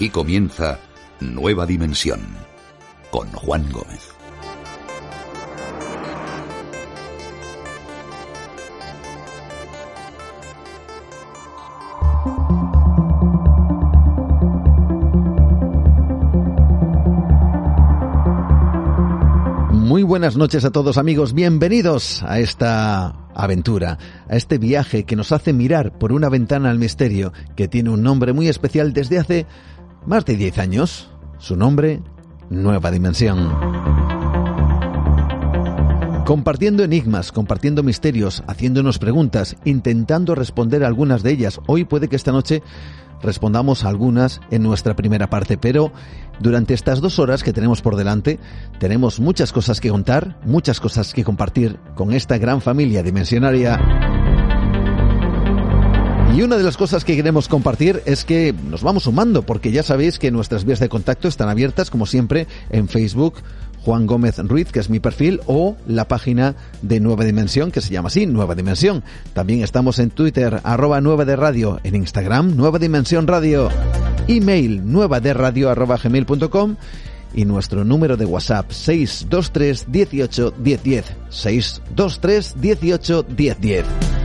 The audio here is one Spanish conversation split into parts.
Aquí comienza Nueva Dimensión con Juan Gómez. Muy buenas noches a todos amigos, bienvenidos a esta aventura, a este viaje que nos hace mirar por una ventana al misterio que tiene un nombre muy especial desde hace más de 10 años. Su nombre, Nueva Dimensión. Compartiendo enigmas, compartiendo misterios, haciéndonos preguntas, intentando responder algunas de ellas. Hoy puede que esta noche respondamos algunas en nuestra primera parte, pero durante estas dos horas que tenemos por delante tenemos muchas cosas que contar, muchas cosas que compartir con esta gran familia dimensionaria. Y una de las cosas que queremos compartir es que nos vamos sumando, porque ya sabéis que nuestras vías de contacto están abiertas, como siempre, en Facebook, Juan Gómez Ruiz, que es mi perfil, o la página de Nueva Dimensión, que se llama así, Nueva Dimensión. También estamos en Twitter, arroba Nueva de Radio, en Instagram, Nueva Dimensión Radio, email nueva de radio arroba gmail.com y nuestro número de WhatsApp 623 18 1010 623 18 1010.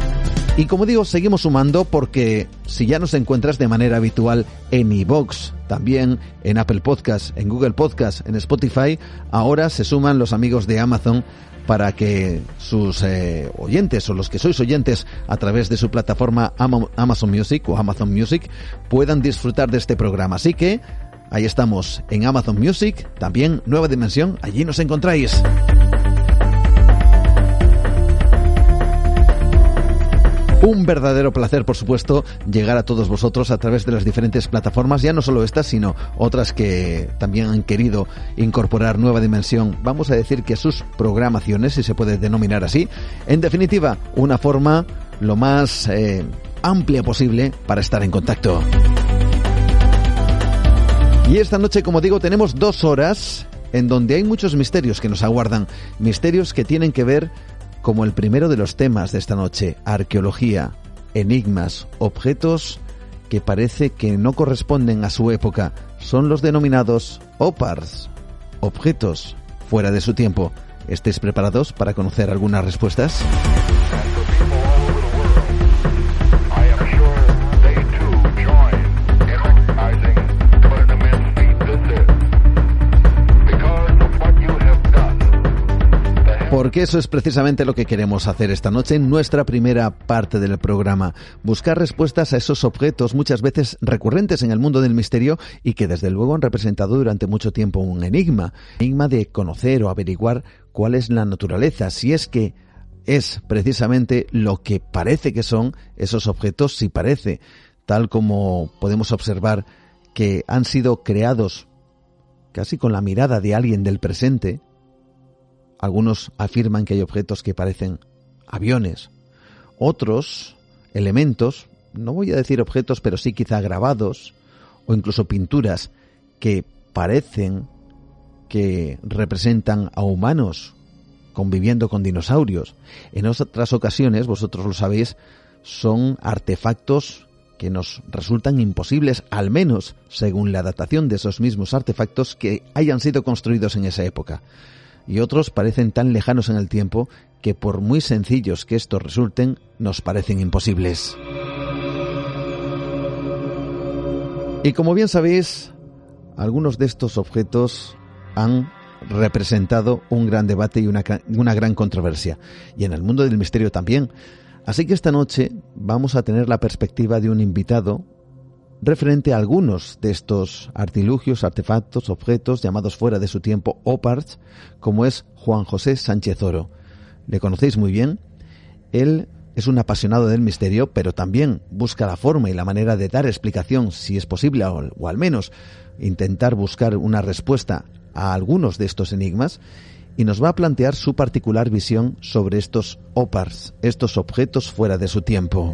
Y como digo, seguimos sumando porque si ya nos encuentras de manera habitual en iVoox, también en Apple Podcast, en Google Podcast, en Spotify, ahora se suman los amigos de Amazon para que sus eh, oyentes o los que sois oyentes a través de su plataforma Amazon Music o Amazon Music puedan disfrutar de este programa. Así que ahí estamos en Amazon Music, también Nueva Dimensión, allí nos encontráis. Un verdadero placer, por supuesto, llegar a todos vosotros a través de las diferentes plataformas, ya no solo estas, sino otras que también han querido incorporar nueva dimensión, vamos a decir que sus programaciones, si se puede denominar así. En definitiva, una forma lo más eh, amplia posible para estar en contacto. Y esta noche, como digo, tenemos dos horas en donde hay muchos misterios que nos aguardan, misterios que tienen que ver como el primero de los temas de esta noche, arqueología, enigmas, objetos que parece que no corresponden a su época, son los denominados OPARS, objetos fuera de su tiempo. ¿Estéis preparados para conocer algunas respuestas? Porque eso es precisamente lo que queremos hacer esta noche en nuestra primera parte del programa. Buscar respuestas a esos objetos muchas veces recurrentes en el mundo del misterio y que desde luego han representado durante mucho tiempo un enigma. Enigma de conocer o averiguar cuál es la naturaleza, si es que es precisamente lo que parece que son esos objetos, si parece, tal como podemos observar que han sido creados casi con la mirada de alguien del presente, algunos afirman que hay objetos que parecen aviones. Otros elementos, no voy a decir objetos, pero sí quizá grabados o incluso pinturas que parecen que representan a humanos conviviendo con dinosaurios. En otras ocasiones, vosotros lo sabéis, son artefactos que nos resultan imposibles, al menos según la datación de esos mismos artefactos que hayan sido construidos en esa época y otros parecen tan lejanos en el tiempo que por muy sencillos que estos resulten, nos parecen imposibles. Y como bien sabéis, algunos de estos objetos han representado un gran debate y una, una, gran controversia, y en el mundo del misterio también. Así que esta noche vamos a tener la perspectiva de un invitado referente a algunos de estos artilugios, artefactos, objetos llamados fuera de su tiempo OPARTS, como es Juan José Sánchez Oro. Le conocéis muy bien. Él es un apasionado del misterio, pero también busca la forma y la manera de dar explicación, si es posible, o, al menos intentar buscar una respuesta a algunos de estos enigmas, y nos va a plantear su particular visión sobre estos OPARS, estos objetos fuera de su tiempo.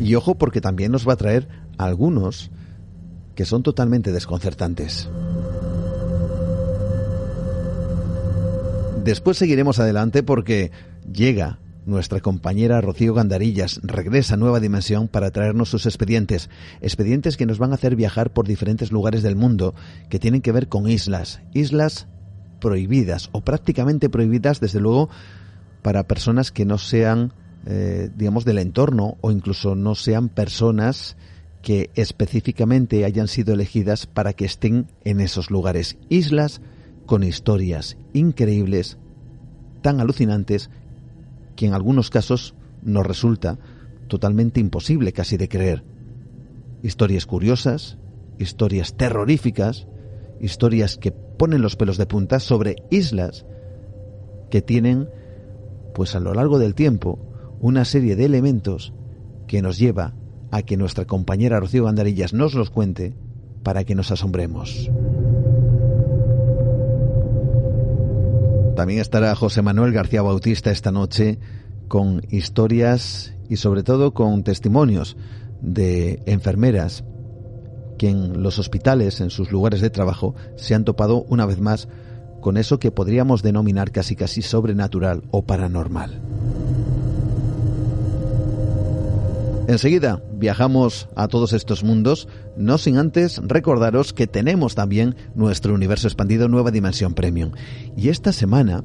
Y ojo porque también nos va a traer algunos que son totalmente desconcertantes. Después seguiremos adelante porque llega nuestra compañera Rocío Gandarillas regresa a Nueva Dimensión para traernos sus expedientes, expedientes que nos van a hacer viajar por diferentes lugares del mundo que tienen que ver con islas, islas prohibidas o prácticamente prohibidas, desde luego, para personas que no sean, eh, digamos, del entorno o incluso no sean personas que específicamente hayan sido elegidas para que estén en esos lugares. Islas con historias increíbles, tan alucinantes, que en algunos casos nos resulta totalmente imposible casi de creer. Historias curiosas, historias terroríficas, historias que ponen los pelos de punta sobre islas que tienen, pues a lo largo del tiempo, una serie de elementos que nos lleva a que nuestra compañera Rocío Gandarillas nos los cuente para que nos asombremos. También estará José Manuel García Bautista esta noche con historias y sobre todo con testimonios de enfermeras que en los hospitales, en sus lugares de trabajo, se han topado una vez más con eso que podríamos denominar casi casi sobrenatural o paranormal. Enseguida viajamos a todos estos mundos, no sin antes recordaros que tenemos también nuestro universo expandido Nueva Dimensión Premium. Y esta semana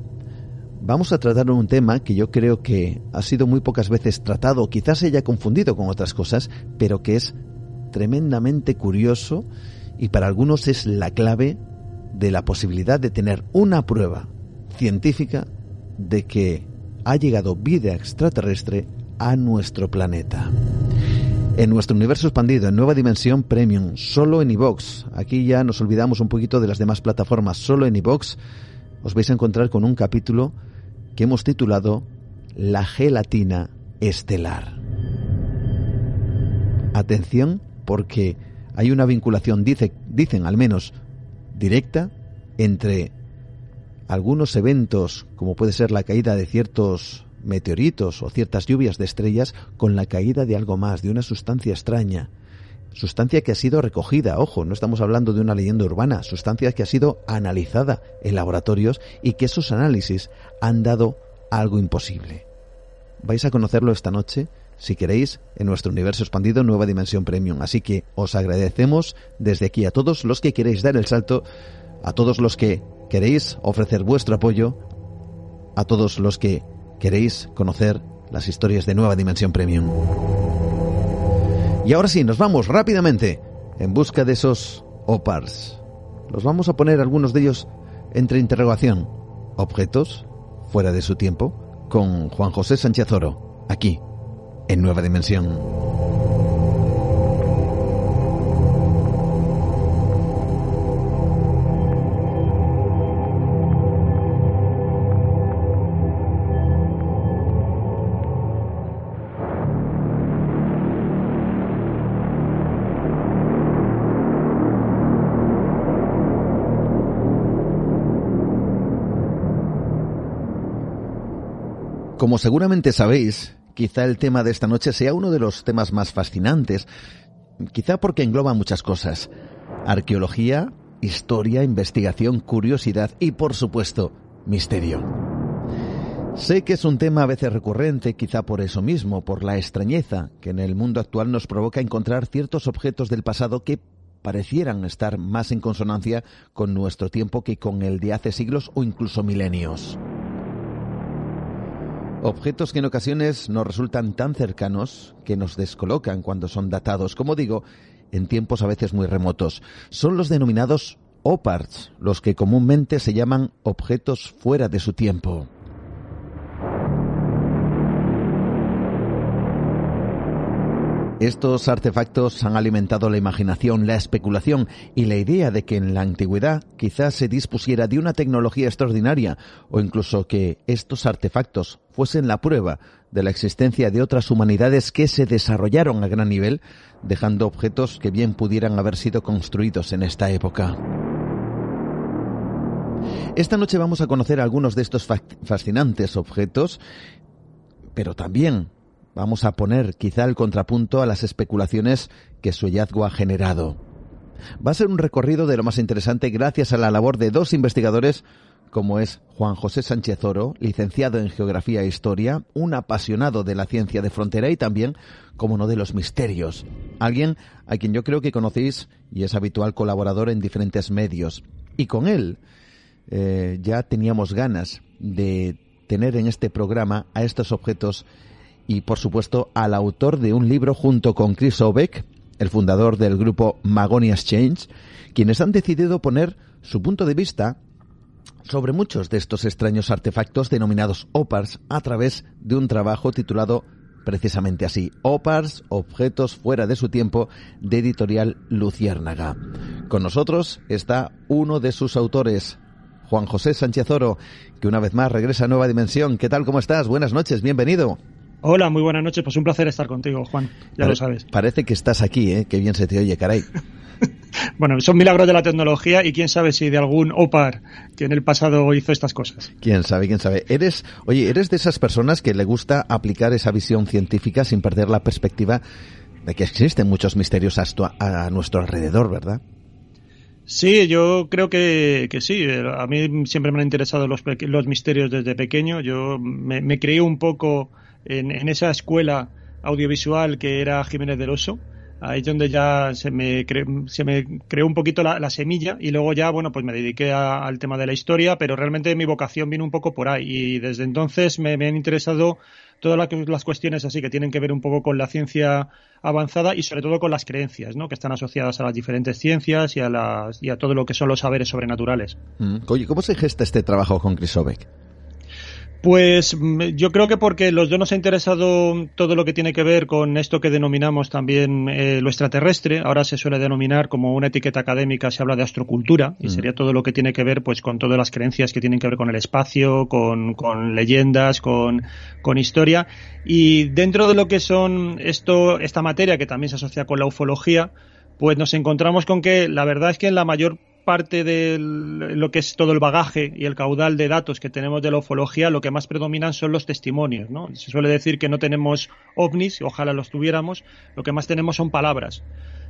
vamos a tratar un tema que yo creo que ha sido muy pocas veces tratado, quizás se haya confundido con otras cosas, pero que es tremendamente curioso y para algunos es la clave de la posibilidad de tener una prueba científica de que ha llegado vida extraterrestre a nuestro planeta. En nuestro universo expandido, en nueva dimensión premium, solo en iVox. Aquí ya nos olvidamos un poquito de las demás plataformas. Solo en iVox os vais a encontrar con un capítulo que hemos titulado La gelatina estelar. Atención porque hay una vinculación, dice, dicen al menos, directa entre algunos eventos, como puede ser la caída de ciertos meteoritos o ciertas lluvias de estrellas con la caída de algo más, de una sustancia extraña. Sustancia que ha sido recogida, ojo, no estamos hablando de una leyenda urbana, sustancia que ha sido analizada en laboratorios y que esos análisis han dado algo imposible. Vais a conocerlo esta noche, si queréis, en nuestro universo expandido Nueva Dimensión Premium. Así que os agradecemos desde aquí a todos los que queréis dar el salto, a todos los que queréis ofrecer vuestro apoyo, a todos los que queréis conocer las historias de Nueva Dimensión Premium. Y ahora sí, nos vamos rápidamente en busca de esos OPARs. Los vamos a poner algunos de ellos entre interrogación. Objetos fuera de su tiempo con Juan José Sánchez Oro, aquí, en Nueva Dimensión. Como seguramente sabéis, quizá el tema de esta noche sea uno de los temas más fascinantes, quizá porque engloba muchas cosas. Arqueología, historia, investigación, curiosidad y, por supuesto, misterio. Sé que es un tema a veces recurrente, quizá por eso mismo, por la extrañeza que en el mundo actual nos provoca encontrar ciertos objetos del pasado que parecieran estar más en consonancia con nuestro tiempo que con el de hace siglos o incluso milenios. Objetos que en ocasiones nos resultan tan cercanos que nos descolocan cuando son datados, como digo, en tiempos a veces muy remotos. Son los denominados OPARTs, los que comúnmente se llaman objetos fuera de su tiempo. Estos artefactos han alimentado la imaginación, la especulación y la idea de que en la antigüedad quizás se dispusiera de una tecnología extraordinaria o incluso que estos artefactos fuesen la prueba de la existencia de otras humanidades que se desarrollaron a gran nivel, dejando objetos que bien pudieran haber sido construidos en esta época. Esta noche vamos a conocer algunos de estos fascinantes objetos, pero también vamos a poner quizá el contrapunto a las especulaciones que su hallazgo ha generado. Va a ser un recorrido de lo más interesante gracias a la labor de dos investigadores como es Juan José Sánchez Oro, licenciado en Geografía e Historia, un apasionado de la ciencia de frontera y también, como no, de los misterios. Alguien a quien yo creo que conocéis y es habitual colaborador en diferentes medios. Y con él eh, ya teníamos ganas de tener en este programa a estos objetos y, por supuesto, al autor de un libro junto con Chris Obeck, el fundador del grupo Magonias Change, quienes han decidido poner su punto de vista sobre muchos de estos extraños artefactos denominados OPARS a través de un trabajo titulado precisamente así, OPARS, Objetos fuera de su tiempo, de editorial Luciérnaga. Con nosotros está uno de sus autores, Juan José Sánchez Oro, que una vez más regresa a Nueva Dimensión. ¿Qué tal? ¿Cómo estás? Buenas noches, bienvenido. Hola, muy buenas noches. Pues un placer estar contigo, Juan. Ya lo sabes. Parece que estás aquí, ¿eh? Qué bien se te oye, caray. bueno, son milagros de la tecnología y quién sabe si de algún OPAR que en el pasado hizo estas cosas. Quién sabe, quién sabe. Eres, oye, eres de esas personas que le gusta aplicar esa visión científica sin perder la perspectiva de que existen muchos misterios a, nuestro alrededor, ¿verdad? Sí, yo creo que, que, sí. A mí siempre me han interesado los, los misterios desde pequeño. Yo me, me creí un poco en, esa escuela audiovisual que era Jiménez del Oso. Ahí es donde ya se me, se me creó un poquito la, semilla y luego ya, bueno, pues me dediqué al tema de la historia, pero realmente mi vocación vino un poco por ahí y desde entonces me, han interesado todas las cuestiones así que tienen que ver un poco con la ciencia avanzada y sobre todo con las creencias, ¿no? Que están asociadas a las diferentes ciencias y a, las, y a todo lo que son los saberes sobrenaturales. Mm. Oye, ¿cómo se gesta este trabajo con Chris pues mm, yo creo que porque los dos nos ha interesado todo lo que tiene que ver con esto que denominamos también eh, lo extraterrestre. Ahora se suele denominar como una etiqueta académica, se habla de astrocultura y mm. sería todo lo que tiene que ver pues con todas las creencias que tienen que ver con el espacio, con, con leyendas, con, con historia. Y dentro de lo que son esto, esta materia que también se asocia con la ufología, pues nos encontramos con que la verdad es que en la mayor parte de lo que es todo el bagaje y el caudal de datos que tenemos de la ufología, lo que más predominan son los testimonios, ¿no? Se suele decir que no tenemos ovnis, ojalá los tuviéramos, lo que más tenemos son palabras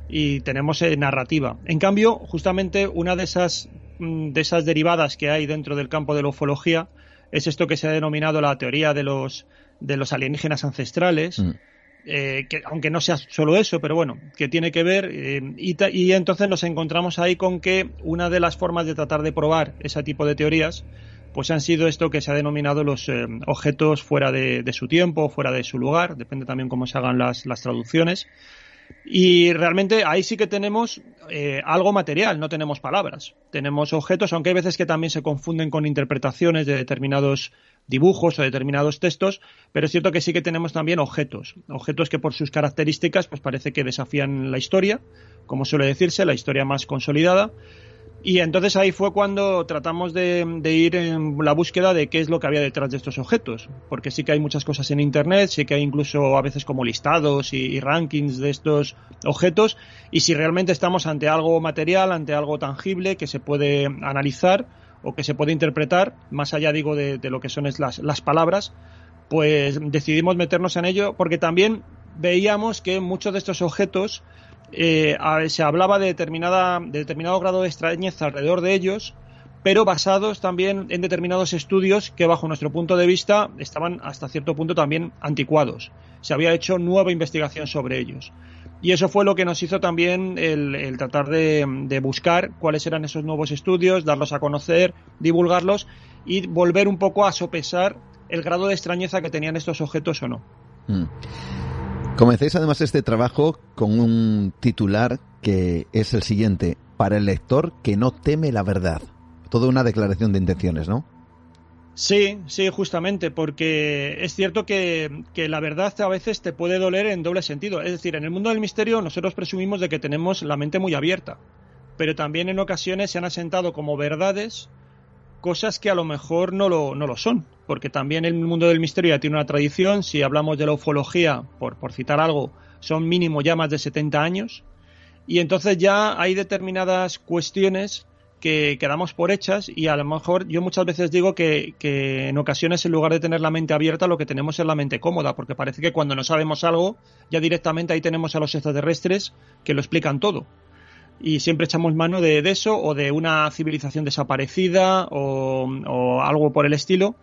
y tenemos eh, narrativa. En cambio, justamente una de esas, mm, de esas derivadas que hay dentro del campo de la ufología es esto que se ha denominado la teoría de los, de los alienígenas ancestrales. Mm. Eh, que aunque no sea solo eso, pero bueno, que tiene que ver, eh, y, entonces nos encontramos ahí con que una de las formas de tratar de probar ese tipo de teorías, pues han sido esto que se ha denominado los eh, objetos fuera de, su tiempo, fuera de su lugar, depende también cómo se hagan las, las traducciones. Y realmente ahí sí que tenemos algo material, no tenemos palabras. Tenemos objetos, aunque hay veces que también se confunden con interpretaciones de determinados dibujos o determinados textos, pero es cierto que sí que tenemos también objetos, objetos que por sus características pues parece que desafían la historia, como suele decirse, la historia más consolidada. Y entonces ahí fue cuando tratamos de, ir en la búsqueda de qué es lo que había detrás de estos objetos, porque sí que hay muchas cosas en Internet, sí que hay incluso a veces como listados y rankings de estos objetos, y si realmente estamos ante algo material, ante algo tangible que se puede analizar, o que se puede interpretar, más allá digo de, lo que son las, las palabras, pues decidimos meternos en ello porque también veíamos que muchos de estos objetos eh, se hablaba de, determinado grado de extrañeza alrededor de ellos, pero basados también en determinados estudios que bajo nuestro punto de vista estaban hasta cierto punto también anticuados. Se había hecho nueva investigación sobre ellos. Y eso fue lo que nos hizo también el, tratar de, buscar cuáles eran esos nuevos estudios, darlos a conocer, divulgarlos y volver un poco a sopesar el grado de extrañeza que tenían estos objetos o no. Mm. Comencéis además este trabajo con un titular que es el siguiente, para el lector que no teme la verdad. Toda una declaración de intenciones, ¿no? Sí, sí, justamente, porque es cierto que, la verdad a veces te puede doler en doble sentido. Es decir, en el mundo del misterio nosotros presumimos de que tenemos la mente muy abierta, pero también en ocasiones se han asentado como verdades cosas que a lo mejor no lo, no lo son, porque también el mundo del misterio ya tiene una tradición, si hablamos de la ufología, por, por citar algo, son mínimo ya más de 70 años, y entonces ya hay determinadas cuestiones que quedamos por hechas y a lo mejor yo muchas veces digo que, que, en ocasiones en lugar de tener la mente abierta lo que tenemos es la mente cómoda porque parece que cuando no sabemos algo ya directamente ahí tenemos a los extraterrestres que lo explican todo y siempre echamos mano de, eso o de una civilización desaparecida o, algo por el estilo.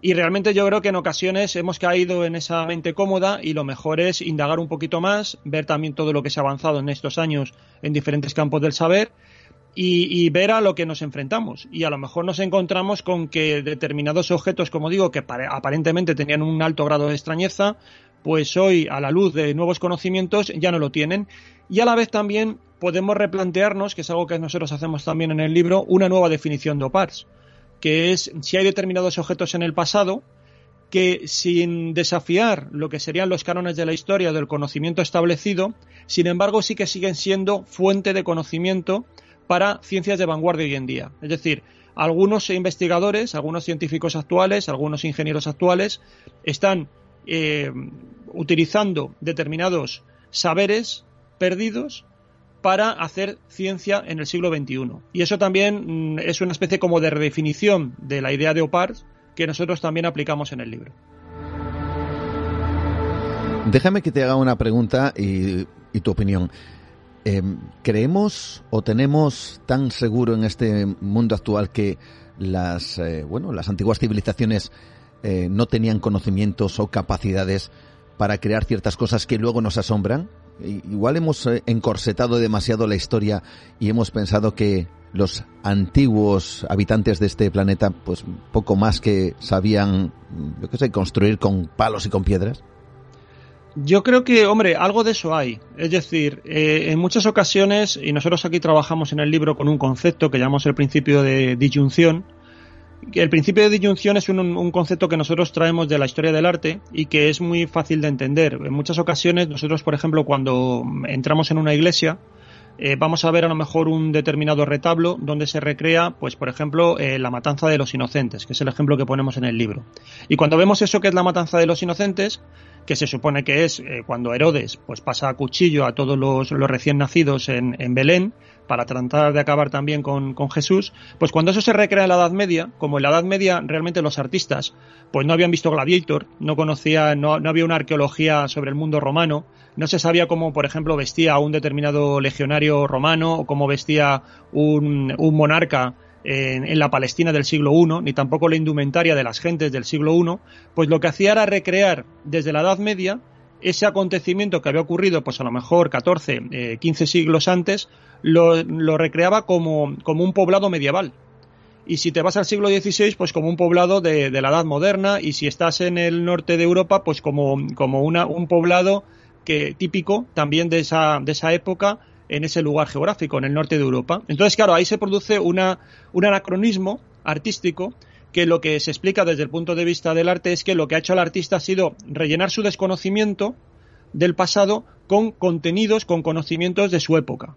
Y realmente yo creo que en ocasiones hemos caído en esa mente cómoda y lo mejor es indagar un poquito más, ver también todo lo que se ha avanzado en estos años en diferentes campos del saber y, ver a lo que nos enfrentamos. Y a lo mejor nos encontramos con que determinados objetos, como digo, que aparentemente tenían un alto grado de extrañeza, pues hoy, a la luz de nuevos conocimientos, ya no lo tienen. Y a la vez también podemos replantearnos, que es algo que nosotros hacemos también en el libro, una nueva definición de OPARS, que es si hay determinados objetos en el pasado que sin desafiar lo que serían los cánones de la historia del conocimiento establecido, sin embargo sí que siguen siendo fuente de conocimiento para ciencias de vanguardia hoy en día. Es decir, algunos investigadores, algunos científicos actuales, algunos ingenieros actuales están eh, utilizando determinados saberes perdidos para hacer ciencia en el siglo XXI. Y eso también mm, es una especie como de redefinición de la idea de OPAR que nosotros también aplicamos en el libro. Déjame que te haga una pregunta y tu opinión. Em, ¿Creemos o tenemos tan seguro en este mundo actual que las, eh, bueno, las antiguas civilizaciones eh, no tenían conocimientos o capacidades para crear ciertas cosas que luego nos asombran? Igual hemos eh, encorsetado demasiado la historia y hemos pensado que los antiguos habitantes de este planeta, pues poco más que sabían, yo qué sé, construir con palos y con piedras. Yo creo que, hombre, algo de eso hay. Es decir, eh, en muchas ocasiones, y nosotros aquí trabajamos en el libro con un concepto que llamamos el principio de disyunción, el principio de disyunción es un, concepto que nosotros traemos de la historia del arte y que es muy fácil de entender. En muchas ocasiones, nosotros, por ejemplo, cuando entramos en una iglesia, eh, vamos a ver a lo mejor un determinado retablo donde se recrea, pues por ejemplo, eh, la matanza de los inocentes, que es el ejemplo que ponemos en el libro. Y cuando vemos eso que es la matanza de los inocentes, que se supone que es eh, cuando Herodes pues pasa a cuchillo a todos los, recién nacidos en, Belén para tratar de acabar también con, Jesús, pues cuando eso se recrea en la Edad Media, como en la Edad Media realmente los artistas pues no habían visto Gladiator, no conocía, no, no había una arqueología sobre el mundo romano, no se sabía cómo, por ejemplo, vestía un determinado legionario romano o cómo vestía un, un monarca en, la Palestina del siglo I, ni tampoco la indumentaria de las gentes del siglo I, pues lo que hacía era recrear desde la Edad Media ese acontecimiento que había ocurrido, pues a lo mejor 14, 15 eh, siglos antes, lo, recreaba como, como, un poblado medieval. Y si te vas al siglo XVI, pues como un poblado de, la Edad Moderna, y si estás en el norte de Europa, pues como, como una, un poblado que, típico también de esa, de esa época, en ese lugar geográfico, en el norte de Europa. Entonces, claro, ahí se produce una, un anacronismo artístico que lo que se explica desde el punto de vista del arte es que lo que ha hecho el artista ha sido rellenar su desconocimiento del pasado con contenidos, con conocimientos de su época.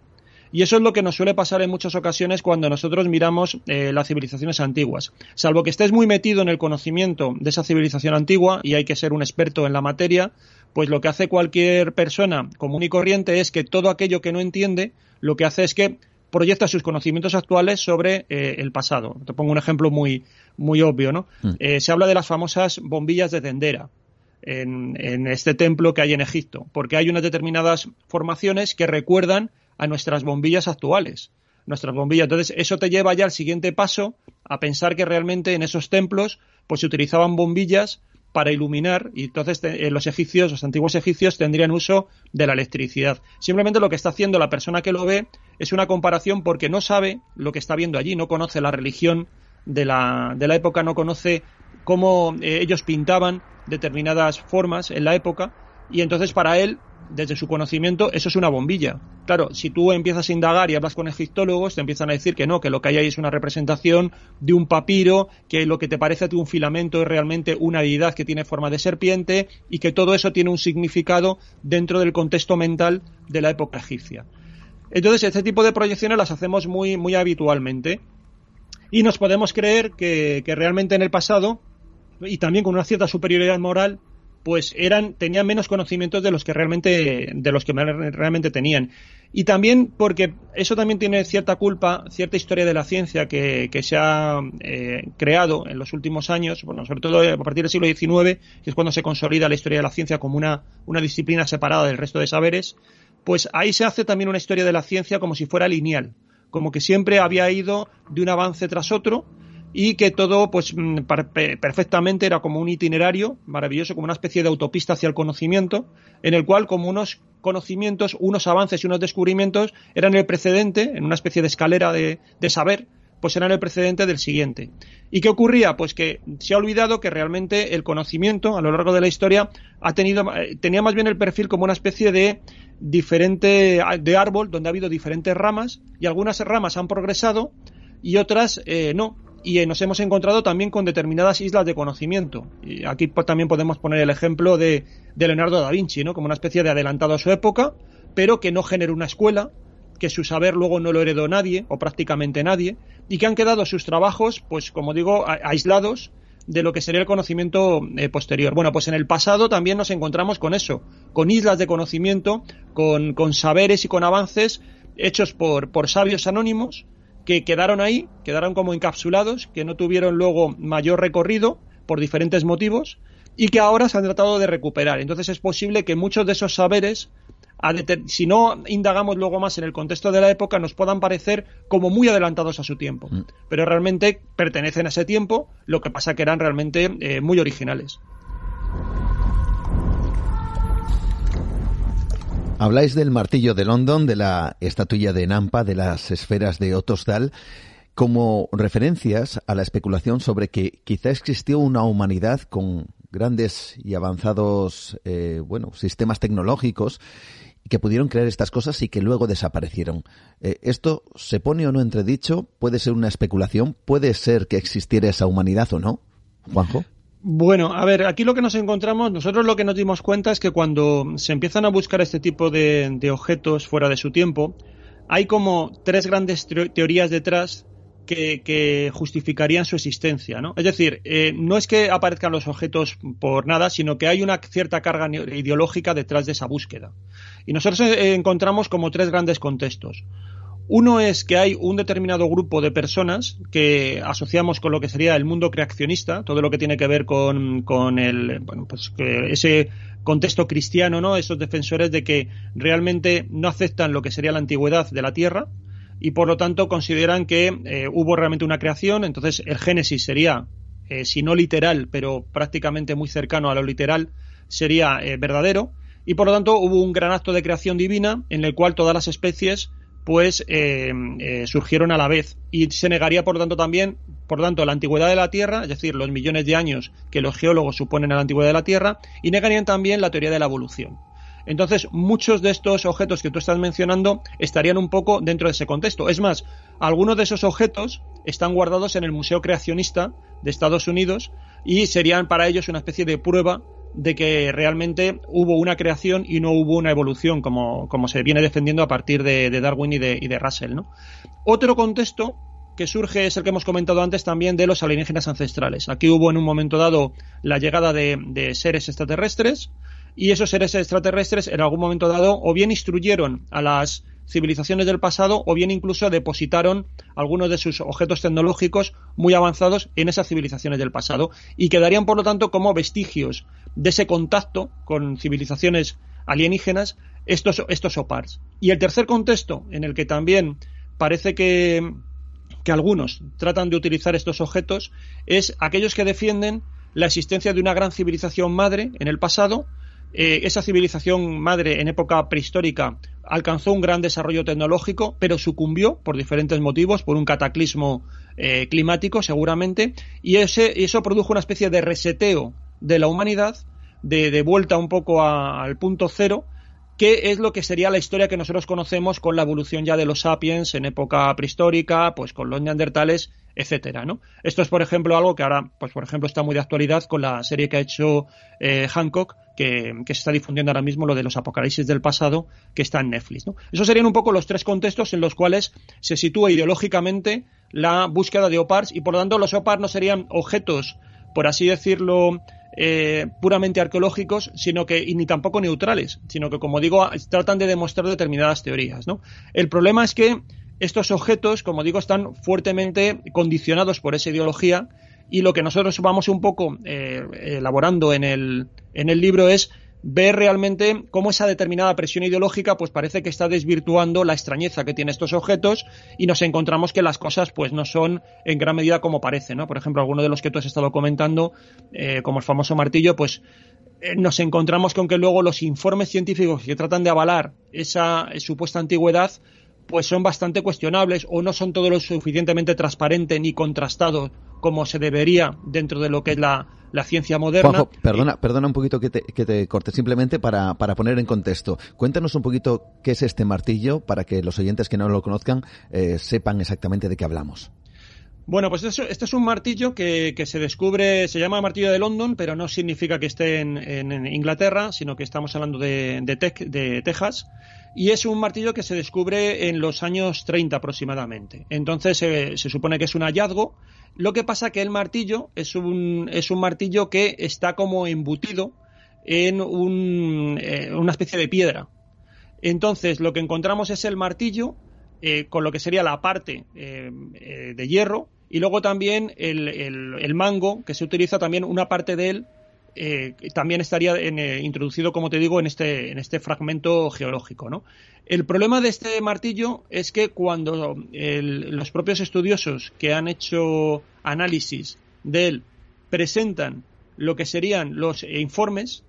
Y eso es lo que nos suele pasar en muchas ocasiones cuando nosotros miramos eh, las civilizaciones antiguas. Salvo que estés muy metido en el conocimiento de esa civilización antigua y hay que ser un experto en la materia, pues lo que hace cualquier persona común y corriente es que todo aquello que no entiende, lo que hace es que proyecta sus conocimientos actuales sobre eh, el pasado. Te pongo un ejemplo muy, muy obvio, ¿no? Mm. Eh, se habla de las famosas bombillas de Dendera en, en, este templo que hay en Egipto, porque hay unas determinadas formaciones que recuerdan a nuestras bombillas actuales. Nuestras bombillas. Entonces, eso te lleva ya al siguiente paso a pensar que realmente en esos templos pues se utilizaban bombillas para iluminar y entonces eh, los egipcios, los antiguos egipcios tendrían uso de la electricidad. Simplemente lo que está haciendo la persona que lo ve es una comparación porque no sabe lo que está viendo allí, no conoce la religión de la, época, no conoce cómo eh, ellos pintaban determinadas formas en la época y entonces para él desde su conocimiento, eso es una bombilla. Claro, si tú empiezas a indagar y hablas con egiptólogos, te empiezan a decir que no, que lo que hay ahí es una representación de un papiro, que lo que te parece a ti un filamento es realmente una deidad que tiene forma de serpiente y que todo eso tiene un significado dentro del contexto mental de la época egipcia. Entonces, este tipo de proyecciones las hacemos muy, muy habitualmente. Y nos podemos creer que, que realmente en el pasado, y también con una cierta superioridad moral, pues eran tenían menos conocimientos de los que realmente de los que realmente tenían. Y también porque eso también tiene cierta culpa cierta historia de la ciencia que, se ha eh, creado en los últimos años bueno sobre todo a partir del siglo XIX que es cuando se consolida la historia de la ciencia como una una disciplina separada del resto de saberes pues ahí se hace también una historia de la ciencia como si fuera lineal, como que siempre había ido de un avance tras otro y que todo pues mm, perfectamente era como un itinerario maravilloso, como una especie de autopista hacia el conocimiento, en el cual como unos conocimientos, unos avances y unos descubrimientos eran el precedente, en una especie de escalera de, saber, pues eran el precedente del siguiente. ¿Y qué ocurría? Pues que se ha olvidado que realmente el conocimiento a lo largo de la historia ha tenido, eh, tenía más bien el perfil como una especie de diferente de árbol donde ha habido diferentes ramas y algunas ramas han progresado y otras eh, no y nos hemos encontrado también con determinadas islas de conocimiento. Y aquí también podemos poner el ejemplo de, Leonardo da Vinci, ¿no? como una especie de adelantado a su época, pero que no generó una escuela, que su saber luego no lo heredó nadie, o prácticamente nadie, y que han quedado sus trabajos, pues como digo, aislados de lo que sería el conocimiento eh, posterior. Bueno, pues en el pasado también nos encontramos con eso, con islas de conocimiento, con, con saberes y con avances hechos por, por sabios anónimos, que quedaron ahí, quedaron como encapsulados, que no tuvieron luego mayor recorrido por diferentes motivos y que ahora se han tratado de recuperar. Entonces es posible que muchos de esos saberes, si no indagamos luego más en el contexto de la época, nos puedan parecer como muy adelantados a su tiempo. Mm. Pero realmente pertenecen a ese tiempo, lo que pasa que eran realmente eh, muy originales. Habláis del martillo de London, de la estatuilla de Nampa, de las esferas de Otosdal, como referencias a la especulación sobre que quizá existió una humanidad con grandes y avanzados eh, bueno, sistemas tecnológicos que pudieron crear estas cosas y que luego desaparecieron. Eh, ¿Esto se pone o no entredicho? ¿Puede ser una especulación? ¿Puede ser que existiera esa humanidad o no? Juanjo. Bueno, a ver, aquí lo que nos encontramos, nosotros lo que nos dimos cuenta es que cuando se empiezan a buscar este tipo de, objetos fuera de su tiempo, hay como tres grandes teorías detrás que, justificarían su existencia, ¿no? Es decir, eh, no es que aparezcan los objetos por nada, sino que hay una cierta carga ideológica detrás de esa búsqueda. Y nosotros eh, encontramos como tres grandes contextos. Uno es que hay un determinado grupo de personas que asociamos con lo que sería el mundo creacionista, todo lo que tiene que ver con, con el, bueno, pues ese contexto cristiano, ¿no? Esos defensores de que realmente no aceptan lo que sería la antigüedad de la Tierra y por lo tanto consideran que eh, hubo realmente una creación, entonces el Génesis sería, eh, si no literal, pero prácticamente muy cercano a lo literal, sería eh, verdadero. Y por lo tanto hubo un gran acto de creación divina en el cual todas las especies pues surgieron a la vez. Y se negaría por lo tanto también por tanto la antigüedad de la Tierra, es decir, los millones de años que los geólogos suponen a la antigüedad de la Tierra y negarían también la teoría de la evolución. Entonces, muchos de estos objetos que tú estás mencionando estarían un poco dentro de ese contexto. Es más, algunos de esos objetos están guardados en el Museo Creacionista de Estados Unidos y serían para ellos una especie de prueba de que realmente hubo una creación y no hubo una evolución, como, como se viene defendiendo a partir de, Darwin y de, Russell. ¿no? Otro contexto que surge es el que hemos comentado antes también de los alienígenas ancestrales. Aquí hubo en un momento dado la llegada de seres extraterrestres y esos seres extraterrestres en algún momento dado o bien instruyeron a las civilizaciones del pasado o bien incluso depositaron algunos de sus objetos tecnológicos muy avanzados en esas civilizaciones del pasado y quedarían por lo tanto como vestigios de ese contacto con civilizaciones alienígenas estos, estos OPARs. Y el tercer contexto en el que también parece que, que algunos tratan de utilizar estos objetos es aquellos que defienden la existencia de una gran civilización madre en el pasado eh, esa civilización madre en época prehistórica alcanzó un gran desarrollo tecnológico, pero sucumbió por diferentes motivos, por un cataclismo eh, climático seguramente, y ese, eso produjo una especie de reseteo de la humanidad, de, vuelta un poco al punto cero, que es lo que sería la historia que nosotros conocemos con la evolución ya de los sapiens en época prehistórica, pues con los neandertales etcétera, ¿no? Esto es, por ejemplo, algo que ahora, pues por ejemplo, está muy de actualidad con la serie que ha hecho eh, Hancock, que, se está difundiendo ahora mismo, lo de los apocalipsis del pasado, que está en Netflix, ¿no? Esos serían un poco los tres contextos en los cuales se sitúa ideológicamente la búsqueda de OPARs y por lo tanto los OPARs no serían objetos, por así decirlo, eh, puramente arqueológicos, sino que y ni tampoco neutrales, sino que como digo tratan de demostrar determinadas teorías, ¿no? El problema es que estos objetos, como digo, están fuertemente condicionados por esa ideología y lo que nosotros vamos un poco eh, elaborando en el, en el libro es ver realmente cómo esa determinada presión ideológica pues parece que está desvirtuando la extrañeza que tienen estos objetos y nos encontramos que las cosas pues no son en gran medida como parece, ¿no? Por ejemplo, alguno de los que tú has estado comentando, eh, como el famoso martillo, pues eh, nos encontramos con que luego los informes científicos que tratan de avalar esa supuesta antigüedad pues son bastante cuestionables o no son todo lo suficientemente transparente ni contrastados como se debería dentro de lo que es la, ciencia moderna. perdona, perdona un poquito que te, que te corte, simplemente para, para, poner en contexto. Cuéntanos un poquito qué es este martillo para que los oyentes que no lo conozcan eh, sepan exactamente de qué hablamos. Bueno, pues este es un martillo que, se descubre, se llama martillo de London, pero no significa que esté en, Inglaterra, sino que estamos hablando de, de Texas y es un martillo que se descubre en los años 30 aproximadamente. Entonces se supone que es un hallazgo. Lo que pasa que el martillo es un, es un martillo que está como embutido en un, eh, una especie de piedra. Entonces lo que encontramos es el martillo eh, con lo que sería la parte eh, de hierro y luego también el, el mango que se utiliza también una parte de él eh, también estaría eh, introducido, como te digo, en este, en este fragmento geológico. El problema de este martillo es que cuando los propios estudiosos que han hecho análisis de él presentan lo que serían los informes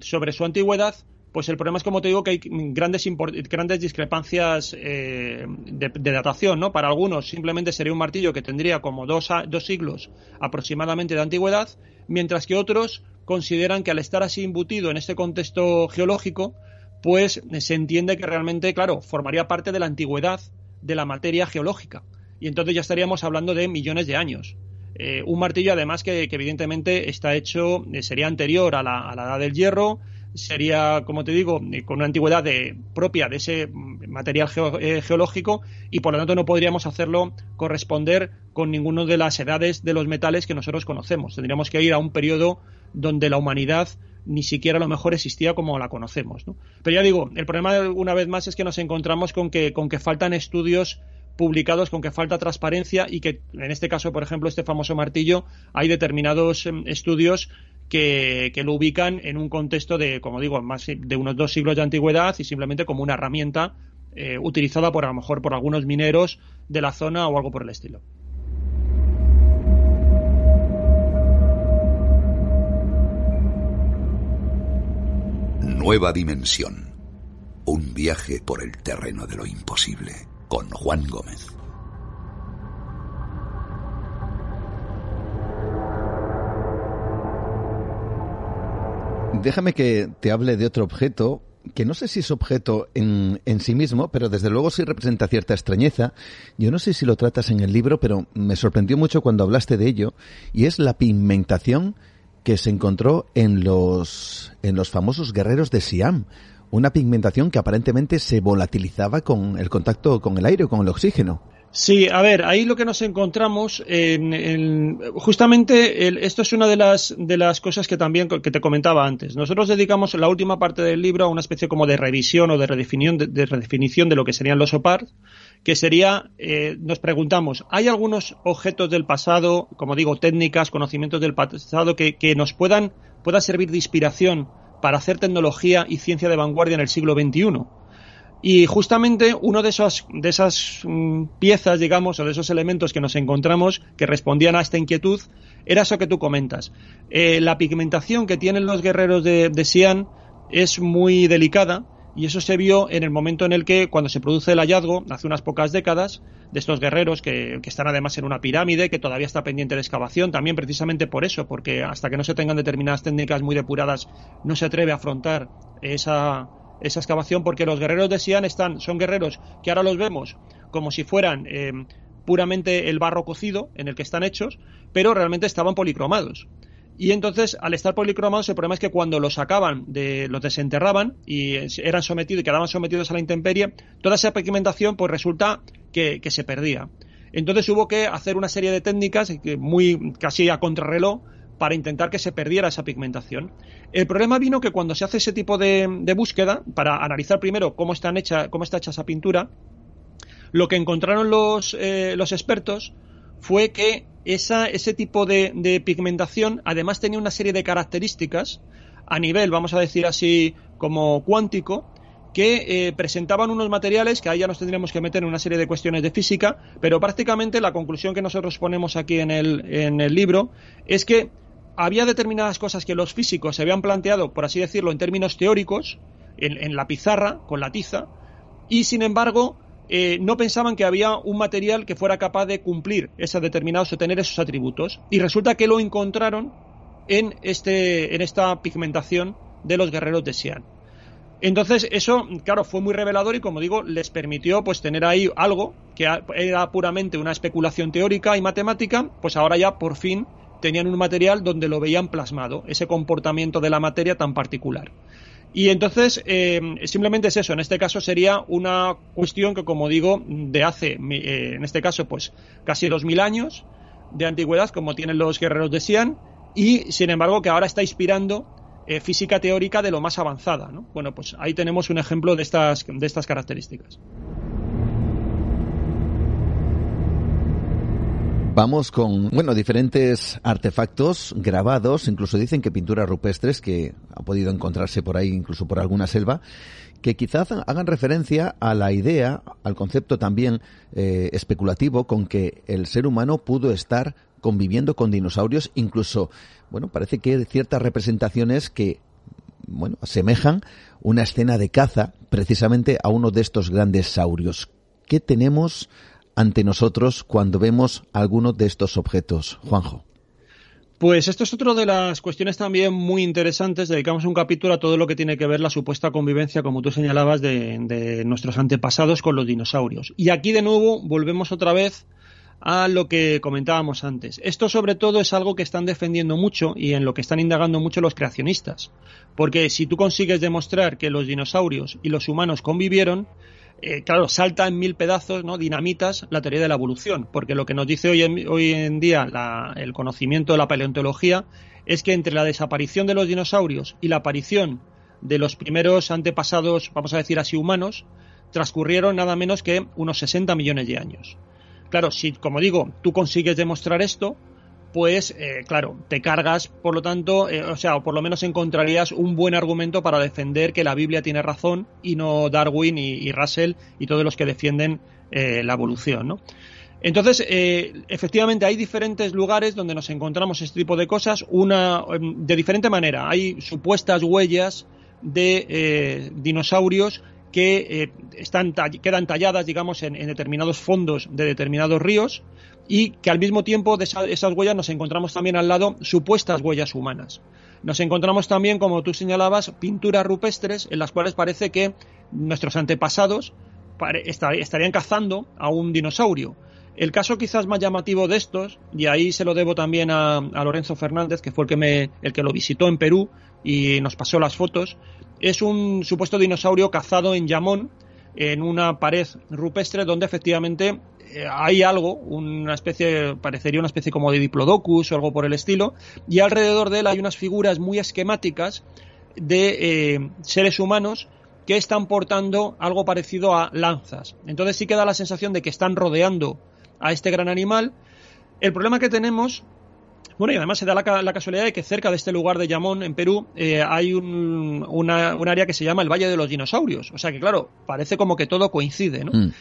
sobre su antigüedad, pues el problema es, como te digo, que hay grandes, grandes discrepancias eh, de, datación, ¿no? Para algunos simplemente sería un martillo que tendría como dos, dos siglos aproximadamente de antigüedad, mientras que otros consideran que al estar así embutido en este contexto geológico, pues se entiende que realmente, claro, formaría parte de la antigüedad de la materia geológica. Y entonces ya estaríamos hablando de millones de años. Eh, un martillo, además, que, evidentemente está hecho, eh, sería anterior a la, edad del hierro, sería, como te digo, eh, con una antigüedad propia de ese mm, material geológico y por lo tanto no podríamos hacerlo corresponder con ninguna de las edades de los metales que nosotros conocemos. Tendríamos que ir a un periodo donde la humanidad ni siquiera a lo mejor existía como la conocemos. Pero ya digo, el problema una vez más es que nos encontramos con que, con que faltan estudios publicados, con que falta transparencia y que en este caso, por ejemplo, este famoso martillo, hay determinados em, estudios que, lo ubican en un contexto de, como digo, más de unos dos siglos de antigüedad y simplemente como una herramienta eh, utilizada por a lo mejor por algunos mineros de la zona o algo por el estilo. Nueva Dimensión. Un viaje por el terreno de lo imposible con Juan Gómez. Déjame que te hable de otro objeto que no sé si es objeto en, en, sí mismo, pero desde luego sí representa cierta extrañeza. Yo no sé si lo tratas en el libro, pero me sorprendió mucho cuando hablaste de ello, y es la pigmentación que se encontró en los, en los famosos guerreros de Siam. Una pigmentación que aparentemente se volatilizaba con el contacto con el aire con el oxígeno. Sí, a ver, ahí lo que nos encontramos, en, justamente esto es una de las, de las cosas que también que te comentaba antes. Nosotros dedicamos la última parte del libro a una especie como de revisión o de redefinición de, de redefinición de lo que serían los OPAR, que sería, eh, nos preguntamos, ¿hay algunos objetos del pasado, como digo, técnicas, conocimientos del pasado que, que nos puedan, puedan servir de inspiración para hacer tecnología y ciencia de vanguardia en el siglo XXI? Y justamente uno de esas, de esas mm, piezas, digamos, o de esos elementos que nos encontramos que respondían a esta inquietud, era eso que tú comentas. Eh, la pigmentación que tienen los guerreros de, de Xi'an es muy delicada y eso se vio en el momento en el que, cuando se produce el hallazgo, hace unas pocas décadas, de estos guerreros que, están además en una pirámide, que todavía está pendiente de excavación, también precisamente por eso, porque hasta que no se tengan determinadas técnicas muy depuradas, no se atreve a afrontar esa, esa excavación, porque los guerreros de Sian están, son guerreros que ahora los vemos como si fueran eh, puramente el barro cocido en el que están hechos, pero realmente estaban policromados. Y entonces, al estar policromados, el problema es que cuando los sacaban, los desenterraban y eran sometidos y quedaban sometidos a la intemperie, toda esa pigmentación, pues resulta que, se perdía. Entonces hubo que hacer una serie de técnicas, muy casi a contrarreloj, para intentar que se perdiera esa pigmentación. El problema vino que cuando se hace ese tipo de, búsqueda, para analizar primero cómo, están hecha, cómo está hecha esa pintura, lo que encontraron los, eh, los expertos fue que esa, ese tipo de, pigmentación además tenía una serie de características a nivel, vamos a decir así, como cuántico, que eh, presentaban unos materiales que ahí ya nos tendríamos que meter en una serie de cuestiones de física, pero prácticamente la conclusión que nosotros ponemos aquí en el, en el libro es que había determinadas cosas que los físicos se habían planteado, por así decirlo, en términos teóricos, en, la pizarra, con la tiza, y sin embargo eh, no pensaban que había un material que fuera capaz de cumplir esos determinados o tener esos atributos. Y resulta que lo encontraron en, este, en esta pigmentación de los guerreros de Xi'an. Entonces, eso, claro, fue muy revelador y, como digo, les permitió pues tener ahí algo que era puramente una especulación teórica y matemática, pues ahora ya por fin tenían un material donde lo veían plasmado, ese comportamiento de la materia tan particular. Y entonces, eh, simplemente es eso. En este caso sería una cuestión que, como digo, de hace, eh, en este caso, pues casi dos mil años de antigüedad, como tienen los guerreros de y sin embargo que ahora está inspirando eh, física teórica de lo más avanzada. ¿no? Bueno, pues ahí tenemos un ejemplo de estas, de estas características. Vamos con, bueno, diferentes artefactos grabados, incluso dicen que pinturas rupestres que han podido encontrarse por ahí, incluso por alguna selva, que quizás hagan referencia a la idea, al concepto también eh, especulativo con que el ser humano pudo estar conviviendo con dinosaurios, incluso, bueno, parece que hay ciertas representaciones que, bueno, asemejan una escena de caza precisamente a uno de estos grandes saurios. ¿Qué tenemos ante nosotros cuando vemos alguno de estos objetos, Juanjo? Pues esto es otra de las cuestiones también muy interesantes. Dedicamos un capítulo a todo lo que tiene que ver la supuesta convivencia, como tú señalabas, de, nuestros antepasados con los dinosaurios. Y aquí de nuevo volvemos otra vez a lo que comentábamos antes. Esto sobre todo es algo que están defendiendo mucho y en lo que están indagando mucho los creacionistas. Porque si tú consigues demostrar que los dinosaurios y los humanos convivieron, eh, claro, salta en mil pedazos, ¿no? Dinamitas la teoría de la evolución, porque lo que nos dice hoy en, hoy en día el conocimiento de la paleontología es que entre la desaparición de los dinosaurios y la aparición de los primeros antepasados, vamos a decir así, humanos, transcurrieron nada menos que unos 60 millones de años. Claro, si, como digo, tú consigues demostrar esto, pues eh, claro, te cargas, por lo tanto, eh, o sea, o por lo menos encontrarías un buen argumento para defender que la Biblia tiene razón y no Darwin y, Russell y todos los que defienden eh, la evolución, ¿no? Entonces, efectivamente, hay diferentes lugares donde nos encontramos este tipo de cosas, una em, de diferente manera. Hay supuestas huellas de dinosaurios que están, quedan talladas, digamos, en, determinados fondos de determinados ríos y que al mismo tiempo de esas huellas nos encontramos también al lado supuestas huellas humanas. Nos encontramos también, como tú señalabas, pinturas rupestres en las cuales parece que nuestros antepasados estarían cazando a un dinosaurio. El caso quizás más llamativo de estos, y ahí se lo debo también a, Lorenzo Fernández, que fue el que, me, el que lo visitó en Perú y nos pasó las fotos, es un supuesto dinosaurio cazado en Yamón, en una pared rupestre donde efectivamente hay algo, una especie, parecería una especie como de diplodocus o algo por el estilo, y alrededor de él hay unas figuras muy esquemáticas de eh, seres humanos que están portando algo parecido a lanzas. Entonces sí que da la sensación de que están rodeando a este gran animal. El problema que tenemos bueno, y además se da la, casualidad de que cerca de este lugar de Yamón, en Perú, eh, hay un, una, área que se llama el Valle de los Dinosaurios. O sea que, claro, parece como que todo coincide, ¿no? Mm.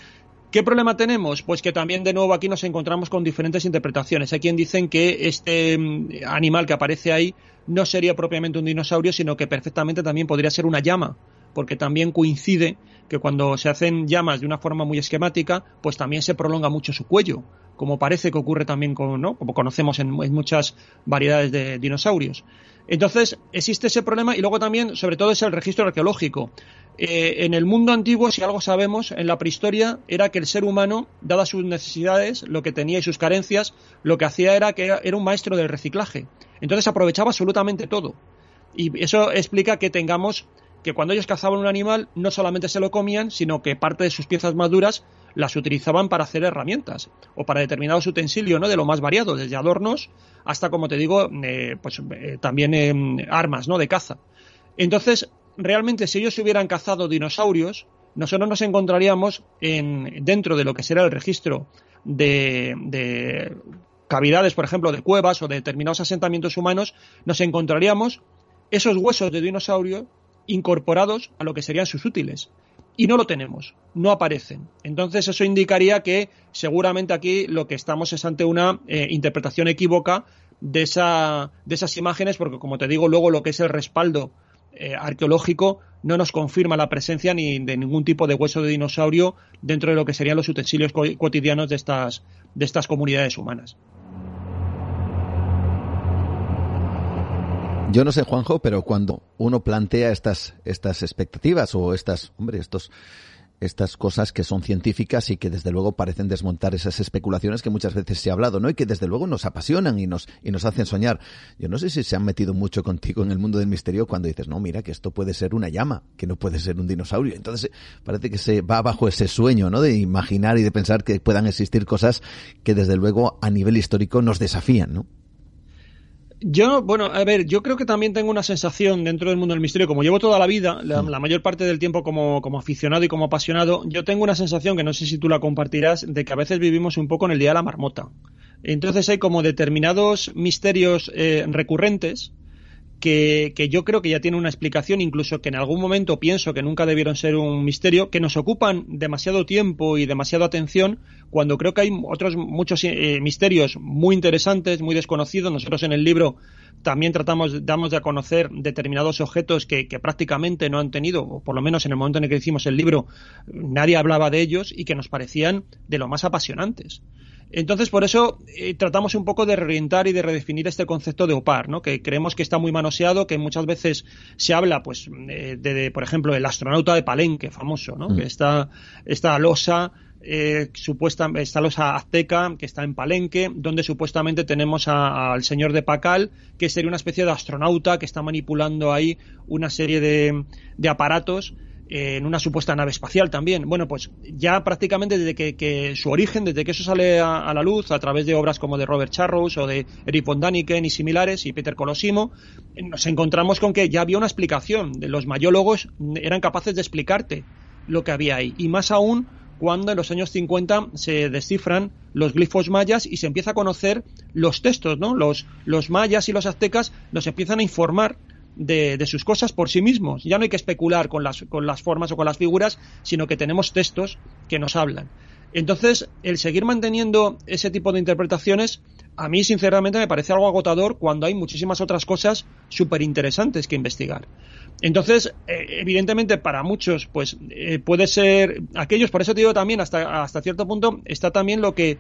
¿Qué problema tenemos? Pues que también de nuevo aquí nos encontramos con diferentes interpretaciones. Hay quien dicen que este mm, animal que aparece ahí no sería propiamente un dinosaurio, sino que perfectamente también podría ser una llama, porque también coincide que cuando se hacen llamas de una forma muy esquemática, pues también se prolonga mucho su cuello, como parece que ocurre también con, ¿no? como conocemos en, muchas variedades de dinosaurios. Entonces, existe ese problema y luego también, sobre todo, es el registro arqueológico. Eh, en el mundo antiguo, si algo sabemos, en la prehistoria, era que el ser humano, dadas sus necesidades, lo que tenía y sus carencias, lo que hacía era que era, un maestro del reciclaje. Entonces aprovechaba absolutamente todo. Y eso explica que tengamos que cuando ellos cazaban un animal, no solamente se lo comían, sino que parte de sus piezas maduras las utilizaban para hacer herramientas o para determinados utensilios, ¿no? De lo más variado, desde adornos hasta, como te digo, eh, pues eh, también em, armas, ¿no? De caza. Entonces, realmente si ellos hubieran cazado dinosaurios, nosotros nos encontraríamos en, dentro de lo que será el registro de, cavidades, por ejemplo, de cuevas o de determinados asentamientos humanos, nos encontraríamos esos huesos de dinosaurio incorporados a lo que serían sus útiles. Y no lo tenemos, no aparecen. Entonces eso indicaría que seguramente aquí lo que estamos es ante una eh, interpretación equívoca de, esa, de esas imágenes, porque como te digo, luego lo que es el respaldo eh, arqueológico no nos confirma la presencia ni de ningún tipo de hueso de dinosaurio dentro de lo que serían los utensilios cotidianos de estas, de estas comunidades humanas. Yo no sé, Juanjo, pero cuando uno plantea estas, estas expectativas o estas, hombre, estos, estas cosas que son científicas y que desde luego parecen desmontar esas especulaciones que muchas veces se ha hablado, ¿no? Y que desde luego nos apasionan y nos, y nos hacen soñar. Yo no sé si se han metido mucho contigo en el mundo del misterio cuando dices, no, mira, que esto puede ser una llama, que no puede ser un dinosaurio. Entonces parece que se va bajo ese sueño, ¿no? De imaginar y de pensar que puedan existir cosas que desde luego a nivel histórico nos desafían, ¿no? Yo, bueno, a ver, yo creo que también tengo una sensación dentro del mundo del misterio, como llevo toda la vida, la, mm. mayor parte del tiempo como, como, aficionado y como apasionado, yo tengo una sensación que no sé si tú la compartirás, de que a veces vivimos un poco en el día de la marmota. Entonces hay como determinados misterios eh, recurrentes que, yo creo que ya tiene una explicación, incluso que en algún momento pienso que nunca debieron ser un misterio, que nos ocupan demasiado tiempo y demasiada atención, cuando creo que hay otros muchos eh, misterios muy interesantes, muy desconocidos. Nosotros en el libro también tratamos, damos de conocer determinados objetos que, que, prácticamente no han tenido, o por lo menos en el momento en el que hicimos el libro, nadie hablaba de ellos y que nos parecían de lo más apasionantes. Entonces, por eso eh, tratamos un poco de reorientar y de redefinir este concepto de OPAR, ¿no? que creemos que está muy manoseado, que muchas veces se habla, pues, de, por ejemplo, el astronauta de Palenque, famoso, ¿no? Mm. que está esta losa eh, supuesta, esta losa azteca que está en Palenque, donde supuestamente tenemos al señor de Pacal, que sería una especie de astronauta que está manipulando ahí una serie de, de aparatos en una supuesta nave espacial también. Bueno, pues ya prácticamente desde que, su origen, desde que eso sale a, la luz a través de obras como de Robert Charrows o de Eric von Daniken y similares y Peter Colosimo, nos encontramos con que ya había una explicación. De los mayólogos eran capaces de explicarte lo que había ahí. Y más aún cuando en los años 50 se descifran los glifos mayas y se empieza a conocer los textos, ¿no? Los, los mayas y los aztecas nos empiezan a informar de, sus cosas por sí mismos. Ya no hay que especular con las, con las formas o con las figuras, sino que tenemos textos que nos hablan. Entonces, el seguir manteniendo ese tipo de interpretaciones, a mí sinceramente me parece algo agotador cuando hay muchísimas otras cosas súper interesantes que investigar. Entonces, eh, evidentemente para muchos, pues eh, puede ser aquellos, por eso te digo también, hasta, hasta cierto punto, está también lo que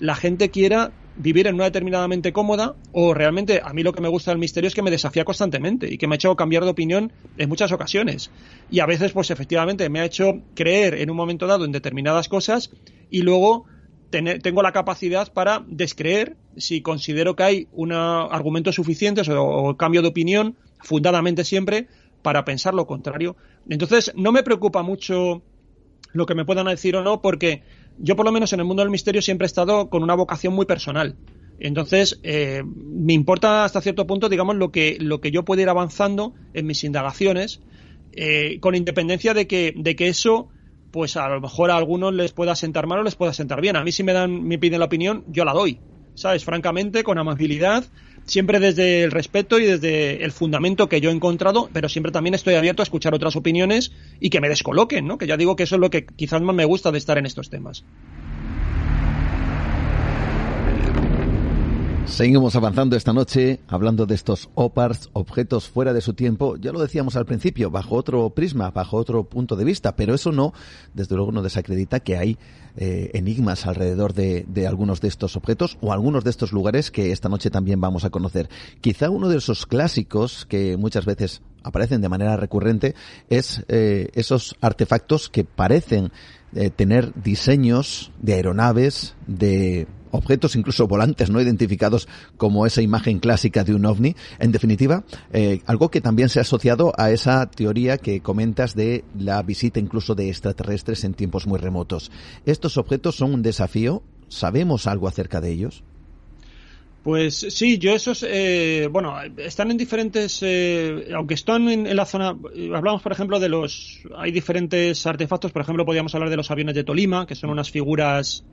la gente quiera vivir en una determinadamente cómoda o realmente a mí lo que me gusta del misterio es que me desafía constantemente y que me ha hecho cambiar de opinión en muchas ocasiones. Y a veces, pues efectivamente, me ha hecho creer en un momento dado en determinadas cosas y luego tengo la capacidad para descreer si considero que hay un argumento suficiente o, o cambio de opinión, fundadamente siempre, para pensar lo contrario. Entonces, no me preocupa mucho lo que me puedan decir o no, porque yo por lo menos en el mundo del misterio siempre he estado con una vocación muy personal. Entonces, eh, me importa hasta cierto punto, digamos, lo que, lo que yo pueda ir avanzando en mis indagaciones, eh, con independencia de que, de que eso, pues a lo mejor a algunos les pueda sentar mal o les pueda sentar bien. A mí si me dan, me piden la opinión, yo la doy. ¿Sabes? Francamente, con amabilidad, siempre desde el respeto y desde el fundamento que yo he encontrado, pero siempre también estoy abierto a escuchar otras opiniones y que me descoloquen, ¿no? Que ya digo que eso es lo que quizás más me gusta de estar en estos temas. Seguimos avanzando esta noche hablando de estos OPARs, objetos fuera de su tiempo. Ya lo decíamos al principio, bajo otro prisma, bajo otro punto de vista, pero eso no, desde luego no desacredita que hay eh, enigmas alrededor de, de, algunos de estos objetos o algunos de estos lugares que esta noche también vamos a conocer. Quizá uno de esos clásicos que muchas veces aparecen de manera recurrente es eh, esos artefactos que parecen eh, tener diseños de aeronaves, de objetos incluso volantes no identificados como esa imagen clásica de un ovni. En definitiva, eh, algo que también se ha asociado a esa teoría que comentas de la visita incluso de extraterrestres en tiempos muy remotos. ¿Estos objetos son un desafío? ¿Sabemos algo acerca de ellos? Pues sí, yo esos, eh, bueno, están en diferentes, eh, aunque están en, la zona, hablamos por ejemplo de los, hay diferentes artefactos, por ejemplo podríamos hablar de los aviones de Tolima, que son unas figuras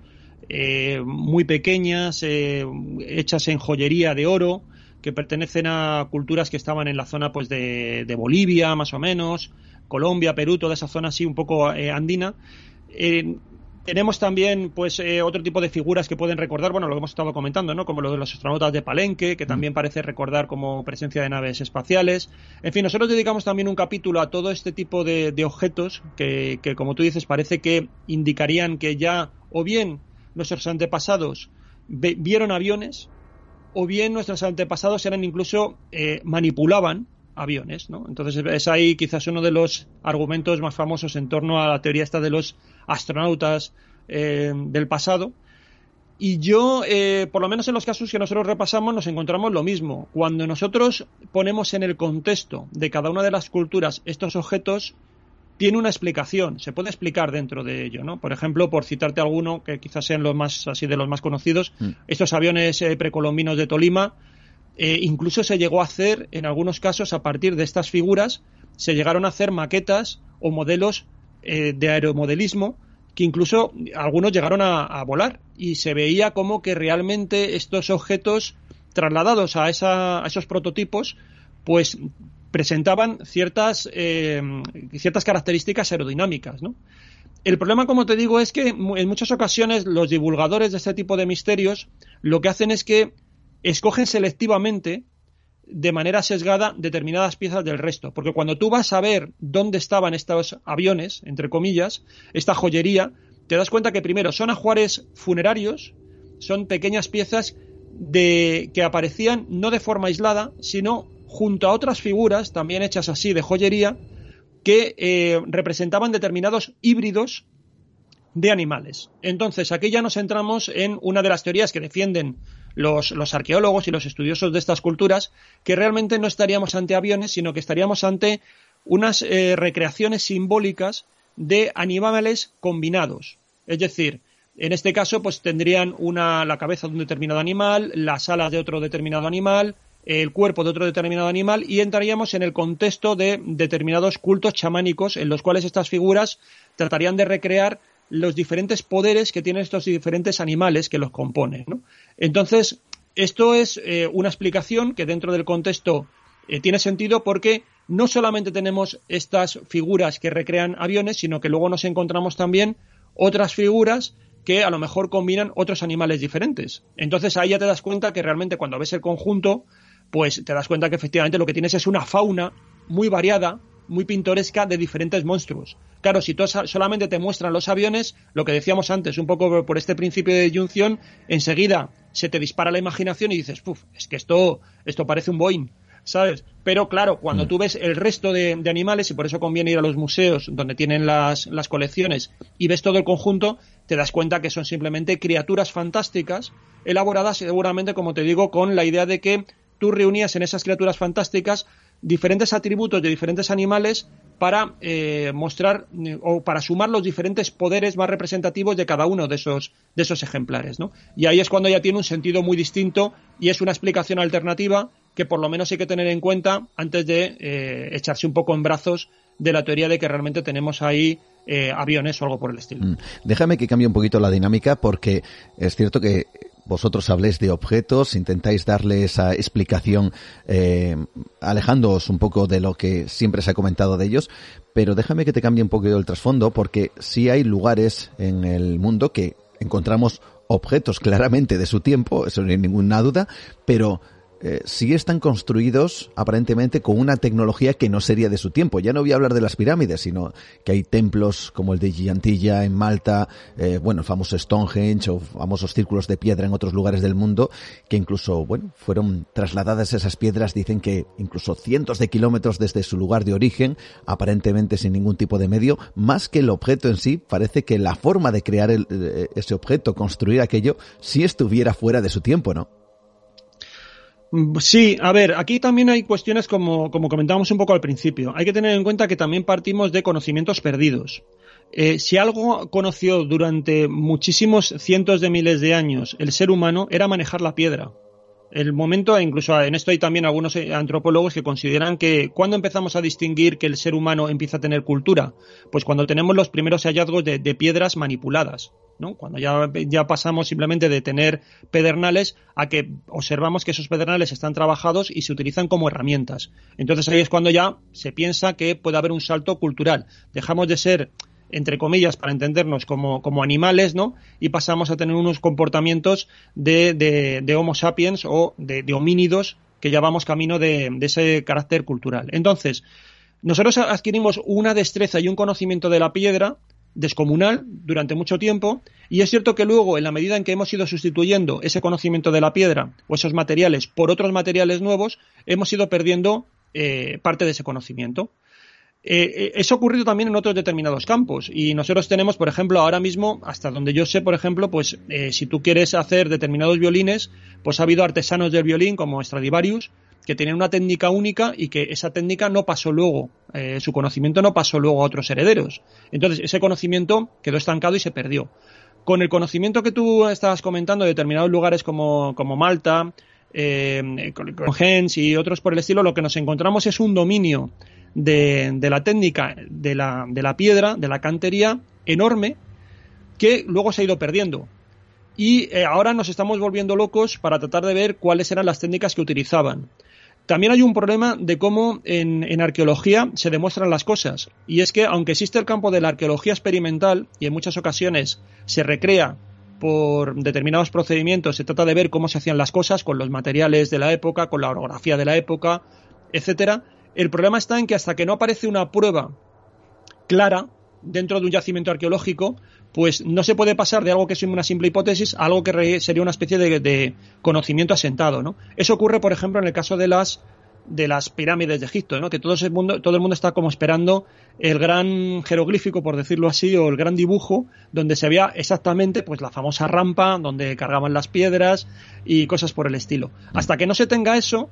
eh, muy pequeñas, eh, hechas en joyería de oro, que pertenecen a culturas que estaban en la zona pues de, Bolivia, más o menos, Colombia, Perú, toda esa zona así un poco eh, andina. Tenemos también, pues, eh, otro tipo de figuras que pueden recordar, bueno, lo que hemos estado comentando, ¿no? Como lo de los astronautas de Palenque, que también parece recordar como presencia de naves espaciales. En fin, nosotros dedicamos también un capítulo a todo este tipo de, objetos que, que, como tú dices, parece que indicarían que ya, o bien nuestros antepasados vieron aviones, o bien nuestros antepasados eran incluso eh, manipulaban aviones, ¿no? Entonces es ahí quizás uno de los argumentos más famosos en torno a la teoría esta de los astronautas eh, del pasado. Y yo, eh, por lo menos en los casos que nosotros repasamos, nos encontramos lo mismo. Cuando nosotros ponemos en el contexto de cada una de las culturas estos objetos, tiene una explicación, se puede explicar dentro de ello, ¿no? Por ejemplo, por citarte alguno que quizás sean los más así de los más conocidos, mm. estos aviones eh, precolombinos de Tolima, incluso se llegó a hacer en algunos casos a partir de estas figuras, se llegaron a hacer maquetas o modelos eh, de aeromodelismo que incluso algunos llegaron a, volar y se veía como que realmente estos objetos trasladados a, esa, a esos prototipos pues presentaban ciertas, eh, ciertas características aerodinámicas. El problema, como te digo, es que en muchas ocasiones los divulgadores de este tipo de misterios lo que hacen es que escogen selectivamente de manera sesgada determinadas piezas del resto. Porque cuando tú vas a ver dónde estaban estos aviones, entre comillas, esta joyería, te das cuenta que primero son ajuares funerarios, son pequeñas piezas de, que aparecían no de forma aislada, sino junto a otras figuras, también hechas así de joyería, que eh, representaban determinados híbridos de animales. Entonces, aquí ya nos centramos en una de las teorías que defienden los, arqueólogos y los estudiosos de estas culturas, que realmente no estaríamos ante aviones, sino que estaríamos ante unas eh, recreaciones simbólicas de animales combinados. Es decir, en este caso, pues tendrían una, la cabeza de un determinado animal, las alas de otro determinado animal, el cuerpo de otro determinado animal y entraríamos en el contexto de determinados cultos chamánicos en los cuales estas figuras tratarían de recrear los diferentes poderes que tienen estos diferentes animales que los componen. Entonces, esto es eh, una explicación que dentro del contexto eh, tiene sentido porque no solamente tenemos estas figuras que recrean aviones, sino que luego nos encontramos también otras figuras que a lo mejor combinan otros animales diferentes. Entonces ahí ya te das cuenta que realmente cuando ves el conjunto, pues te das cuenta que efectivamente lo que tienes es una fauna muy variada, muy pintoresca de diferentes monstruos. Claro, si tú solamente te muestran los aviones, lo que decíamos antes, un poco por este principio de junción, enseguida se te dispara la imaginación y dices, puf, es que esto, esto parece un Boeing. ¿sabes? Pero claro, cuando mm. tú ves el resto de, animales, y por eso conviene ir a los museos donde tienen las, las, colecciones y ves todo el conjunto, te das cuenta que son simplemente criaturas fantásticas, elaboradas seguramente, como te digo, con la idea de que tú reunías en esas criaturas fantásticas diferentes atributos de diferentes animales para eh, mostrar eh, o para sumar los diferentes poderes más representativos de cada uno de esos, de esos ejemplares. ¿no? Y ahí es cuando ya tiene un sentido muy distinto y es una explicación alternativa que por lo menos hay que tener en cuenta antes de eh, echarse un poco en brazos de la teoría de que realmente tenemos ahí aviones o algo por el estilo. Mm. Déjame que cambie un poquito la dinámica porque es cierto que vosotros habléis de objetos, intentáis darle esa explicación eh, alejándoos un poco de lo que siempre se ha comentado de ellos, pero déjame que te cambie un poco el trasfondo porque sí hay lugares en el mundo que encontramos objetos claramente de su tiempo, eso no hay ninguna duda, pero eh, sí están construidos aparentemente con una tecnología que no sería de su tiempo. Ya no voy a hablar de las pirámides, sino que hay templos como el de Gigantilla en Malta, eh, bueno, el famoso Stonehenge o famosos círculos de piedra en otros lugares del mundo, que incluso, bueno, fueron trasladadas esas piedras, dicen que incluso cientos de kilómetros desde su lugar de origen, aparentemente sin ningún tipo de medio, más que el objeto en sí, parece que la forma de crear eh, ese objeto, construir aquello, sí estuviera fuera de su tiempo, ¿no? Mm, sí, a ver, aquí también hay cuestiones como, comentábamos un poco al principio. Hay que tener en cuenta que también partimos de conocimientos perdidos. Eh, si algo conoció durante muchísimos cientos de miles de años el ser humano era manejar la piedra. el momento, incluso en esto hay también algunos antropólogos que consideran que cuando empezamos a distinguir que el ser humano empieza a tener cultura, pues cuando tenemos los primeros hallazgos de, piedras manipuladas, Cuando ya, ya pasamos simplemente de tener pedernales a que observamos que esos pedernales están trabajados y se utilizan como herramientas. Entonces ahí es cuando ya se piensa que puede haber un salto cultural. Dejamos de ser entre comillas, para entendernos, como, como animales, ¿no? Y pasamos a tener unos comportamientos de, de, Homo sapiens o de, homínidos que ya vamos camino de, ese carácter cultural. Entonces, nosotros adquirimos una destreza y un conocimiento de la piedra descomunal durante mucho tiempo y es cierto que luego en la medida en que hemos ido sustituyendo ese conocimiento de la piedra o esos materiales por otros materiales nuevos hemos ido perdiendo eh, parte de ese conocimiento. Eh, eh, eso ha ocurrido también en otros determinados campos y nosotros tenemos, por ejemplo, ahora mismo, hasta donde yo sé, por ejemplo, pues eh, si tú quieres hacer determinados violines, pues ha habido artesanos del violín como Stradivarius que tienen una técnica única y que esa técnica no pasó luego, su conocimiento no pasó luego a otros herederos. Entonces, ese conocimiento quedó estancado y se perdió. Con el conocimiento que tú estabas comentando de determinados lugares como, como Malta, con Gens y otros por el estilo, lo que nos encontramos es un dominio de, la técnica de la, de la piedra, de la cantería, enorme, que luego se ha ido perdiendo. Y eh, ahora nos estamos volviendo locos para tratar de ver cuáles eran las técnicas que utilizaban. También hay un problema de cómo en, en, arqueología se demuestran las cosas. Y es que, aunque existe el campo de la arqueología experimental, y en muchas ocasiones se recrea por determinados procedimientos, se trata de ver cómo se hacían las cosas con los materiales de la época, con la orografía de la época, etcétera, el problema está en que hasta que no aparece una prueba clara dentro de un yacimiento arqueológico, pues no se puede pasar de algo que es una simple hipótesis a algo que sería una especie de, conocimiento asentado, ¿no? Eso ocurre, por ejemplo, en el caso de las de las pirámides de Egipto, ¿no? Que todo el mundo todo el mundo está como esperando el gran jeroglífico, por decirlo así, o el gran dibujo donde se veía exactamente pues la famosa rampa donde cargaban las piedras y cosas por el estilo. Hasta que no se tenga eso,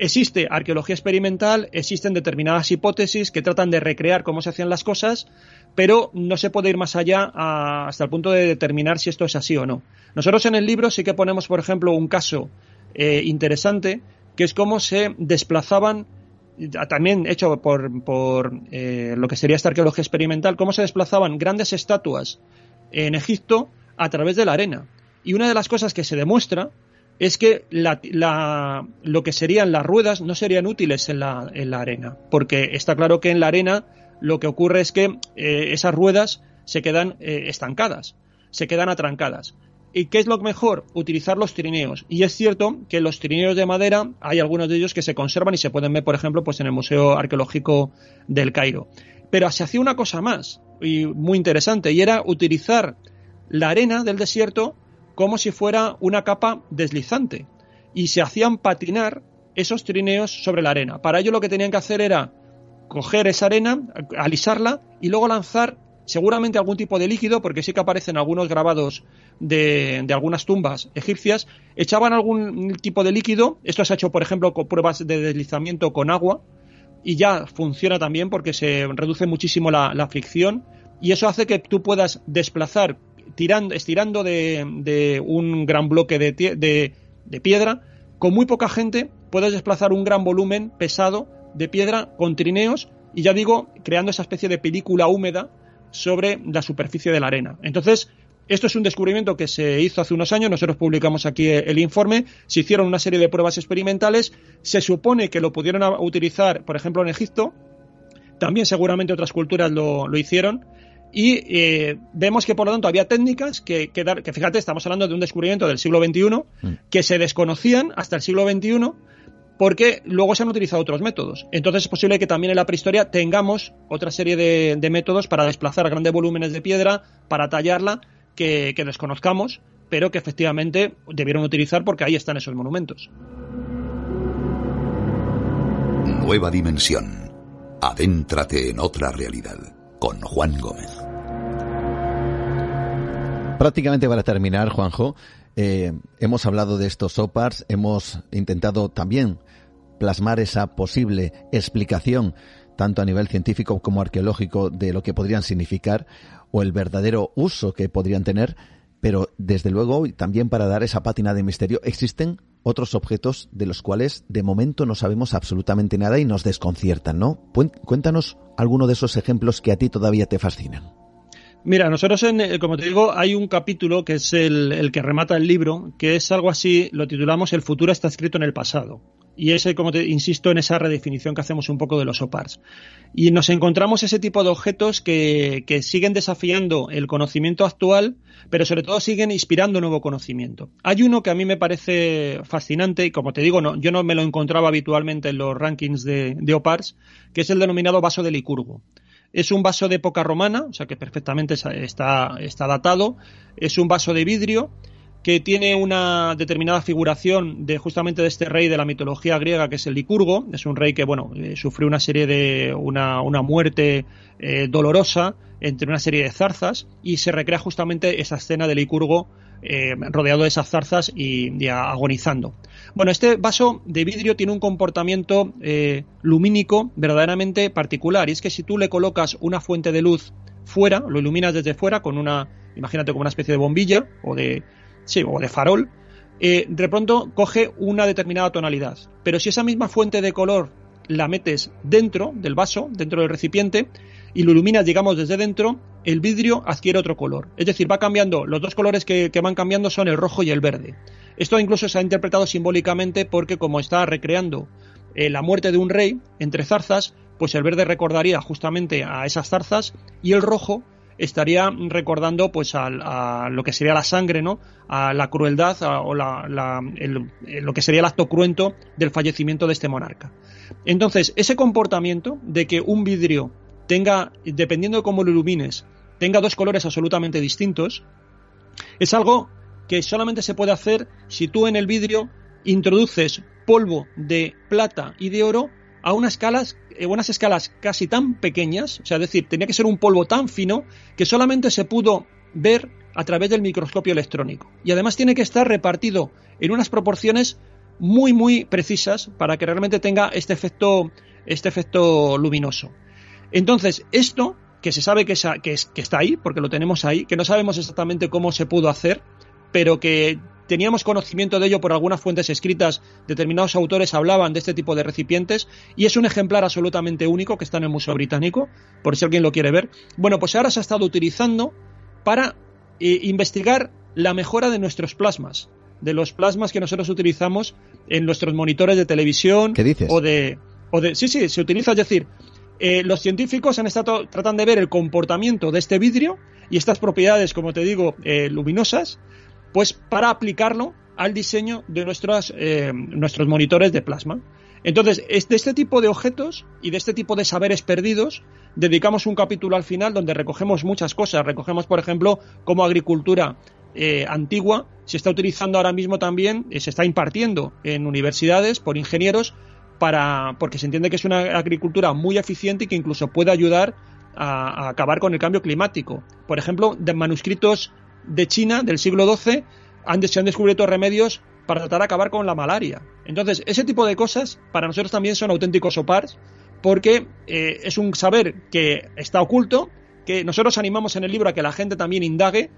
existe arqueología experimental, existen determinadas hipótesis que tratan de recrear cómo se hacían las cosas, pero no se puede ir más allá hasta el punto de determinar si esto es así o no. Nosotros en el libro sí que ponemos, por ejemplo, un caso eh, interesante, que es cómo se desplazaban, también hecho por, por eh, lo que sería esta arqueología experimental, cómo se desplazaban grandes estatuas en Egipto a través de la arena. Y una de las cosas que se demuestra es que lo que serían las ruedas no serían útiles en la, arena, porque está claro que en la arena lo que ocurre es que eh, esas ruedas se quedan eh, estancadas, se quedan atrancadas. ¿Y qué es lo mejor? Utilizar los trineos. Y es cierto que los trineos de madera, hay algunos de ellos que se conservan y se pueden ver, por ejemplo, pues en el Museo Arqueológico del Cairo. Pero se hacía una cosa más, y muy interesante, y era utilizar la arena del desierto como si fuera una capa deslizante y se hacían patinar esos trineos sobre la arena. Para ello lo que tenían que hacer era coger esa arena, alisarla y luego lanzar seguramente algún tipo de líquido, porque sí que aparecen algunos grabados de, algunas tumbas egipcias, echaban algún tipo de líquido, esto se ha hecho por ejemplo con pruebas de deslizamiento con agua, y ya funciona también porque se reduce muchísimo la, fricción, y eso hace que tú puedas desplazar tirando, estirando de, un gran bloque de, de, piedra, con muy poca gente puedes desplazar un gran volumen pesado de piedra con trineos y ya digo, creando esa especie de película húmeda sobre la superficie de la arena. Entonces, esto es un descubrimiento que se hizo hace unos años, nosotros publicamos aquí el informe, se hicieron una serie de pruebas experimentales, se supone que lo pudieron utilizar, por ejemplo, en Egipto, también seguramente otras culturas lo, lo hicieron, y eh, vemos que, por lo tanto, había técnicas que, que, que, fíjate, estamos hablando de un descubrimiento del siglo XXI, mm. que se desconocían hasta el siglo XXI, porque luego se han utilizado otros métodos. Entonces es posible que también en la prehistoria tengamos otra serie de, métodos para desplazar grandes volúmenes de piedra, para tallarla, que, que desconozcamos, pero que efectivamente debieron utilizar porque ahí están esos monumentos. Nueva dimensión. Adéntrate en otra realidad con Juan Gómez. Prácticamente para terminar, Juanjo, eh, hemos hablado de estos OPARs, hemos intentado también plasmar esa posible explicación, tanto a nivel científico como arqueológico, de lo que podrían significar o el verdadero uso que podrían tener, pero desde luego también para dar esa pátina de misterio, existen otros objetos de los cuales de momento no sabemos absolutamente nada y nos desconciertan, ¿no? Cuéntanos alguno de esos ejemplos que a ti todavía te fascinan. Mira, nosotros, en, eh, como te digo, hay un capítulo que es el, que remata el libro, que es algo así, lo titulamos El futuro está escrito en el pasado. Y ese, como te insisto, en esa redefinición que hacemos un poco de los OPARs. Y nos encontramos ese tipo de objetos que, que siguen desafiando el conocimiento actual, pero sobre todo siguen inspirando nuevo conocimiento. Hay uno que a mí me parece fascinante, y como te digo, no, yo no me lo encontraba habitualmente en los rankings de, de OPARs, que es el denominado vaso de Licurgo. Es un vaso de época romana, o sea que perfectamente está, está datado. Es un vaso de vidrio que tiene una determinada figuración de justamente de este rey de la mitología griega que es el Licurgo. Es un rey que, bueno, eh, sufrió una serie de. una, una muerte eh, dolorosa entre una serie de zarzas y se recrea justamente esa escena de Licurgo eh, rodeado de esas zarzas y, agonizando. Bueno, este vaso de vidrio tiene un comportamiento lumínico verdaderamente particular y es que si tú le colocas una fuente de luz fuera, lo iluminas desde fuera con una, imagínate como una especie de bombilla o de, sí, o de farol, eh, de pronto coge una determinada tonalidad. Pero si esa misma fuente de color la metes dentro del vaso, dentro del recipiente, y lo iluminas, digamos, desde dentro, el vidrio adquiere otro color. Es decir, va cambiando, los dos colores que, van cambiando son el rojo y el verde. Esto incluso se ha interpretado simbólicamente porque como está recreando eh, la muerte de un rey entre zarzas, pues el verde recordaría justamente a esas zarzas y el rojo estaría recordando pues a, lo que sería la sangre, ¿no? A la crueldad o lo que sería el acto cruento del fallecimiento de este monarca. Entonces, ese comportamiento de que un vidrio tenga, dependiendo de cómo lo ilumines, tenga dos colores absolutamente distintos, es algo que solamente se puede hacer si tú en el vidrio introduces polvo de plata y de oro a unas escalas, eh, unas escalas casi tan pequeñas, o sea, es decir, tenía que ser un polvo tan fino que solamente se pudo ver a través del microscopio electrónico. Y además tiene que estar repartido en unas proporciones muy muy precisas para que realmente tenga este efecto este efecto luminoso. Entonces, esto, que se sabe que, que, está ahí, porque lo tenemos ahí, que no sabemos exactamente cómo se pudo hacer, pero que teníamos conocimiento de ello por algunas fuentes escritas, determinados autores hablaban de este tipo de recipientes, y es un ejemplar absolutamente único que está en el Museo Británico, por si alguien lo quiere ver. Bueno, pues ahora se ha estado utilizando para eh, investigar la mejora de nuestros plasmas, de los plasmas que nosotros utilizamos en nuestros monitores de televisión ¿Qué dices? o de o de sí sí se utiliza es decir eh, los científicos han estado tratando de ver el comportamiento de este vidrio y estas propiedades, como te digo, eh, luminosas, pues para aplicarlo al diseño de nuestros, eh, nuestros monitores de plasma. Entonces, de este tipo de objetos y de este tipo de saberes perdidos, dedicamos un capítulo al final donde recogemos muchas cosas. Recogemos, por ejemplo, cómo agricultura antigua se está utilizando ahora mismo también, se está impartiendo en universidades por ingenieros para, porque se entiende que es una agricultura muy eficiente y que incluso puede ayudar a, acabar con el cambio climático. Por ejemplo, de manuscritos de China del siglo XII han, se han descubierto remedios para tratar de acabar con la malaria. Entonces, ese tipo de cosas para nosotros también son auténticos opars porque eh, es un saber que está oculto, que nosotros animamos en el libro a que la gente también indague,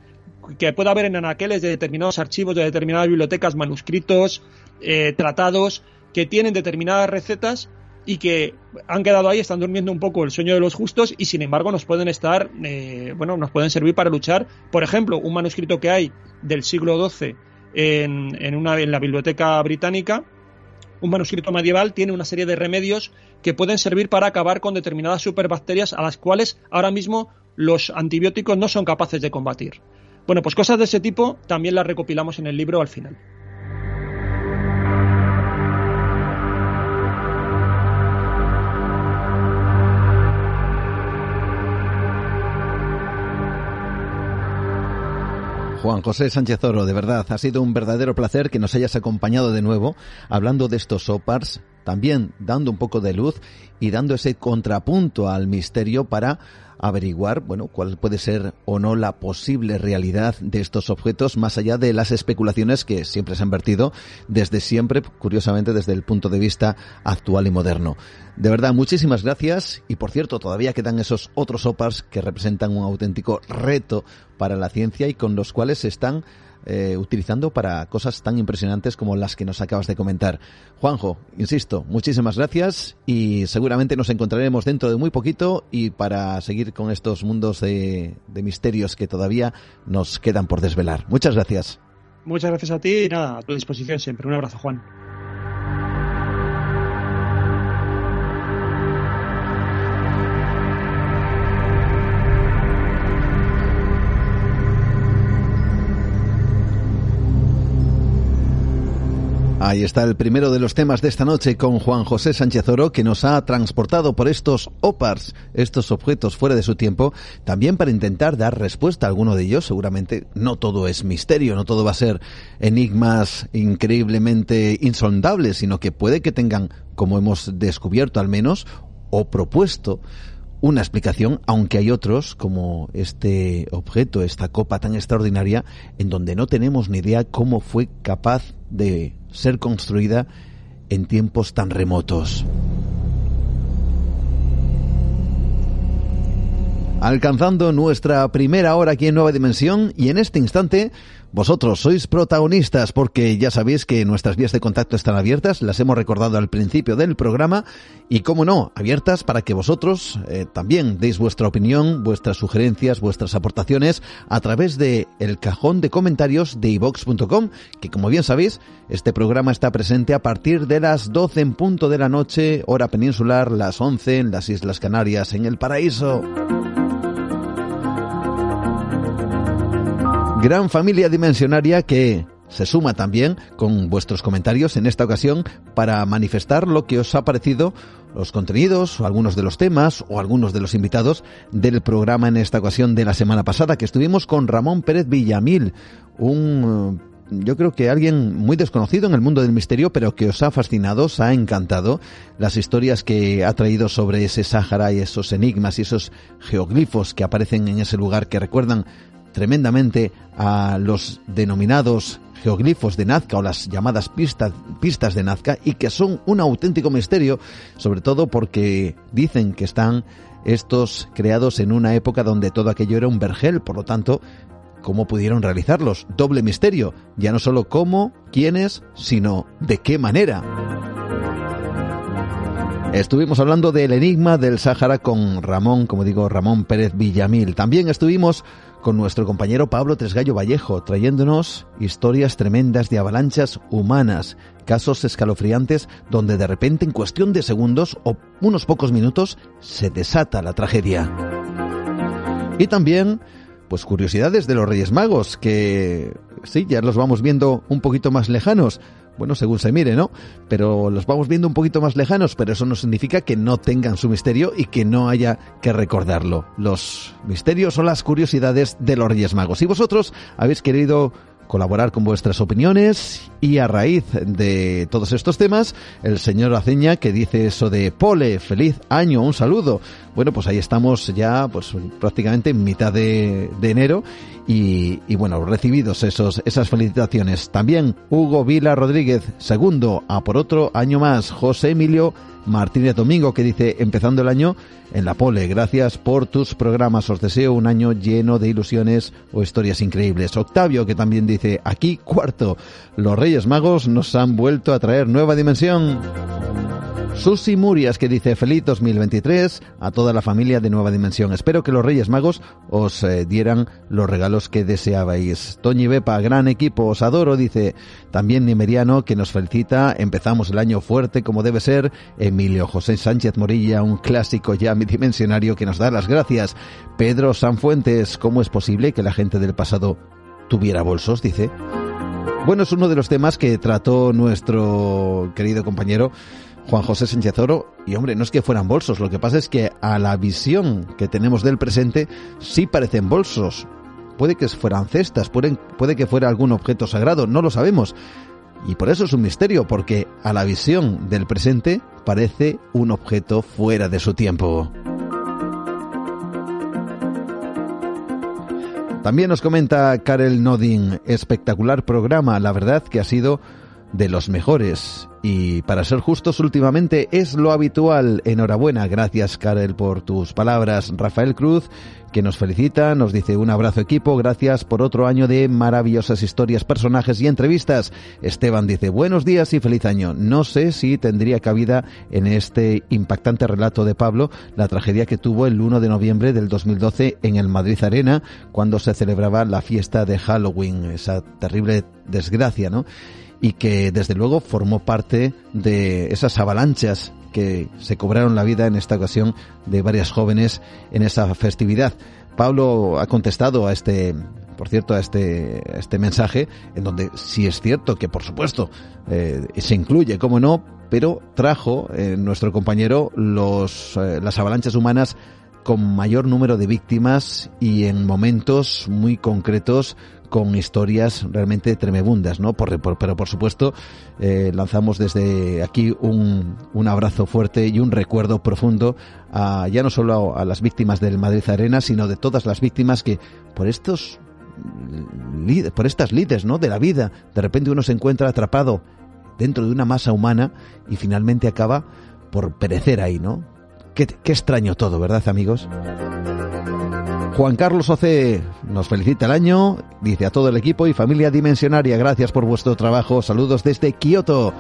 que pueda haber en anaqueles de determinados archivos, de determinadas bibliotecas, manuscritos, eh, tratados, que tienen determinadas recetas y que han quedado ahí, están durmiendo un poco el sueño de los justos y sin embargo nos pueden estar, eh, bueno, nos pueden servir para luchar. Por ejemplo, un manuscrito que hay del siglo XII en, una, en la biblioteca británica, un manuscrito medieval tiene una serie de remedios que pueden servir para acabar con determinadas superbacterias a las cuales ahora mismo los antibióticos no son capaces de combatir. Bueno, pues cosas de ese tipo también las recopilamos en el libro al final. Juan José Sánchez Oro, de verdad, ha sido un verdadero placer que nos hayas acompañado de nuevo hablando de estos OPARs, también dando un poco de luz y dando ese contrapunto al misterio para averiguar, bueno, cuál puede ser o no la posible realidad de estos objetos, más allá de las especulaciones que siempre se han vertido desde siempre, curiosamente desde el punto de vista actual y moderno. De verdad, muchísimas gracias y por cierto, todavía quedan esos otros OPARs que representan un auténtico reto para la ciencia y con los cuales se están eh, utilizando para cosas tan impresionantes como las que nos acabas de comentar. Juanjo, insisto, muchísimas gracias y seguramente nos encontraremos dentro de muy poquito y para seguir con estos mundos de, de misterios que todavía nos quedan por desvelar. Muchas gracias. Muchas gracias a ti y nada, a tu disposición siempre. Un abrazo, Juan. Ahí está el primero de los temas de esta noche con Juan José Sánchez Oro, que nos ha transportado por estos OPARS, estos objetos fuera de su tiempo, también para intentar dar respuesta a alguno de ellos. Seguramente no todo es misterio, no todo va a ser enigmas increíblemente insondables, sino que puede que tengan, como hemos descubierto al menos, o propuesto, una explicación, aunque hay otros, como este objeto, esta copa tan extraordinaria, en donde no tenemos ni idea cómo fue capaz de ser construida en tiempos tan remotos. Alcanzando nuestra primera hora aquí en Nueva Dimensión y en este instante vosotros sois protagonistas porque ya sabéis que nuestras vías de contacto están abiertas, las hemos recordado al principio del programa y, como no, abiertas para que vosotros eh, también deis vuestra opinión, vuestras sugerencias, vuestras aportaciones a través de el cajón de comentarios de ivox.com, que como bien sabéis, este programa está presente a partir de las 12 en punto de la noche, hora peninsular, las 11 en las Islas Canarias, en el paraíso. Gran familia dimensionaria que se suma también con vuestros comentarios en esta ocasión para manifestar lo que os ha parecido los contenidos o algunos de los temas o algunos de los invitados del programa en esta ocasión de la semana pasada que estuvimos con Ramón Pérez Villamil, un yo creo que alguien muy desconocido en el mundo del misterio, pero que os ha fascinado, os ha encantado las historias que ha traído sobre ese Sáhara y esos enigmas y esos geoglifos que aparecen en ese lugar que recuerdan tremendamente a los denominados geoglifos de Nazca o las llamadas pistas, pistas de Nazca y que son un auténtico misterio, sobre todo porque dicen que están estos creados en una época donde todo aquello era un vergel, por lo tanto, ¿cómo pudieron realizarlos? Doble misterio, ya no solo cómo, quiénes, sino de qué manera. Estuvimos hablando del enigma del Sáhara con Ramón, como digo, Ramón Pérez Villamil. También estuvimos con nuestro compañero Pablo Tresgallo Vallejo, trayéndonos historias tremendas de avalanchas humanas, casos escalofriantes donde de repente en cuestión de segundos o unos pocos minutos se desata la tragedia. Y también, pues curiosidades de los Reyes Magos, que sí, ya los vamos viendo un poquito más lejanos, bueno, según se mire, ¿no? Pero los vamos viendo un poquito más lejanos, pero eso no significa que no tengan su misterio y que no haya que recordarlo. Los misterios son las curiosidades de los Reyes Magos. Y vosotros habéis querido colaborar con vuestras opiniones y a raíz de todos estos temas, el señor Aceña que dice eso de Pole, feliz año, un saludo. Bueno, pues ahí estamos ya pues prácticamente en mitad de, enero y, y, bueno, recibidos esos, esas felicitaciones. También Hugo Vila Rodríguez, segundo, a por otro año más, José Emilio Martínez Domingo, que dice, empezando el año en la pole, gracias por tus programas, os deseo un año lleno de ilusiones o historias increíbles. Octavio, que también dice, aquí cuarto, los Reyes Magos nos han vuelto a traer nueva dimensión. Susi Murias que dice feliz 2023 a toda la familia de Nueva Dimensión. Espero que los Reyes Magos os eh, dieran los regalos que deseabais. Toñi Bepa, gran equipo, os adoro, dice también Nimeriano que nos felicita. Empezamos el año fuerte como debe ser. Emilio José Sánchez Morilla, un clásico ya dimensionario que nos da las gracias. Pedro Sanfuentes, ¿cómo es posible que la gente del pasado tuviera bolsos? Dice. Bueno, es uno de los temas que trató nuestro querido compañero Juan José Sánchez Oro, y hombre, no es que fueran bolsos, lo que pasa es que a la visión que tenemos del presente sí parecen bolsos. Puede que fueran cestas, puede, puede que fuera algún objeto sagrado, no lo sabemos. Y por eso es un misterio, porque a la visión del presente parece un objeto fuera de su tiempo. También nos comenta Karel Nodin, espectacular programa, la verdad que ha sido de los mejores. Y para ser justos, últimamente es lo habitual. Enhorabuena, gracias Karel por tus palabras. Rafael Cruz, que nos felicita, nos dice un abrazo equipo, gracias por otro año de maravillosas historias, personajes y entrevistas. Esteban dice buenos días y feliz año. No sé si tendría cabida en este impactante relato de Pablo la tragedia que tuvo el 1 de noviembre del 2012 en el Madrid Arena, cuando se celebraba la fiesta de Halloween, esa terrible desgracia, ¿no? Y que desde luego formó parte de esas avalanchas que se cobraron la vida en esta ocasión de varias jóvenes en esa festividad. Pablo ha contestado a este, por cierto, a este, este mensaje, en donde sí es cierto que, por supuesto, eh, se incluye, como no, pero trajo eh, nuestro compañero los, eh, las avalanchas humanas con mayor número de víctimas y en momentos muy concretos con historias realmente tremebundas, ¿no? Por, pero por supuesto eh, lanzamos desde aquí un, un, abrazo fuerte y un recuerdo profundo a, ya no solo a, las víctimas del Madrid Arena, sino de todas las víctimas que por estos por estas lides, ¿no? De la vida, de repente uno se encuentra atrapado dentro de una masa humana y finalmente acaba por perecer ahí, ¿no? Qué extraño todo, ¿verdad, amigos? Juan Carlos Oce nos felicita el año, dice a todo el equipo y familia dimensionaria, gracias por vuestro trabajo, saludos desde Kioto.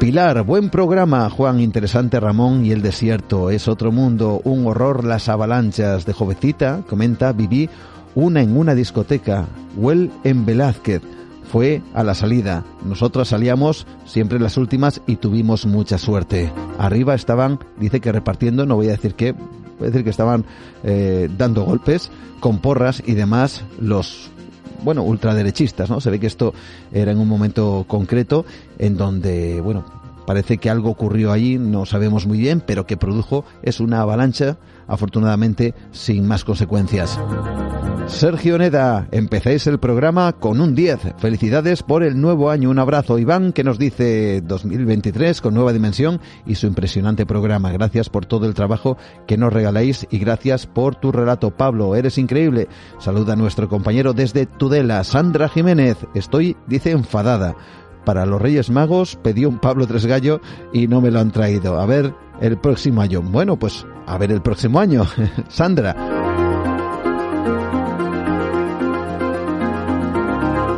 Pilar, buen programa, Juan, interesante Ramón y el desierto, es otro mundo, un horror las avalanchas. De jovencita, comenta, viví una en una discoteca, Well en Velázquez. Fue a la salida. Nosotras salíamos siempre las últimas y tuvimos mucha suerte. Arriba estaban, dice que repartiendo, no voy a decir qué, es decir que estaban eh, dando golpes con porras y demás los bueno, ultraderechistas, ¿no? Se ve que esto era en un momento concreto en donde, bueno, parece que algo ocurrió allí, no sabemos muy bien, pero que produjo es una avalancha afortunadamente sin más consecuencias. Sergio Neda, empezáis el programa con un 10. Felicidades por el nuevo año. Un abrazo, Iván, que nos dice 2023 con nueva dimensión y su impresionante programa. Gracias por todo el trabajo que nos regaláis y gracias por tu relato, Pablo. Eres increíble. Saluda a nuestro compañero desde Tudela, Sandra Jiménez. Estoy, dice, enfadada. Para los Reyes Magos pedí un Pablo Tres Gallo y no me lo han traído. A ver, el próximo año. Bueno, pues a ver el próximo año. Sandra.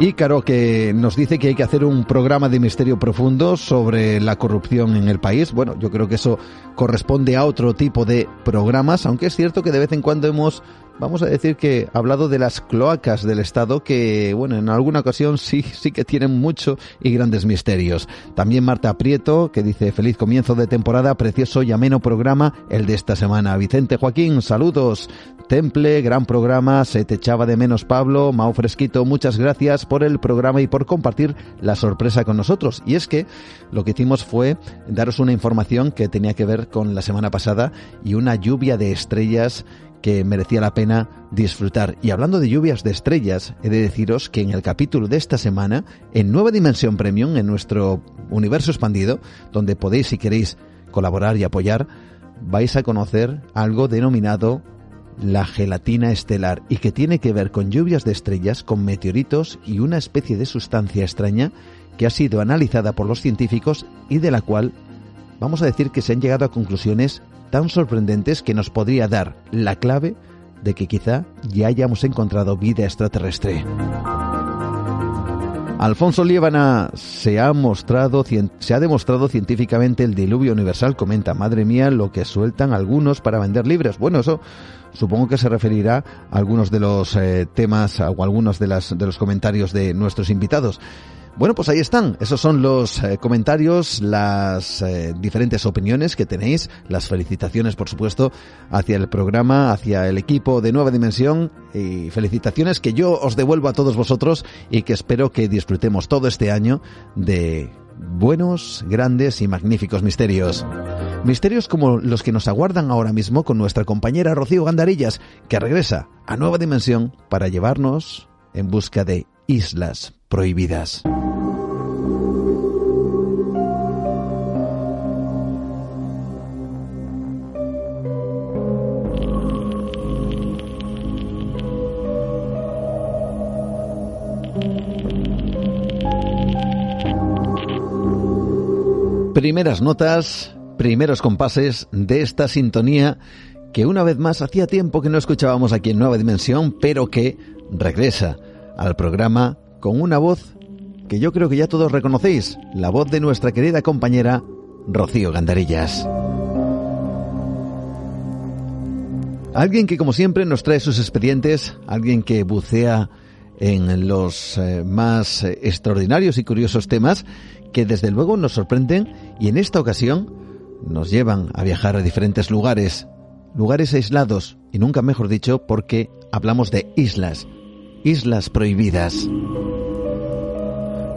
Ícaro que nos dice que hay que hacer un programa de misterio profundo sobre la corrupción en el país. Bueno, yo creo que eso corresponde a otro tipo de programas, aunque es cierto que de vez en cuando hemos vamos a decir que ha hablado de las cloacas del Estado que, bueno, en alguna ocasión sí, sí que tienen mucho y grandes misterios. También Marta Prieto, que dice feliz comienzo de temporada, precioso y ameno programa el de esta semana. Vicente Joaquín, saludos. Temple, gran programa, se te echaba de menos Pablo, Mau Fresquito, muchas gracias por el programa y por compartir la sorpresa con nosotros. Y es que lo que hicimos fue daros una información que tenía que ver con la semana pasada y una lluvia de estrellas que merecía la pena disfrutar. Y hablando de lluvias de estrellas, he de deciros que en el capítulo de esta semana, en Nueva Dimensión Premium, en nuestro universo expandido, donde podéis, si queréis, colaborar y apoyar, vais a conocer algo denominado la gelatina estelar y que tiene que ver con lluvias de estrellas, con meteoritos y una especie de sustancia extraña que ha sido analizada por los científicos y de la cual vamos a decir que se han llegado a conclusiones tan sorprendentes que nos podría dar la clave de que quizá ya hayamos encontrado vida extraterrestre. Alfonso Liébana se ha mostrado, se ha demostrado científicamente el diluvio universal, comenta, madre mía, lo que sueltan algunos para vender libros. Bueno, eso supongo que se referirá a algunos de los eh, temas o algunos de, las, de los comentarios de nuestros invitados. Bueno, pues ahí están. Esos son los eh, comentarios, las eh, diferentes opiniones que tenéis, las felicitaciones, por supuesto, hacia el programa, hacia el equipo de Nueva Dimensión y felicitaciones que yo os devuelvo a todos vosotros y que espero que disfrutemos todo este año de buenos, grandes y magníficos misterios. Misterios como los que nos aguardan ahora mismo con nuestra compañera Rocío Gandarillas, que regresa a Nueva Dimensión para llevarnos en busca de islas prohibidas. Primeras notas, primeros compases de esta sintonía que una vez más hacía tiempo que no escuchábamos aquí en Nueva Dimensión, pero que regresa al programa con una voz que yo creo que ya todos reconocéis, la voz de nuestra querida compañera Rocío Gandarillas. Alguien que como siempre nos trae sus expedientes, alguien que bucea en los eh, más eh, extraordinarios y curiosos temas que desde luego nos sorprenden y en esta ocasión nos llevan a viajar a diferentes lugares, lugares aislados y nunca mejor dicho porque hablamos de islas, islas prohibidas.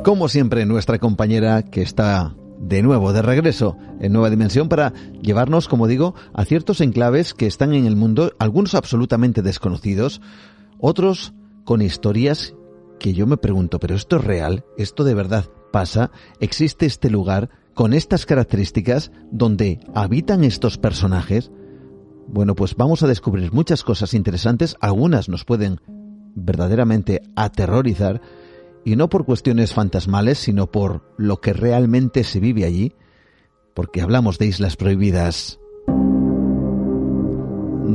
Como siempre nuestra compañera que está de nuevo, de regreso en Nueva Dimensión para llevarnos, como digo, a ciertos enclaves que están en el mundo, algunos absolutamente desconocidos, otros con historias que yo me pregunto, ¿pero esto es real? ¿Esto de verdad pasa? ¿Existe este lugar con estas características donde habitan estos personajes? Bueno, pues vamos a descubrir muchas cosas interesantes, algunas nos pueden verdaderamente aterrorizar, y no por cuestiones fantasmales, sino por lo que realmente se vive allí, porque hablamos de islas prohibidas.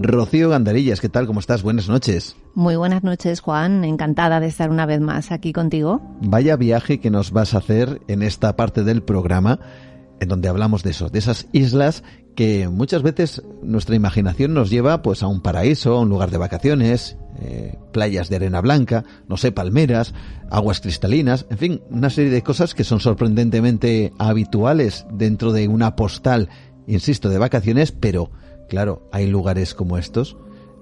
Rocío Gandarillas, ¿qué tal? ¿Cómo estás? Buenas noches. Muy buenas noches, Juan. Encantada de estar una vez más aquí contigo. Vaya viaje que nos vas a hacer en esta parte del programa, en donde hablamos de eso, de esas islas que muchas veces nuestra imaginación nos lleva pues a un paraíso, a un lugar de vacaciones, eh, playas de arena blanca, no sé, palmeras, aguas cristalinas, en fin, una serie de cosas que son sorprendentemente habituales dentro de una postal, insisto, de vacaciones, pero claro, hay lugares como estos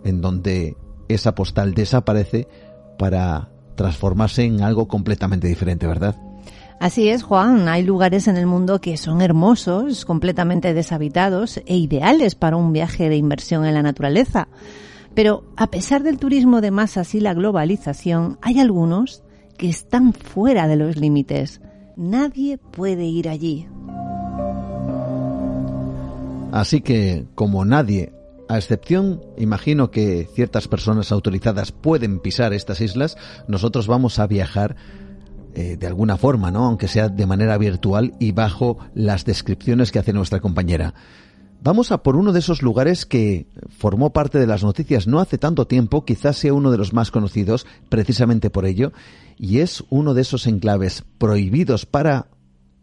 en donde esa postal desaparece para transformarse en algo completamente diferente, ¿verdad? Así es, Juan. Hay lugares en el mundo que son hermosos, completamente deshabitados e ideales para un viaje de inversión en la naturaleza. Pero a pesar del turismo de masas y la globalización, hay algunos que están fuera de los límites. Nadie puede ir allí. Así que, como nadie, a excepción, imagino que ciertas personas autorizadas pueden pisar estas islas, nosotros vamos a viajar eh, de alguna forma, ¿no? Aunque sea de manera virtual y bajo las descripciones que hace nuestra compañera. Vamos a por uno de esos lugares que formó parte de las noticias no hace tanto tiempo, quizás sea uno de los más conocidos precisamente por ello, y es uno de esos enclaves prohibidos para,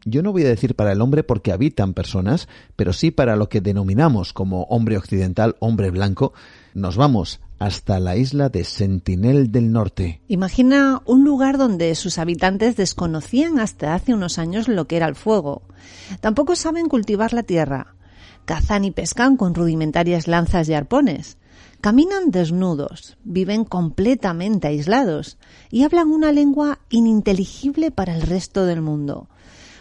yo no voy a decir para el hombre porque habitan personas, pero sí para lo que denominamos como hombre occidental, hombre blanco. Nos vamos hasta la isla de Sentinel del Norte. Imagina un lugar donde sus habitantes desconocían hasta hace unos años lo que era el fuego. Tampoco saben cultivar la tierra. Cazan y pescan con rudimentarias lanzas y arpones. Caminan desnudos, viven completamente aislados y hablan una lengua ininteligible para el resto del mundo.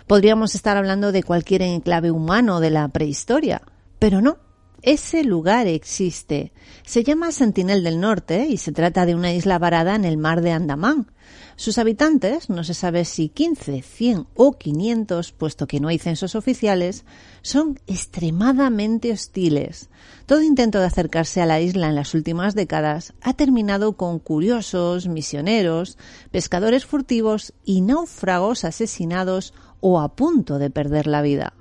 Podríamos estar hablando de cualquier enclave humano de la prehistoria, pero no. Ese lugar existe. Se llama Sentinel del Norte y se trata de una isla varada en el mar de Andamán. Sus habitantes, no se sabe si 15, 100 o 500, puesto que no hay censos oficiales, son extremadamente hostiles. Todo intento de acercarse a la isla en las últimas décadas ha terminado con curiosos, misioneros, pescadores furtivos y náufragos asesinados o a punto de perder la vida.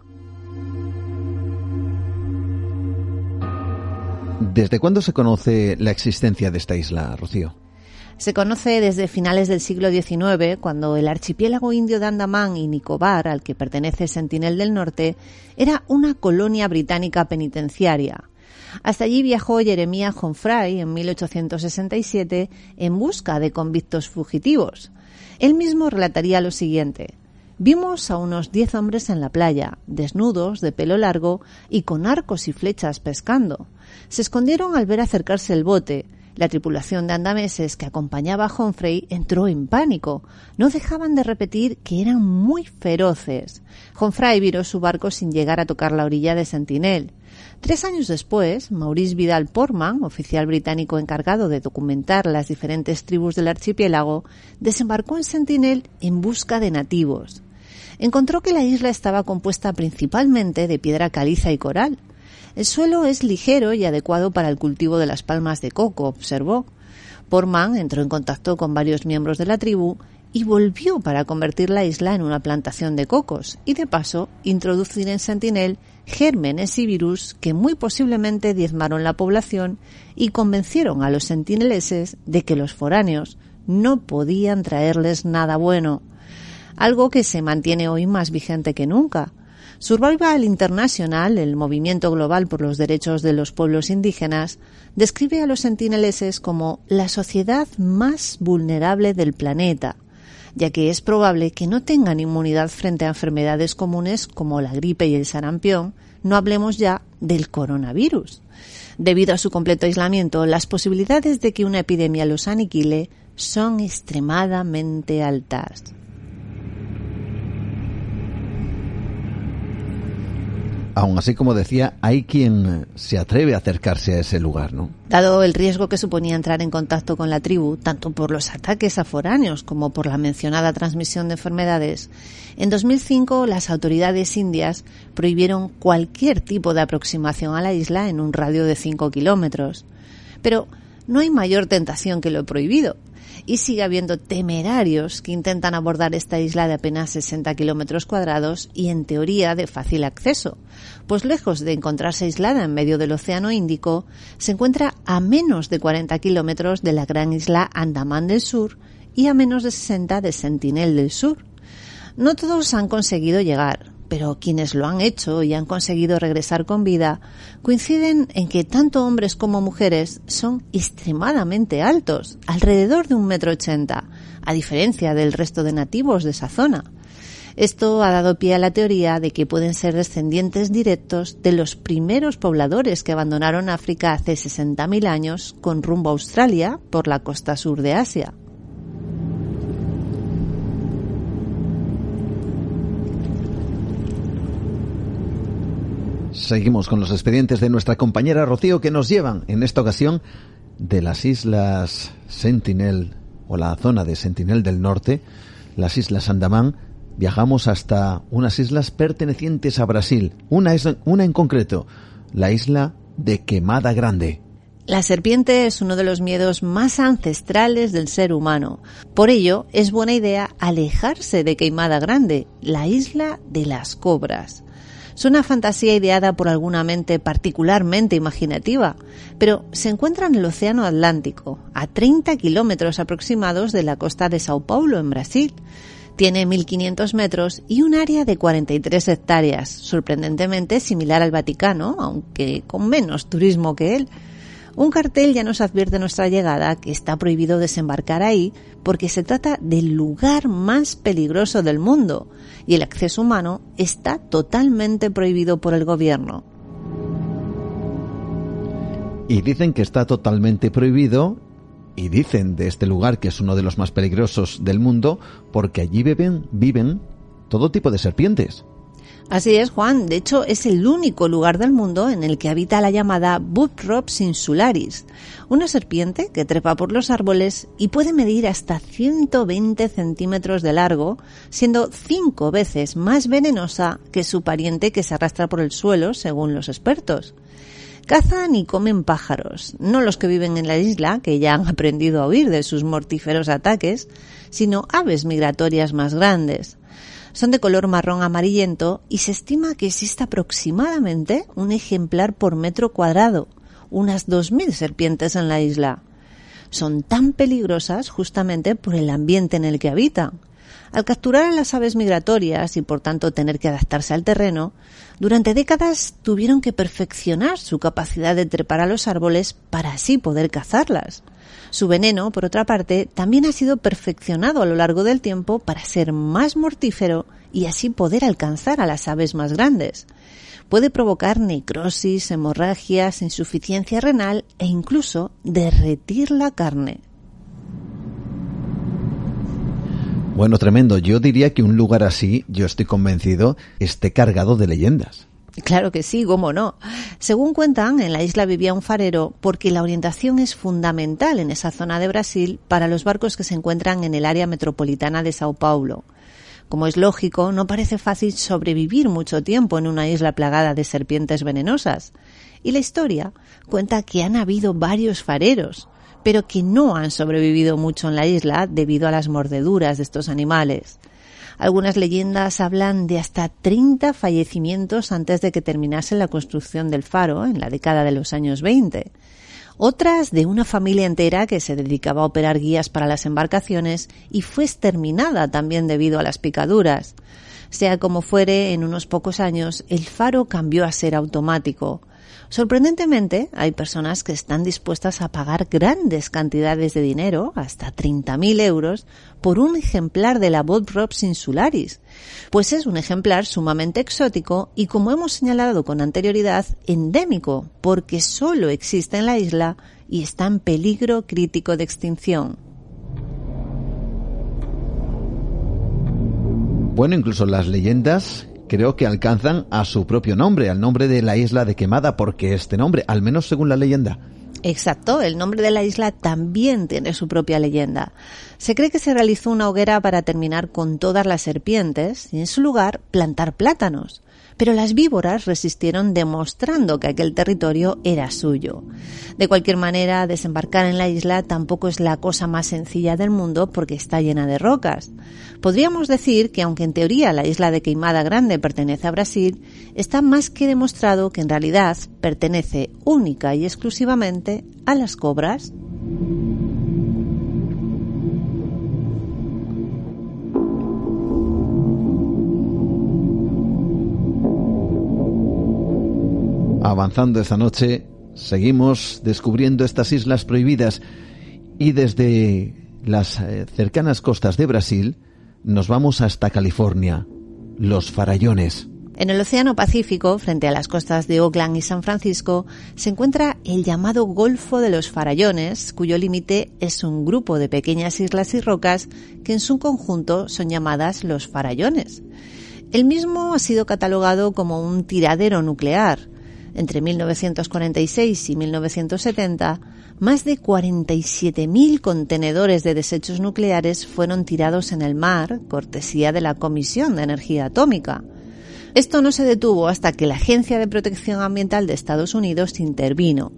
¿Desde cuándo se conoce la existencia de esta isla, Rocío? Se conoce desde finales del siglo XIX, cuando el archipiélago indio de Andamán y Nicobar, al que pertenece Sentinel del Norte, era una colonia británica penitenciaria. Hasta allí viajó Jeremías Jonfray en 1867 en busca de convictos fugitivos. Él mismo relataría lo siguiente. Vimos a unos diez hombres en la playa, desnudos, de pelo largo y con arcos y flechas pescando. Se escondieron al ver acercarse el bote. La tripulación de andameses que acompañaba a Humphrey entró en pánico. No dejaban de repetir que eran muy feroces. Humphrey viró su barco sin llegar a tocar la orilla de Sentinel. Tres años después, Maurice Vidal Portman, oficial británico encargado de documentar las diferentes tribus del archipiélago, desembarcó en Sentinel en busca de nativos. Encontró que la isla estaba compuesta principalmente de piedra caliza y coral. El suelo es ligero y adecuado para el cultivo de las palmas de coco, observó. Portman entró en contacto con varios miembros de la tribu y volvió para convertir la isla en una plantación de cocos y de paso introducir en Sentinel gérmenes y virus que muy posiblemente diezmaron la población y convencieron a los sentineleses de que los foráneos no podían traerles nada bueno, algo que se mantiene hoy más vigente que nunca. Survival International, el movimiento global por los derechos de los pueblos indígenas, describe a los sentineleses como la sociedad más vulnerable del planeta, ya que es probable que no tengan inmunidad frente a enfermedades comunes como la gripe y el sarampión, no hablemos ya del coronavirus. Debido a su completo aislamiento, las posibilidades de que una epidemia los aniquile son extremadamente altas. Aún así, como decía, hay quien se atreve a acercarse a ese lugar, ¿no? Dado el riesgo que suponía entrar en contacto con la tribu, tanto por los ataques a foráneos como por la mencionada transmisión de enfermedades, en 2005 las autoridades indias prohibieron cualquier tipo de aproximación a la isla en un radio de 5 kilómetros. Pero no hay mayor tentación que lo prohibido y sigue habiendo temerarios que intentan abordar esta isla de apenas 60 kilómetros cuadrados y en teoría de fácil acceso, pues lejos de encontrarse aislada en medio del Océano Índico, se encuentra a menos de 40 kilómetros de la gran isla Andamán del Sur y a menos de 60 de Sentinel del Sur. No todos han conseguido llegar, pero quienes lo han hecho y han conseguido regresar con vida coinciden en que tanto hombres como mujeres son extremadamente altos, alrededor de un metro ochenta, a diferencia del resto de nativos de esa zona. Esto ha dado pie a la teoría de que pueden ser descendientes directos de los primeros pobladores que abandonaron África hace 60.000 años con rumbo a Australia por la costa sur de Asia. Seguimos con los expedientes de nuestra compañera Rocío que nos llevan en esta ocasión de las islas Sentinel o la zona de Sentinel del Norte, las islas Andamán, viajamos hasta unas islas pertenecientes a Brasil, una, es, una en concreto, la isla de Quemada Grande. La serpiente es uno de los miedos más ancestrales del ser humano. Por ello, es buena idea alejarse de Quemada Grande, la isla de las cobras. Es una fantasía ideada por alguna mente particularmente imaginativa, pero se encuentra en el Océano Atlántico, a 30 kilómetros aproximados de la costa de Sao Paulo, en Brasil. Tiene 1.500 metros y un área de 43 hectáreas, sorprendentemente similar al Vaticano, aunque con menos turismo que él. Un cartel ya nos advierte nuestra llegada que está prohibido desembarcar ahí porque se trata del lugar más peligroso del mundo y el acceso humano está totalmente prohibido por el gobierno. Y dicen que está totalmente prohibido y dicen de este lugar que es uno de los más peligrosos del mundo porque allí viven, viven todo tipo de serpientes. Así es, Juan. De hecho, es el único lugar del mundo en el que habita la llamada Buprops insularis, una serpiente que trepa por los árboles y puede medir hasta 120 centímetros de largo, siendo cinco veces más venenosa que su pariente que se arrastra por el suelo, según los expertos. Cazan y comen pájaros, no los que viven en la isla, que ya han aprendido a huir de sus mortíferos ataques, sino aves migratorias más grandes son de color marrón amarillento y se estima que existe aproximadamente un ejemplar por metro cuadrado, unas 2.000 serpientes en la isla. Son tan peligrosas justamente por el ambiente en el que habitan. Al capturar a las aves migratorias y por tanto tener que adaptarse al terreno, durante décadas tuvieron que perfeccionar su capacidad de trepar a los árboles para así poder cazarlas. Su veneno, por otra parte, también ha sido perfeccionado a lo largo del tiempo para ser más mortífero y así poder alcanzar a las aves más grandes. Puede provocar necrosis, hemorragias, insuficiencia renal e incluso derretir la carne. Bueno, tremendo. Yo diría que un lugar así, yo estoy convencido, esté cargado de leyendas. Claro que sí, cómo no. Según cuentan, en la isla vivía un farero porque la orientación es fundamental en esa zona de Brasil para los barcos que se encuentran en el área metropolitana de Sao Paulo. Como es lógico, no parece fácil sobrevivir mucho tiempo en una isla plagada de serpientes venenosas. Y la historia cuenta que han habido varios fareros, pero que no han sobrevivido mucho en la isla debido a las mordeduras de estos animales. Algunas leyendas hablan de hasta 30 fallecimientos antes de que terminase la construcción del faro en la década de los años 20. Otras de una familia entera que se dedicaba a operar guías para las embarcaciones y fue exterminada también debido a las picaduras. Sea como fuere, en unos pocos años el faro cambió a ser automático. Sorprendentemente, hay personas que están dispuestas a pagar grandes cantidades de dinero, hasta 30.000 euros, por un ejemplar de la Bodrops insularis, pues es un ejemplar sumamente exótico y, como hemos señalado con anterioridad, endémico, porque solo existe en la isla y está en peligro crítico de extinción. Bueno, incluso las leyendas creo que alcanzan a su propio nombre, al nombre de la isla de Quemada, porque este nombre, al menos según la leyenda. Exacto, el nombre de la isla también tiene su propia leyenda. Se cree que se realizó una hoguera para terminar con todas las serpientes y en su lugar plantar plátanos pero las víboras resistieron demostrando que aquel territorio era suyo. De cualquier manera, desembarcar en la isla tampoco es la cosa más sencilla del mundo porque está llena de rocas. Podríamos decir que aunque en teoría la isla de Queimada Grande pertenece a Brasil, está más que demostrado que en realidad pertenece única y exclusivamente a las cobras. Avanzando esta noche, seguimos descubriendo estas islas prohibidas y desde las eh, cercanas costas de Brasil nos vamos hasta California, los farallones. En el Océano Pacífico, frente a las costas de Oakland y San Francisco, se encuentra el llamado Golfo de los Farallones, cuyo límite es un grupo de pequeñas islas y rocas que en su conjunto son llamadas los Farallones. El mismo ha sido catalogado como un tiradero nuclear, entre 1946 y 1970, más de 47.000 contenedores de desechos nucleares fueron tirados en el mar, cortesía de la Comisión de Energía Atómica. Esto no se detuvo hasta que la Agencia de Protección Ambiental de Estados Unidos intervino.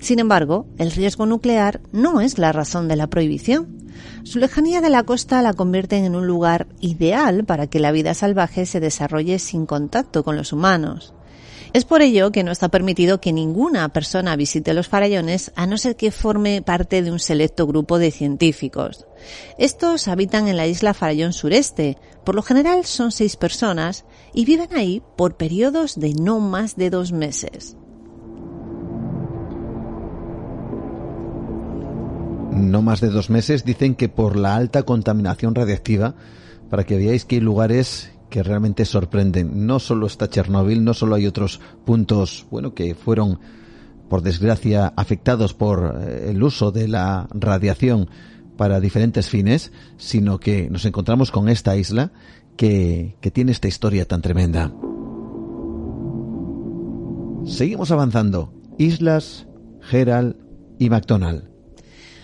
Sin embargo, el riesgo nuclear no es la razón de la prohibición. Su lejanía de la costa la convierte en un lugar ideal para que la vida salvaje se desarrolle sin contacto con los humanos. Es por ello que no está permitido que ninguna persona visite los farallones a no ser que forme parte de un selecto grupo de científicos. Estos habitan en la isla Farallón Sureste, por lo general son seis personas, y viven ahí por periodos de no más de dos meses. No más de dos meses dicen que por la alta contaminación radiactiva, para que veáis que hay lugares que realmente sorprenden. No solo está Chernóbil, no solo hay otros puntos, bueno, que fueron, por desgracia, afectados por eh, el uso de la radiación para diferentes fines, sino que nos encontramos con esta isla que, que tiene esta historia tan tremenda. Seguimos avanzando. Islas, Gerald y McDonald.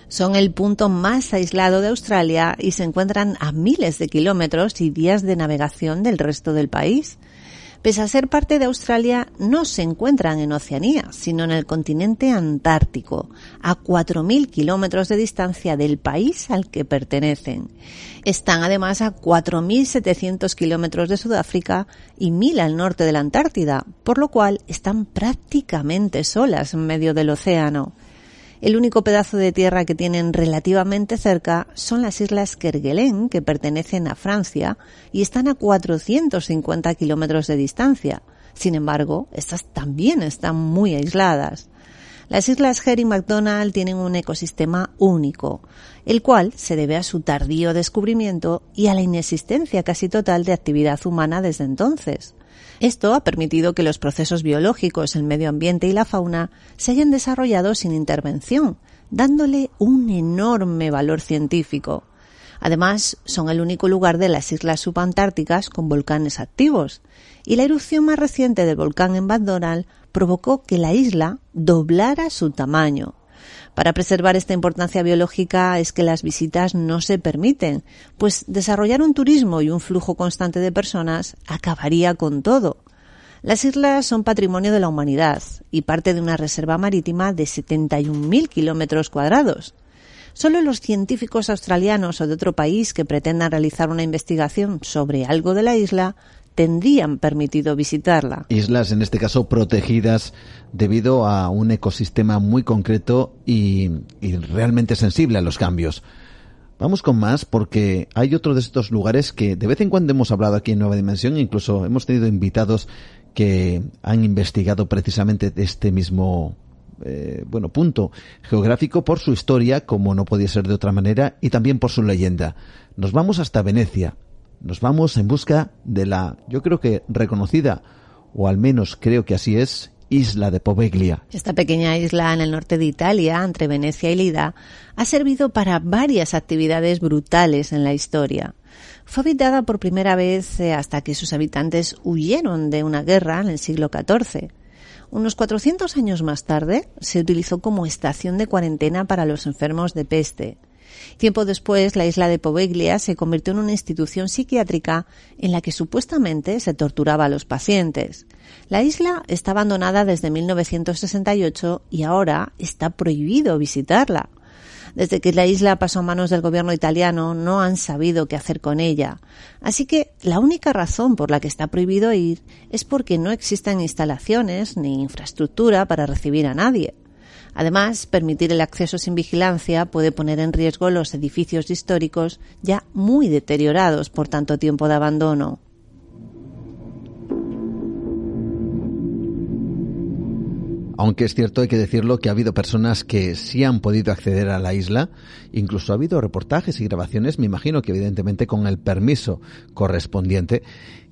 Son el punto más aislado de Australia y se encuentran a miles de kilómetros y días de navegación del resto del país. Pese a ser parte de Australia, no se encuentran en Oceanía, sino en el continente antártico, a 4.000 kilómetros de distancia del país al que pertenecen. Están además a 4.700 kilómetros de Sudáfrica y 1.000 al norte de la Antártida, por lo cual están prácticamente solas en medio del océano. El único pedazo de tierra que tienen relativamente cerca son las islas Kerguelen, que pertenecen a Francia y están a 450 kilómetros de distancia. Sin embargo, estas también están muy aisladas. Las islas Herring McDonald tienen un ecosistema único, el cual se debe a su tardío descubrimiento y a la inexistencia casi total de actividad humana desde entonces. Esto ha permitido que los procesos biológicos, el medio ambiente y la fauna se hayan desarrollado sin intervención, dándole un enorme valor científico. Además, son el único lugar de las islas subantárticas con volcanes activos, y la erupción más reciente del volcán en McDonald provocó que la isla doblara su tamaño, para preservar esta importancia biológica es que las visitas no se permiten, pues desarrollar un turismo y un flujo constante de personas acabaría con todo. Las islas son patrimonio de la humanidad y parte de una reserva marítima de 71.000 kilómetros cuadrados. Solo los científicos australianos o de otro país que pretendan realizar una investigación sobre algo de la isla tendrían permitido visitarla. Islas, en este caso, protegidas debido a un ecosistema muy concreto y, realmente sensible a los cambios. Vamos con más porque hay otro de estos lugares que de vez en cuando hemos hablado aquí en Nueva Dimensión, incluso hemos tenido invitados que han investigado precisamente este mismo eh, bueno punto geográfico por su historia, como no podía ser de otra manera, y también por su leyenda. Nos vamos hasta Venecia. Nos vamos en busca de la, yo creo que reconocida, o al menos creo que así es, isla de Poveglia. Esta pequeña isla en el norte de Italia, entre Venecia y Lida, ha servido para varias actividades brutales en la historia. Fue habitada por primera vez eh, hasta que sus habitantes huyeron de una guerra en el siglo XIV. Unos 400 años más tarde se utilizó como estación de cuarentena para los enfermos de peste. Tiempo después, la isla de Poveglia se convirtió en una institución psiquiátrica en la que supuestamente se torturaba a los pacientes. La isla está abandonada desde 1968 y ahora está prohibido visitarla. Desde que la isla pasó a manos del gobierno italiano no han sabido qué hacer con ella. Así que la única razón por la que está prohibido ir es porque no existen instalaciones ni infraestructura para recibir a nadie. Además, permitir el acceso sin vigilancia puede poner en riesgo los edificios históricos ya muy deteriorados por tanto tiempo de abandono. Aunque es cierto, hay que decirlo, que ha habido personas que sí han podido acceder a la isla. Incluso ha habido reportajes y grabaciones, me imagino que evidentemente con el permiso correspondiente,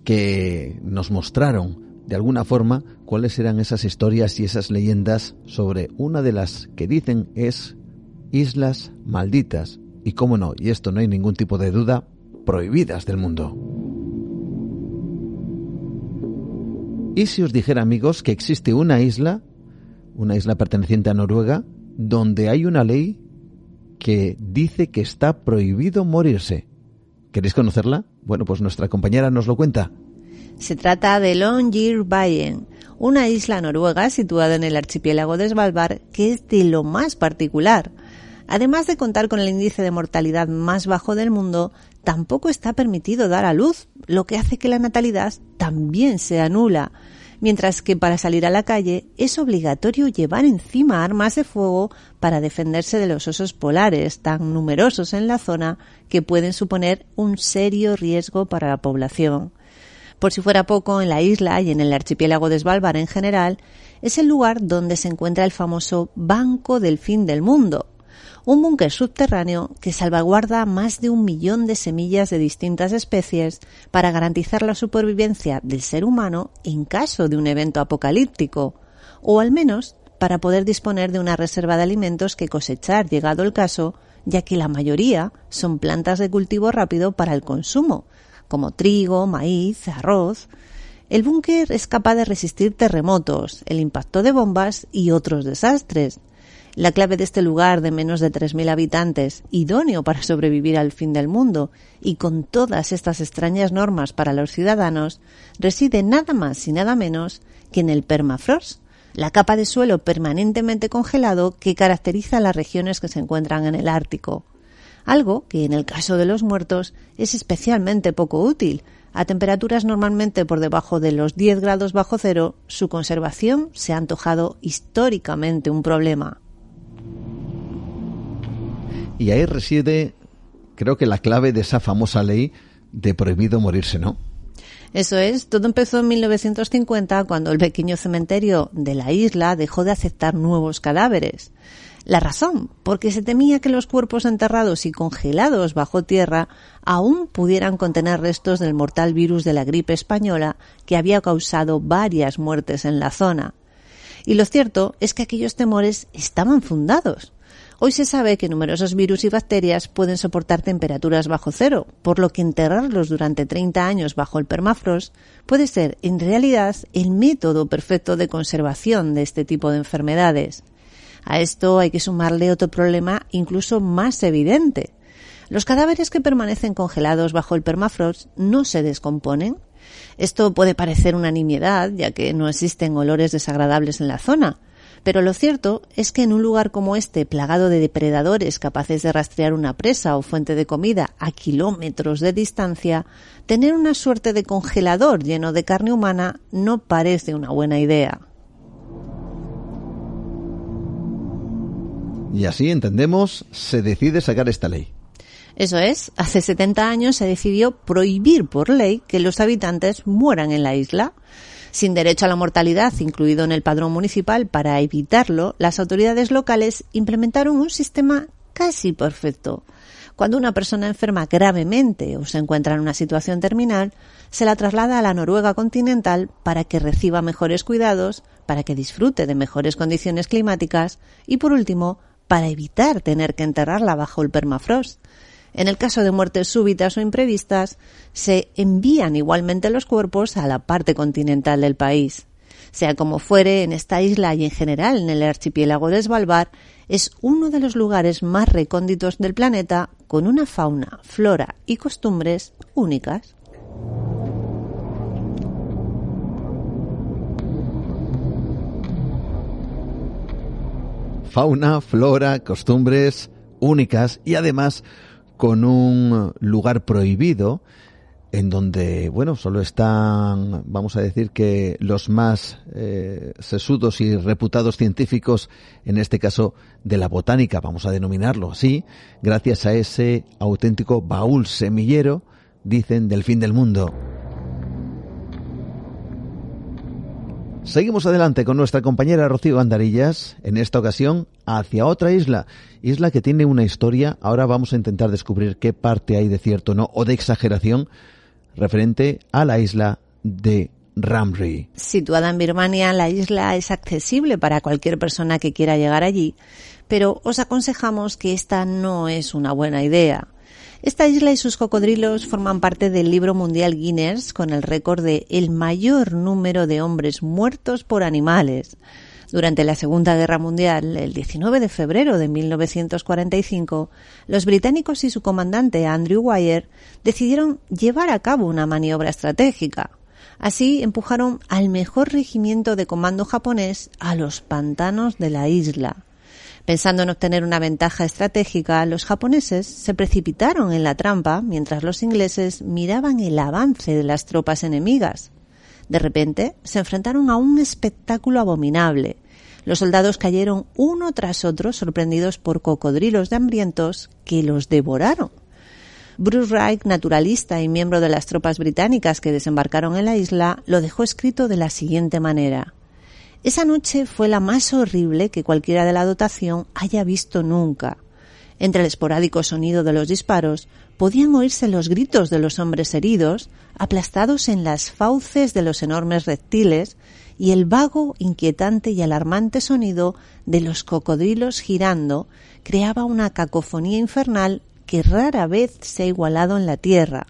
que nos mostraron de alguna forma cuáles eran esas historias y esas leyendas sobre una de las que dicen es Islas Malditas. Y cómo no, y esto no hay ningún tipo de duda, prohibidas del mundo. ¿Y si os dijera amigos que existe una isla una isla perteneciente a Noruega, donde hay una ley que dice que está prohibido morirse. ¿Queréis conocerla? Bueno, pues nuestra compañera nos lo cuenta. Se trata de Longyearbyen, una isla noruega situada en el archipiélago de Svalbard que es de lo más particular. Además de contar con el índice de mortalidad más bajo del mundo, tampoco está permitido dar a luz, lo que hace que la natalidad también sea nula mientras que para salir a la calle es obligatorio llevar encima armas de fuego para defenderse de los osos polares tan numerosos en la zona que pueden suponer un serio riesgo para la población. Por si fuera poco, en la isla y en el archipiélago de Svalbard en general, es el lugar donde se encuentra el famoso Banco del Fin del Mundo, un búnker subterráneo que salvaguarda más de un millón de semillas de distintas especies para garantizar la supervivencia del ser humano en caso de un evento apocalíptico, o al menos para poder disponer de una reserva de alimentos que cosechar llegado el caso, ya que la mayoría son plantas de cultivo rápido para el consumo, como trigo, maíz, arroz. El búnker es capaz de resistir terremotos, el impacto de bombas y otros desastres, la clave de este lugar de menos de 3.000 habitantes, idóneo para sobrevivir al fin del mundo y con todas estas extrañas normas para los ciudadanos, reside nada más y nada menos que en el permafrost, la capa de suelo permanentemente congelado que caracteriza las regiones que se encuentran en el Ártico. Algo que en el caso de los muertos es especialmente poco útil. A temperaturas normalmente por debajo de los 10 grados bajo cero, su conservación se ha antojado históricamente un problema. Y ahí reside, creo que la clave de esa famosa ley de prohibido morirse, ¿no? Eso es, todo empezó en 1950 cuando el pequeño cementerio de la isla dejó de aceptar nuevos cadáveres. La razón, porque se temía que los cuerpos enterrados y congelados bajo tierra aún pudieran contener restos del mortal virus de la gripe española que había causado varias muertes en la zona. Y lo cierto es que aquellos temores estaban fundados. Hoy se sabe que numerosos virus y bacterias pueden soportar temperaturas bajo cero, por lo que enterrarlos durante 30 años bajo el permafrost puede ser, en realidad, el método perfecto de conservación de este tipo de enfermedades. A esto hay que sumarle otro problema incluso más evidente. Los cadáveres que permanecen congelados bajo el permafrost no se descomponen. Esto puede parecer una nimiedad, ya que no existen olores desagradables en la zona, Pero lo cierto es que en un lugar como este, plagado de depredadores capaces de rastrear una presa o fuente de comida a kilómetros de distancia, tener una suerte de congelador lleno de carne humana no parece una buena idea. Y así entendemos, se decide sacar esta ley. Eso es, hace 70 años se decidió prohibir por ley que los habitantes mueran en la isla. Sin derecho a la mortalidad incluido en el padrón municipal, para evitarlo, las autoridades locales implementaron un sistema casi perfecto. Cuando una persona enferma gravemente o se encuentra en una situación terminal, se la traslada a la Noruega continental para que reciba mejores cuidados, para que disfrute de mejores condiciones climáticas y, por último, para evitar tener que enterrarla bajo el permafrost. En el caso de muertes súbitas o imprevistas, se envían igualmente los cuerpos a la parte continental del país. Sea como fuere, en esta isla y en general en el archipiélago de Svalbard, es uno de los lugares más recónditos del planeta con una fauna, flora y costumbres únicas. Fauna, flora, costumbres únicas y además con un lugar prohibido en donde, bueno, solo están, vamos a decir que los más eh, sesudos y reputados científicos, en este caso de la botánica, vamos a denominarlo así, gracias a ese auténtico baúl semillero, dicen, del fin del mundo. Seguimos adelante con nuestra compañera Rocío Andarillas, en esta ocasión hacia otra isla, isla que tiene una historia, ahora vamos a intentar descubrir qué parte hay de cierto no o de exageración referente a la isla de Ramri. Situada en Birmania, la isla es accesible para cualquier persona que quiera llegar allí, pero os aconsejamos que esta no es una buena idea. Esta isla y sus cocodrilos forman parte del libro mundial Guinness con el récord de el mayor número de hombres muertos por animales. Durante la Segunda Guerra Mundial, el 19 de febrero de 1945, los británicos y su comandante Andrew Wire decidieron llevar a cabo una maniobra estratégica. Así empujaron al mejor regimiento de comando japonés a los pantanos de la isla. Pensando en obtener una ventaja estratégica, los japoneses se precipitaron en la trampa mientras los ingleses miraban el avance de las tropas enemigas. De repente, se enfrentaron a un espectáculo abominable. Los soldados cayeron uno tras otro, sorprendidos por cocodrilos de hambrientos que los devoraron. Bruce Wright, naturalista y miembro de las tropas británicas que desembarcaron en la isla, lo dejó escrito de la siguiente manera. Esa noche fue la más horrible que cualquiera de la dotación haya visto nunca. Entre el esporádico sonido de los disparos podían oírse los gritos de los hombres heridos, aplastados en las fauces de los enormes reptiles, y el vago, inquietante y alarmante sonido de los cocodrilos girando creaba una cacofonía infernal que rara vez se ha igualado en la tierra.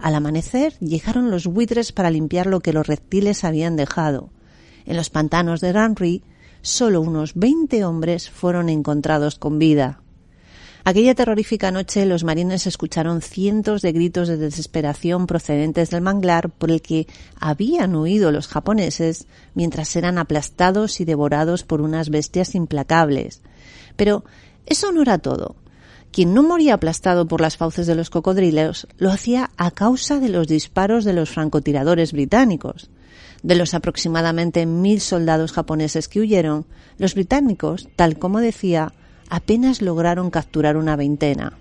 Al amanecer llegaron los buitres para limpiar lo que los reptiles habían dejado. En los pantanos de Ranri, solo unos 20 hombres fueron encontrados con vida. Aquella terrorífica noche los marines escucharon cientos de gritos de desesperación procedentes del manglar por el que habían huido los japoneses mientras eran aplastados y devorados por unas bestias implacables. Pero eso no era todo. Quien no moría aplastado por las fauces de los cocodrilos lo hacía a causa de los disparos de los francotiradores británicos. De los aproximadamente mil soldados japoneses que huyeron, los británicos, tal como decía, apenas lograron capturar una veintena.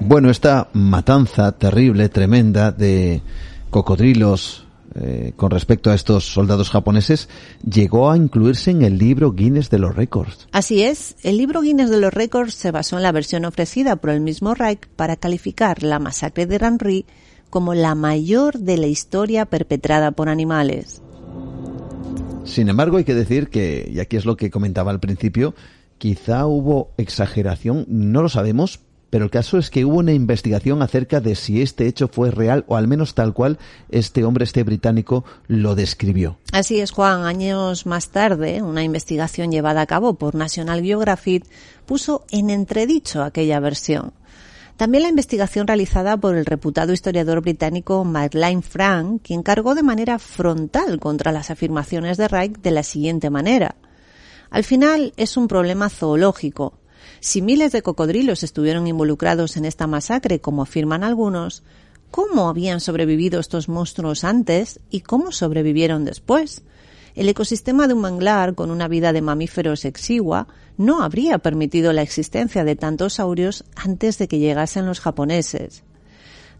Bueno, esta matanza terrible, tremenda de cocodrilos eh, con respecto a estos soldados japoneses llegó a incluirse en el libro Guinness de los Récords. Así es, el libro Guinness de los Récords se basó en la versión ofrecida por el mismo Reich para calificar la masacre de Ranri como la mayor de la historia perpetrada por animales. Sin embargo, hay que decir que, y aquí es lo que comentaba al principio, quizá hubo exageración, no lo sabemos, pero el caso es que hubo una investigación acerca de si este hecho fue real o al menos tal cual este hombre, este británico, lo describió. Así es, Juan. Años más tarde, una investigación llevada a cabo por National Geographic puso en entredicho aquella versión. También la investigación realizada por el reputado historiador británico Madeleine Frank, quien cargó de manera frontal contra las afirmaciones de Reich de la siguiente manera. Al final es un problema zoológico. Si miles de cocodrilos estuvieron involucrados en esta masacre, como afirman algunos, ¿cómo habían sobrevivido estos monstruos antes y cómo sobrevivieron después? El ecosistema de un manglar con una vida de mamíferos exigua no habría permitido la existencia de tantos saurios antes de que llegasen los japoneses.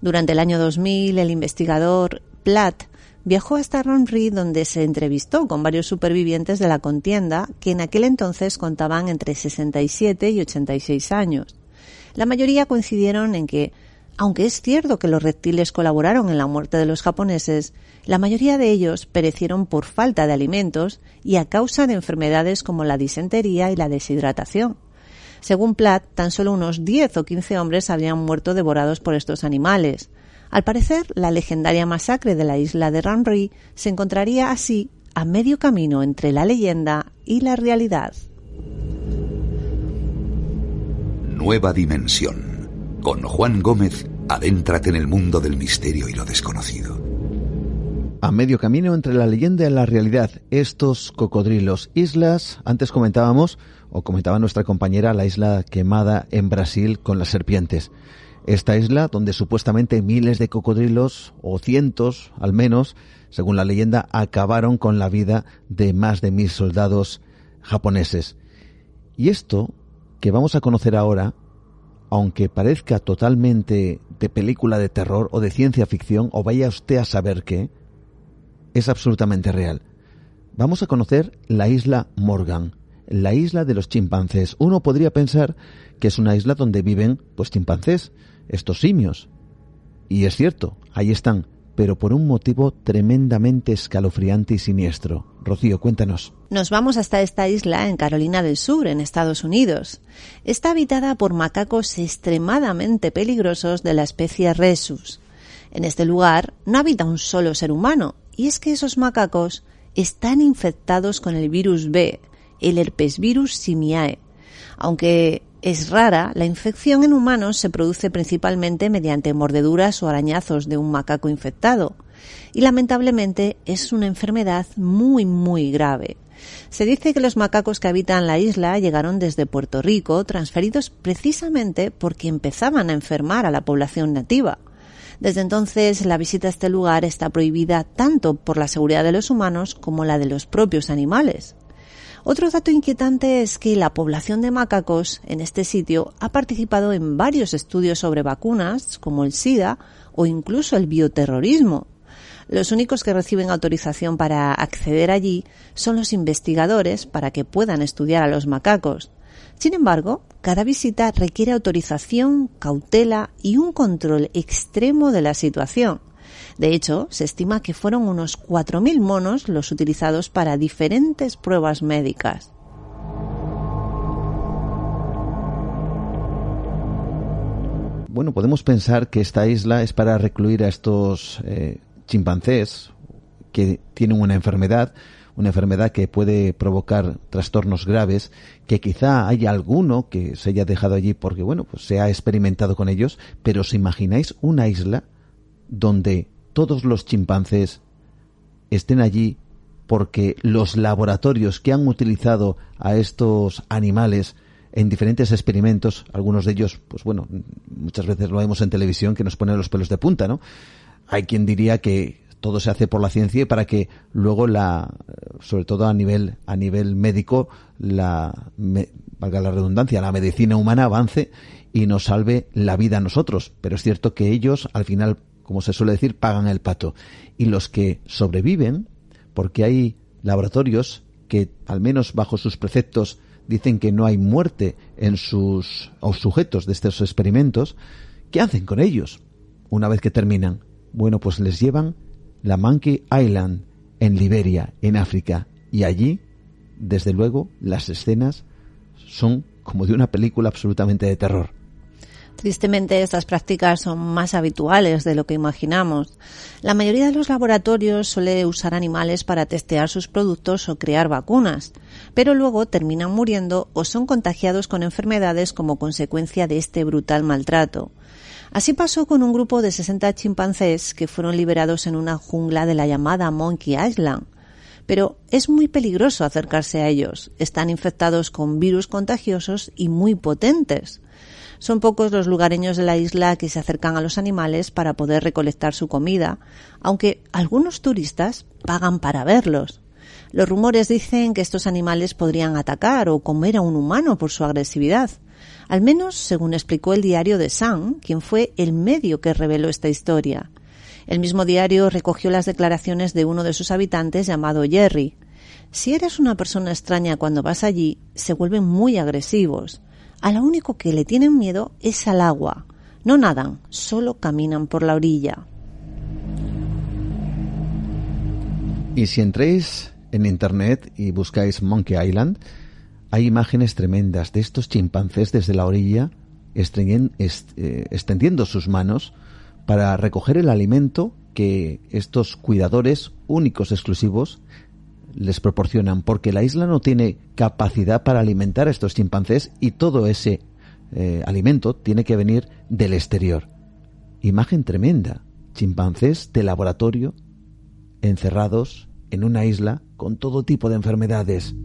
Durante el año 2000, el investigador Platt viajó hasta Ronri donde se entrevistó con varios supervivientes de la contienda que en aquel entonces contaban entre 67 y 86 años. La mayoría coincidieron en que, aunque es cierto que los reptiles colaboraron en la muerte de los japoneses, la mayoría de ellos perecieron por falta de alimentos y a causa de enfermedades como la disentería y la deshidratación. Según Platt, tan solo unos 10 o 15 hombres habían muerto devorados por estos animales. Al parecer, la legendaria masacre de la isla de Ranri se encontraría así a medio camino entre la leyenda y la realidad. Nueva dimensión. Con Juan Gómez, adéntrate en el mundo del misterio y lo desconocido. A medio camino entre la leyenda y la realidad, estos cocodrilos, islas, antes comentábamos, o comentaba nuestra compañera, la isla quemada en Brasil con las serpientes. Esta isla, donde supuestamente miles de cocodrilos, o cientos al menos, según la leyenda, acabaron con la vida de más de mil soldados japoneses. Y esto que vamos a conocer ahora aunque parezca totalmente de película de terror o de ciencia ficción, o vaya usted a saber qué, es absolutamente real. Vamos a conocer la isla Morgan, la isla de los chimpancés. Uno podría pensar que es una isla donde viven pues chimpancés, estos simios. Y es cierto, ahí están, pero por un motivo tremendamente escalofriante y siniestro. Rocío, cuéntanos. Nos vamos hasta esta isla en Carolina del Sur, en Estados Unidos. Está habitada por macacos extremadamente peligrosos de la especie Rhesus. En este lugar no habita un solo ser humano, y es que esos macacos están infectados con el virus B, el herpesvirus simiae. Aunque es rara, la infección en humanos se produce principalmente mediante mordeduras o arañazos de un macaco infectado y lamentablemente es una enfermedad muy muy grave. Se dice que los macacos que habitan la isla llegaron desde Puerto Rico, transferidos precisamente porque empezaban a enfermar a la población nativa. Desde entonces, la visita a este lugar está prohibida tanto por la seguridad de los humanos como la de los propios animales. Otro dato inquietante es que la población de macacos en este sitio ha participado en varios estudios sobre vacunas, como el SIDA o incluso el bioterrorismo. Los únicos que reciben autorización para acceder allí son los investigadores para que puedan estudiar a los macacos. Sin embargo, cada visita requiere autorización, cautela y un control extremo de la situación. De hecho, se estima que fueron unos 4.000 monos los utilizados para diferentes pruebas médicas. Bueno, podemos pensar que esta isla es para recluir a estos eh, chimpancés que tienen una enfermedad, una enfermedad que puede provocar trastornos graves, que quizá haya alguno que se haya dejado allí porque, bueno, pues se ha experimentado con ellos, pero ¿os imagináis una isla donde todos los chimpancés estén allí porque los laboratorios que han utilizado a estos animales en diferentes experimentos, algunos de ellos, pues bueno, muchas veces lo vemos en televisión que nos ponen los pelos de punta, ¿no? Hay quien diría que todo se hace por la ciencia y para que luego la, sobre todo a nivel, a nivel médico, la, valga la redundancia, la medicina humana avance y nos salve la vida a nosotros. Pero es cierto que ellos, al final, como se suele decir, pagan el pato. Y los que sobreviven, porque hay laboratorios que, al menos bajo sus preceptos, dicen que no hay muerte en sus sujetos de estos experimentos, ¿qué hacen con ellos una vez que terminan? Bueno, pues les llevan la Monkey Island en Liberia, en África, y allí, desde luego, las escenas son como de una película absolutamente de terror. Tristemente, estas prácticas son más habituales de lo que imaginamos. La mayoría de los laboratorios suele usar animales para testear sus productos o crear vacunas, pero luego terminan muriendo o son contagiados con enfermedades como consecuencia de este brutal maltrato. Así pasó con un grupo de 60 chimpancés que fueron liberados en una jungla de la llamada Monkey Island. Pero es muy peligroso acercarse a ellos. Están infectados con virus contagiosos y muy potentes. Son pocos los lugareños de la isla que se acercan a los animales para poder recolectar su comida, aunque algunos turistas pagan para verlos. Los rumores dicen que estos animales podrían atacar o comer a un humano por su agresividad. Al menos según explicó el diario de Sun, quien fue el medio que reveló esta historia. El mismo diario recogió las declaraciones de uno de sus habitantes llamado Jerry. Si eres una persona extraña cuando vas allí, se vuelven muy agresivos. A lo único que le tienen miedo es al agua. No nadan, solo caminan por la orilla. Y si entréis en internet y buscáis Monkey Island, hay imágenes tremendas de estos chimpancés desde la orilla eh, extendiendo sus manos para recoger el alimento que estos cuidadores únicos exclusivos les proporcionan, porque la isla no tiene capacidad para alimentar a estos chimpancés y todo ese eh, alimento tiene que venir del exterior. Imagen tremenda. Chimpancés de laboratorio encerrados en una isla con todo tipo de enfermedades.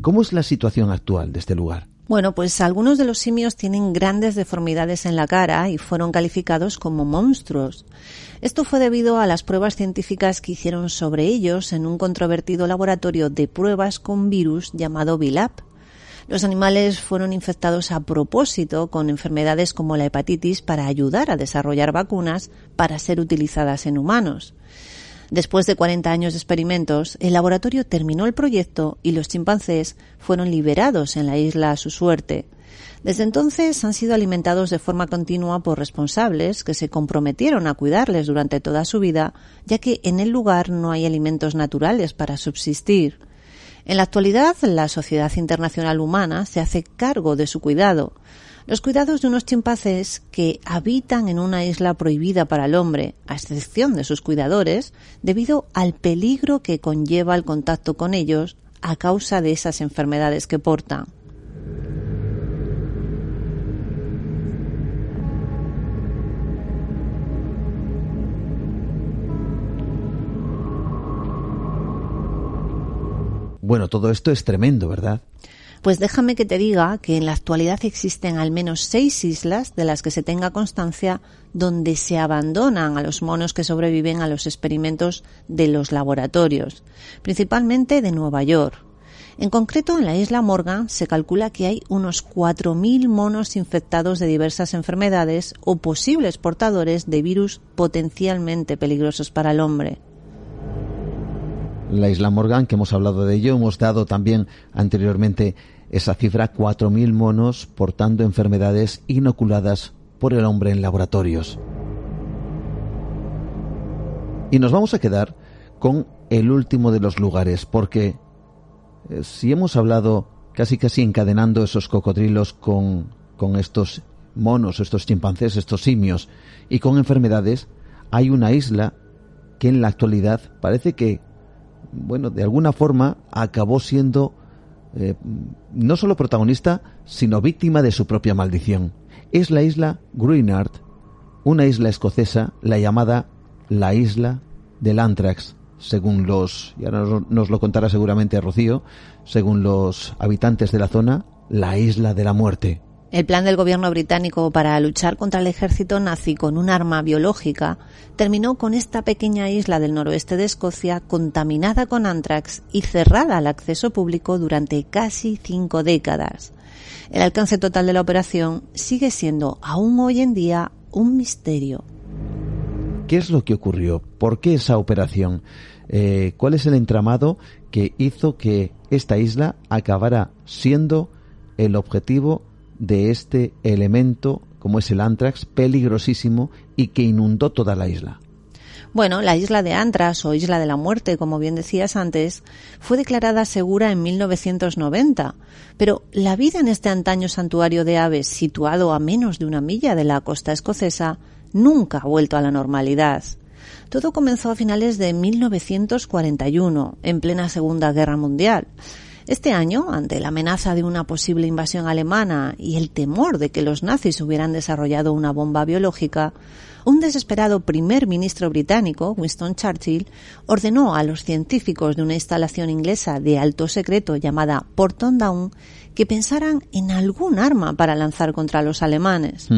¿Cómo es la situación actual de este lugar? Bueno, pues algunos de los simios tienen grandes deformidades en la cara y fueron calificados como monstruos. Esto fue debido a las pruebas científicas que hicieron sobre ellos en un controvertido laboratorio de pruebas con virus llamado VILAP. Los animales fueron infectados a propósito con enfermedades como la hepatitis para ayudar a desarrollar vacunas para ser utilizadas en humanos. Después de 40 años de experimentos, el laboratorio terminó el proyecto y los chimpancés fueron liberados en la isla a su suerte. Desde entonces han sido alimentados de forma continua por responsables que se comprometieron a cuidarles durante toda su vida, ya que en el lugar no hay alimentos naturales para subsistir. En la actualidad, la Sociedad Internacional Humana se hace cargo de su cuidado, los cuidados de unos chimpancés que habitan en una isla prohibida para el hombre, a excepción de sus cuidadores, debido al peligro que conlleva el contacto con ellos a causa de esas enfermedades que portan. Bueno, todo esto es tremendo, ¿verdad? Pues déjame que te diga que en la actualidad existen al menos seis islas de las que se tenga constancia donde se abandonan a los monos que sobreviven a los experimentos de los laboratorios, principalmente de Nueva York. En concreto, en la isla Morgan se calcula que hay unos 4.000 monos infectados de diversas enfermedades o posibles portadores de virus potencialmente peligrosos para el hombre la isla Morgan, que hemos hablado de ello, hemos dado también anteriormente esa cifra, 4.000 monos portando enfermedades inoculadas por el hombre en laboratorios. Y nos vamos a quedar con el último de los lugares, porque eh, si hemos hablado casi casi encadenando esos cocodrilos con, con estos monos, estos chimpancés, estos simios y con enfermedades, hay una isla que en la actualidad parece que bueno, de alguna forma acabó siendo eh, no solo protagonista, sino víctima de su propia maldición. Es la isla Greenard, una isla escocesa, la llamada la isla del Antrax, según los, y ahora nos, nos lo contará seguramente Rocío, según los habitantes de la zona, la isla de la muerte. El plan del gobierno británico para luchar contra el ejército nazi con un arma biológica terminó con esta pequeña isla del noroeste de Escocia contaminada con antrax y cerrada al acceso público durante casi cinco décadas. El alcance total de la operación sigue siendo aún hoy en día un misterio. ¿Qué es lo que ocurrió? ¿Por qué esa operación? Eh, ¿Cuál es el entramado que hizo que esta isla acabara siendo el objetivo de este elemento como es el antrax peligrosísimo y que inundó toda la isla. Bueno, la isla de Antras o isla de la muerte, como bien decías antes, fue declarada segura en 1990, pero la vida en este antaño santuario de aves situado a menos de una milla de la costa escocesa nunca ha vuelto a la normalidad. Todo comenzó a finales de 1941, en plena Segunda Guerra Mundial. Este año, ante la amenaza de una posible invasión alemana y el temor de que los nazis hubieran desarrollado una bomba biológica, un desesperado primer ministro británico, Winston Churchill, ordenó a los científicos de una instalación inglesa de alto secreto llamada Porton Down que pensaran en algún arma para lanzar contra los alemanes.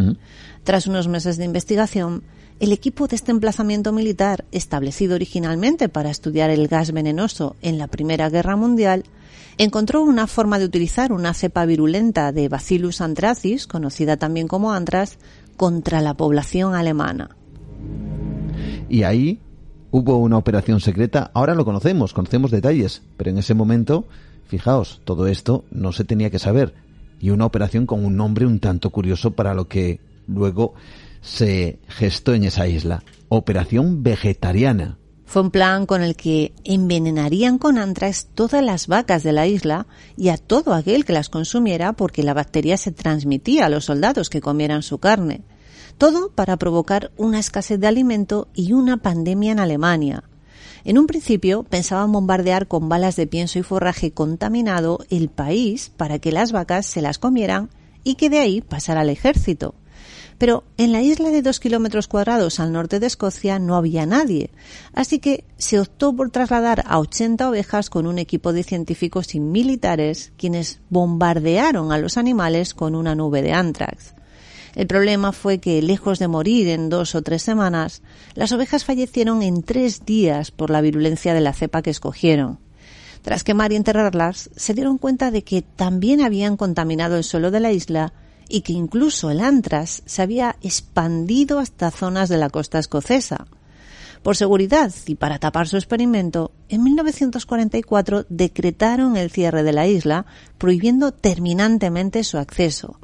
Tras unos meses de investigación, el equipo de este emplazamiento militar, establecido originalmente para estudiar el gas venenoso en la Primera Guerra Mundial, encontró una forma de utilizar una cepa virulenta de Bacillus anthracis, conocida también como antras, contra la población alemana. Y ahí hubo una operación secreta, ahora lo conocemos, conocemos detalles, pero en ese momento, fijaos, todo esto no se tenía que saber. Y una operación con un nombre un tanto curioso para lo que luego se gestó en esa isla. Operación Vegetariana. Fue un plan con el que envenenarían con antrax todas las vacas de la isla y a todo aquel que las consumiera porque la bacteria se transmitía a los soldados que comieran su carne. Todo para provocar una escasez de alimento y una pandemia en Alemania. En un principio pensaban bombardear con balas de pienso y forraje contaminado el país para que las vacas se las comieran y que de ahí pasara al ejército. Pero en la isla de dos kilómetros cuadrados al norte de Escocia no había nadie, así que se optó por trasladar a 80 ovejas con un equipo de científicos y militares quienes bombardearon a los animales con una nube de antrax. El problema fue que, lejos de morir en dos o tres semanas, las ovejas fallecieron en tres días por la virulencia de la cepa que escogieron. Tras quemar y enterrarlas, se dieron cuenta de que también habían contaminado el suelo de la isla y que incluso el antras se había expandido hasta zonas de la costa escocesa. Por seguridad y para tapar su experimento, en 1944 decretaron el cierre de la isla, prohibiendo terminantemente su acceso.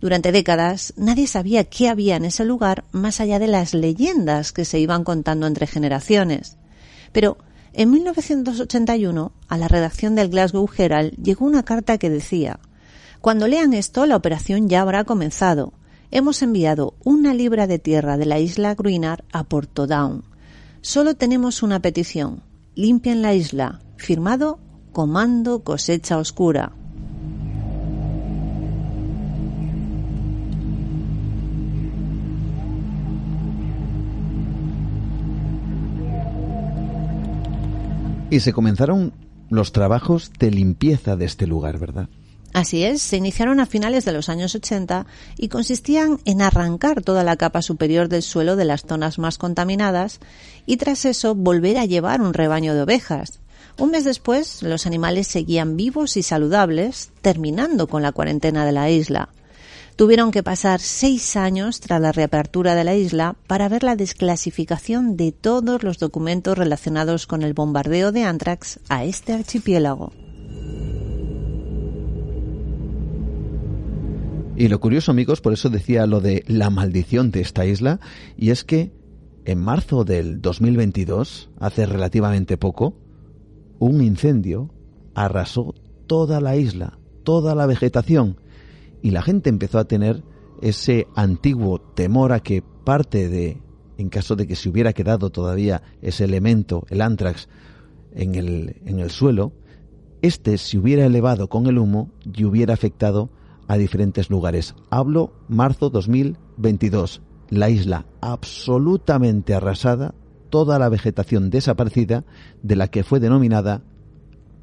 Durante décadas nadie sabía qué había en ese lugar más allá de las leyendas que se iban contando entre generaciones. Pero en 1981, a la redacción del Glasgow Herald llegó una carta que decía cuando lean esto, la operación ya habrá comenzado. Hemos enviado una libra de tierra de la isla Gruinar a Portodown. Solo tenemos una petición. Limpien la isla. Firmado Comando Cosecha Oscura. Y se comenzaron los trabajos de limpieza de este lugar, ¿verdad? Así es, se iniciaron a finales de los años 80 y consistían en arrancar toda la capa superior del suelo de las zonas más contaminadas y tras eso volver a llevar un rebaño de ovejas. Un mes después, los animales seguían vivos y saludables, terminando con la cuarentena de la isla. Tuvieron que pasar seis años tras la reapertura de la isla para ver la desclasificación de todos los documentos relacionados con el bombardeo de Antrax a este archipiélago. Y lo curioso, amigos, por eso decía lo de la maldición de esta isla, y es que en marzo del 2022, hace relativamente poco, un incendio arrasó toda la isla, toda la vegetación, y la gente empezó a tener ese antiguo temor a que parte de, en caso de que se hubiera quedado todavía ese elemento, el antrax, en el, en el suelo, este se hubiera elevado con el humo y hubiera afectado a diferentes lugares. Hablo marzo 2022. La isla absolutamente arrasada, toda la vegetación desaparecida de la que fue denominada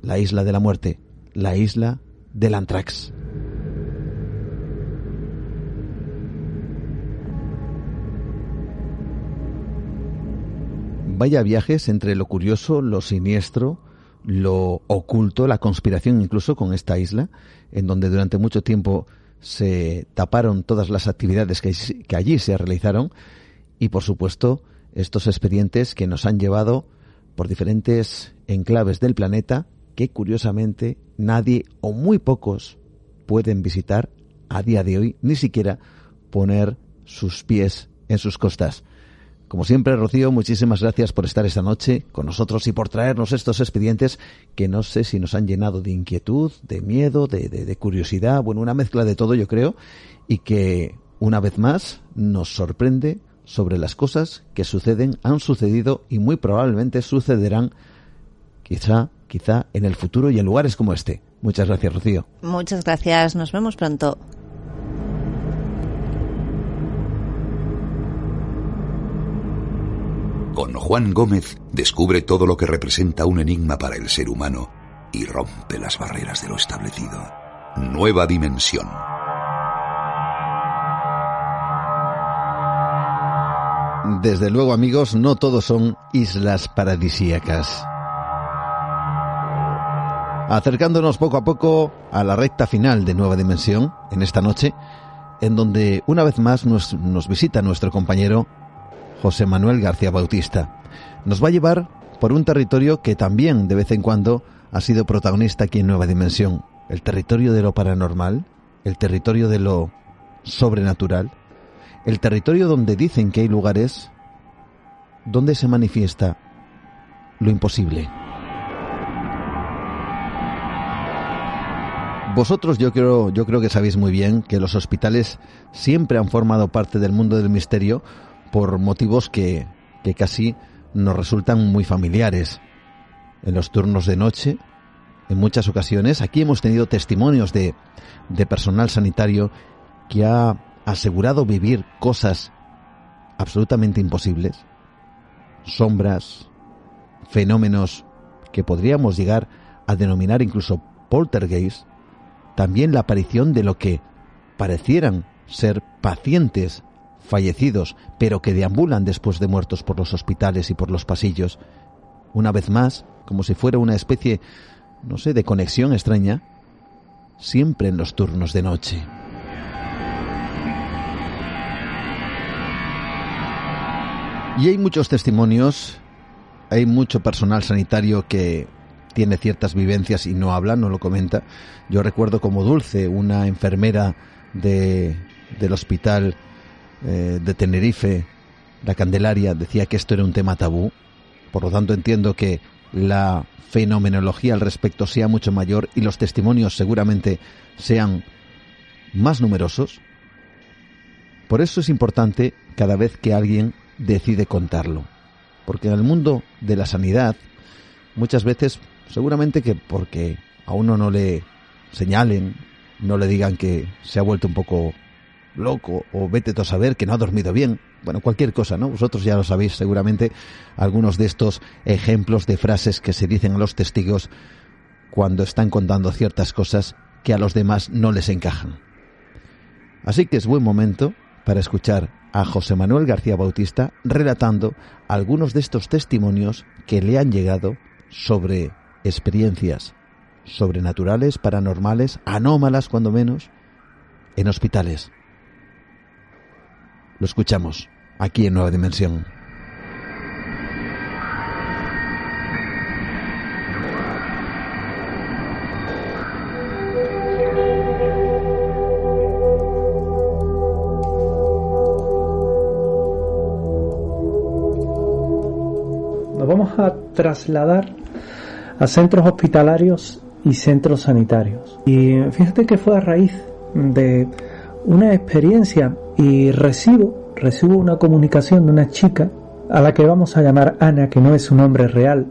la isla de la muerte, la isla del antrax. Vaya viajes entre lo curioso, lo siniestro, lo oculto, la conspiración incluso con esta isla, en donde durante mucho tiempo se taparon todas las actividades que, allí se realizaron y por supuesto estos expedientes que nos han llevado por diferentes enclaves del planeta que curiosamente nadie o muy pocos pueden visitar a día de hoy, ni siquiera poner sus pies en sus costas. Como siempre, Rocío, muchísimas gracias por estar esta noche con nosotros y por traernos estos expedientes que no sé si nos han llenado de inquietud, de miedo, de, curiosidad, bueno, una mezcla de todo yo creo, y que una vez más nos sorprende sobre las cosas que suceden, han sucedido y muy probablemente sucederán quizá, quizá en el futuro y en lugares como este. Muchas gracias, Rocío. Muchas gracias, nos vemos pronto. Con Juan Gómez descubre todo lo que representa un enigma para el ser humano y rompe las barreras de lo establecido. Nueva dimensión. Desde luego, amigos, no todos son islas paradisíacas. Acercándonos poco a poco a la recta final de Nueva Dimensión, en esta noche, en donde una vez más nos, visita nuestro compañero José Manuel García Bautista. Nos va a llevar por un territorio que también de vez en cuando ha sido protagonista aquí en Nueva Dimensión, el territorio de lo paranormal, el territorio de lo sobrenatural, el territorio donde dicen que hay lugares donde se manifiesta lo imposible. Vosotros yo creo, yo creo que sabéis muy bien que los hospitales siempre han formado parte del mundo del misterio por motivos que, que casi nos resultan muy familiares. En los turnos de noche, en muchas ocasiones, aquí hemos tenido testimonios de, de personal sanitario que ha asegurado vivir cosas absolutamente imposibles, sombras, fenómenos que podríamos llegar a denominar incluso poltergeist, también la aparición de lo que parecieran ser pacientes fallecidos, pero que deambulan después de muertos por los hospitales y por los pasillos, una vez más, como si fuera una especie, no sé, de conexión extraña, siempre en los turnos de noche. Y hay muchos testimonios, hay mucho personal sanitario que tiene ciertas vivencias y no habla, no lo comenta. Yo recuerdo como Dulce, una enfermera de, del hospital eh, de Tenerife, la Candelaria, decía que esto era un tema tabú. Por lo tanto, entiendo que la fenomenología al respecto sea mucho mayor y los testimonios seguramente sean más numerosos. Por eso es importante cada vez que alguien decide contarlo. Porque en el mundo de la sanidad, muchas veces, seguramente que porque a uno no le señalen, no le digan que se ha vuelto un poco loco o vete a saber que no ha dormido bien. Bueno, cualquier cosa, ¿no? Vosotros ya lo sabéis seguramente algunos de estos ejemplos de frases que se dicen a los testigos cuando están contando ciertas cosas que a los demás no les encajan. Así que es buen momento para escuchar a José Manuel García Bautista relatando algunos de estos testimonios que le han llegado sobre experiencias sobrenaturales, paranormales, anómalas cuando menos, en hospitales. Lo escuchamos aquí en Nueva Dimensión. Nos vamos a trasladar a centros hospitalarios y centros sanitarios. Y fíjate que fue a raíz de una experiencia y recibo, recibo una comunicación de una chica a la que vamos a llamar Ana, que no es un nombre real,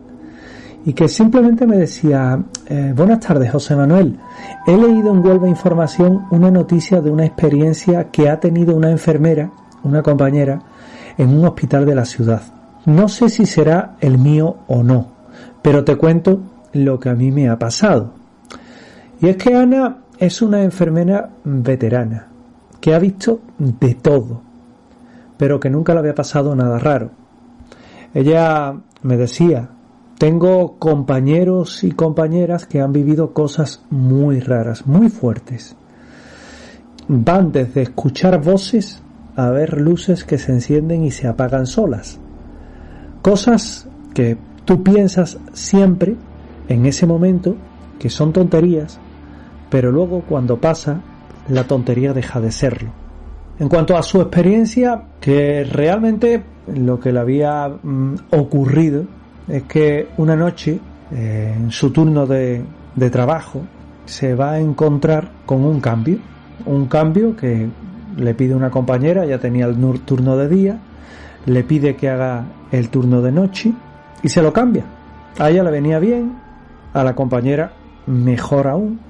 y que simplemente me decía, eh, buenas tardes José Manuel, he leído en Huelva Información una noticia de una experiencia que ha tenido una enfermera, una compañera, en un hospital de la ciudad. No sé si será el mío o no, pero te cuento lo que a mí me ha pasado. Y es que Ana es una enfermera veterana, que ha visto de todo, pero que nunca le había pasado nada raro. Ella me decía, tengo compañeros y compañeras que han vivido cosas muy raras, muy fuertes. Van desde escuchar voces a ver luces que se encienden y se apagan solas. Cosas que tú piensas siempre en ese momento que son tonterías, pero luego cuando pasa la tontería deja de serlo. En cuanto a su experiencia, que realmente lo que le había mm, ocurrido es que una noche, eh, en su turno de, de trabajo, se va a encontrar con un cambio. Un cambio que le pide una compañera, ya tenía el turno de día, le pide que haga el turno de noche y se lo cambia. A ella le venía bien, a la compañera mejor aún.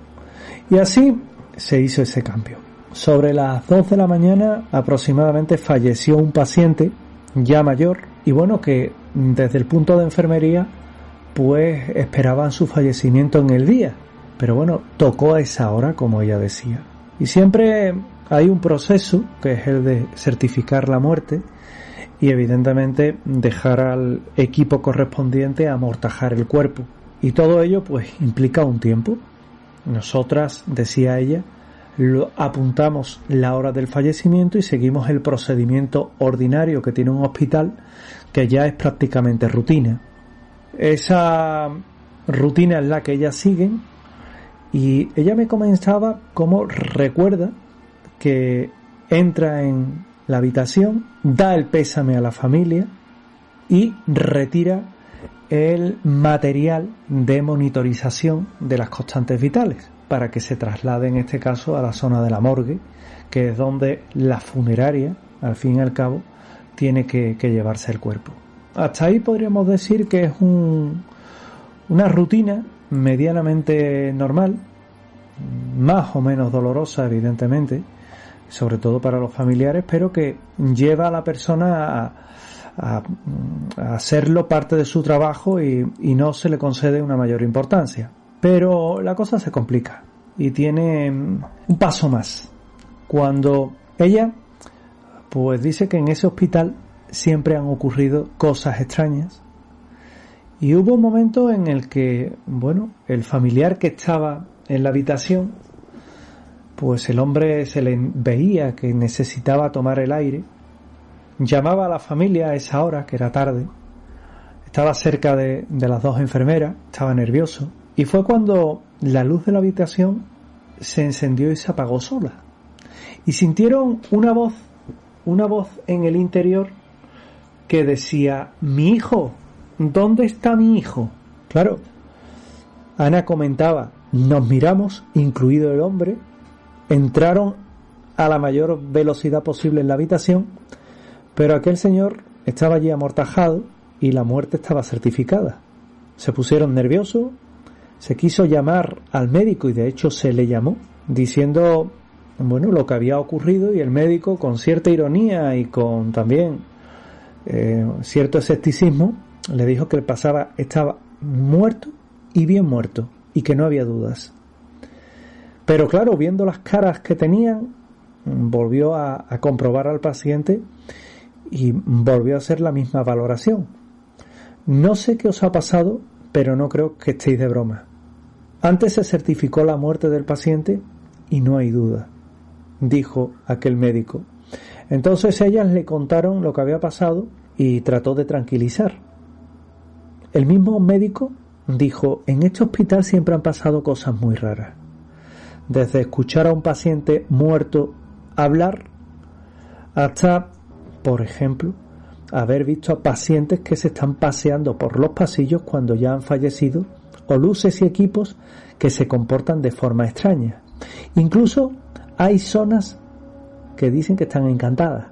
Y así se hizo ese cambio. Sobre las 2 de la mañana aproximadamente falleció un paciente ya mayor y bueno que desde el punto de enfermería pues esperaban su fallecimiento en el día. Pero bueno, tocó a esa hora como ella decía. Y siempre hay un proceso que es el de certificar la muerte y evidentemente dejar al equipo correspondiente amortajar el cuerpo. Y todo ello pues implica un tiempo. Nosotras, decía ella, lo apuntamos la hora del fallecimiento y seguimos el procedimiento ordinario que tiene un hospital que ya es prácticamente rutina. Esa rutina es la que ellas siguen y ella me comenzaba cómo recuerda que entra en la habitación, da el pésame a la familia y retira el material de monitorización de las constantes vitales para que se traslade en este caso a la zona de la morgue, que es donde la funeraria, al fin y al cabo, tiene que, llevarse el cuerpo. Hasta ahí podríamos decir que es un, una rutina medianamente normal, más o menos dolorosa, evidentemente, sobre todo para los familiares, pero que lleva a la persona a, a, hacerlo parte de su trabajo y, y, no se le concede una mayor importancia. Pero la cosa se complica y tiene un paso más. Cuando ella, pues dice que en ese hospital siempre han ocurrido cosas extrañas y hubo un momento en el que, bueno, el familiar que estaba en la habitación pues el hombre se le veía que necesitaba tomar el aire, llamaba a la familia a esa hora, que era tarde, estaba cerca de, de las dos enfermeras, estaba nervioso, y fue cuando la luz de la habitación se encendió y se apagó sola. Y sintieron una voz, una voz en el interior que decía, mi hijo, ¿dónde está mi hijo? Claro, Ana comentaba, nos miramos, incluido el hombre, entraron a la mayor velocidad posible en la habitación, pero aquel señor estaba allí amortajado y la muerte estaba certificada. Se pusieron nerviosos, se quiso llamar al médico y de hecho se le llamó diciendo bueno lo que había ocurrido y el médico con cierta ironía y con también eh, cierto escepticismo le dijo que el pasaba estaba muerto y bien muerto y que no había dudas pero claro, viendo las caras que tenían, volvió a, comprobar al paciente y volvió a hacer la misma valoración. No sé qué os ha pasado, pero no creo que estéis de broma. Antes se certificó la muerte del paciente y no hay duda, dijo aquel médico. Entonces ellas le contaron lo que había pasado y trató de tranquilizar. El mismo médico dijo, en este hospital siempre han pasado cosas muy raras desde escuchar a un paciente muerto hablar hasta, por ejemplo, haber visto a pacientes que se están paseando por los pasillos cuando ya han fallecido o luces y equipos que se comportan de forma extraña. Incluso hay zonas que dicen que están encantadas.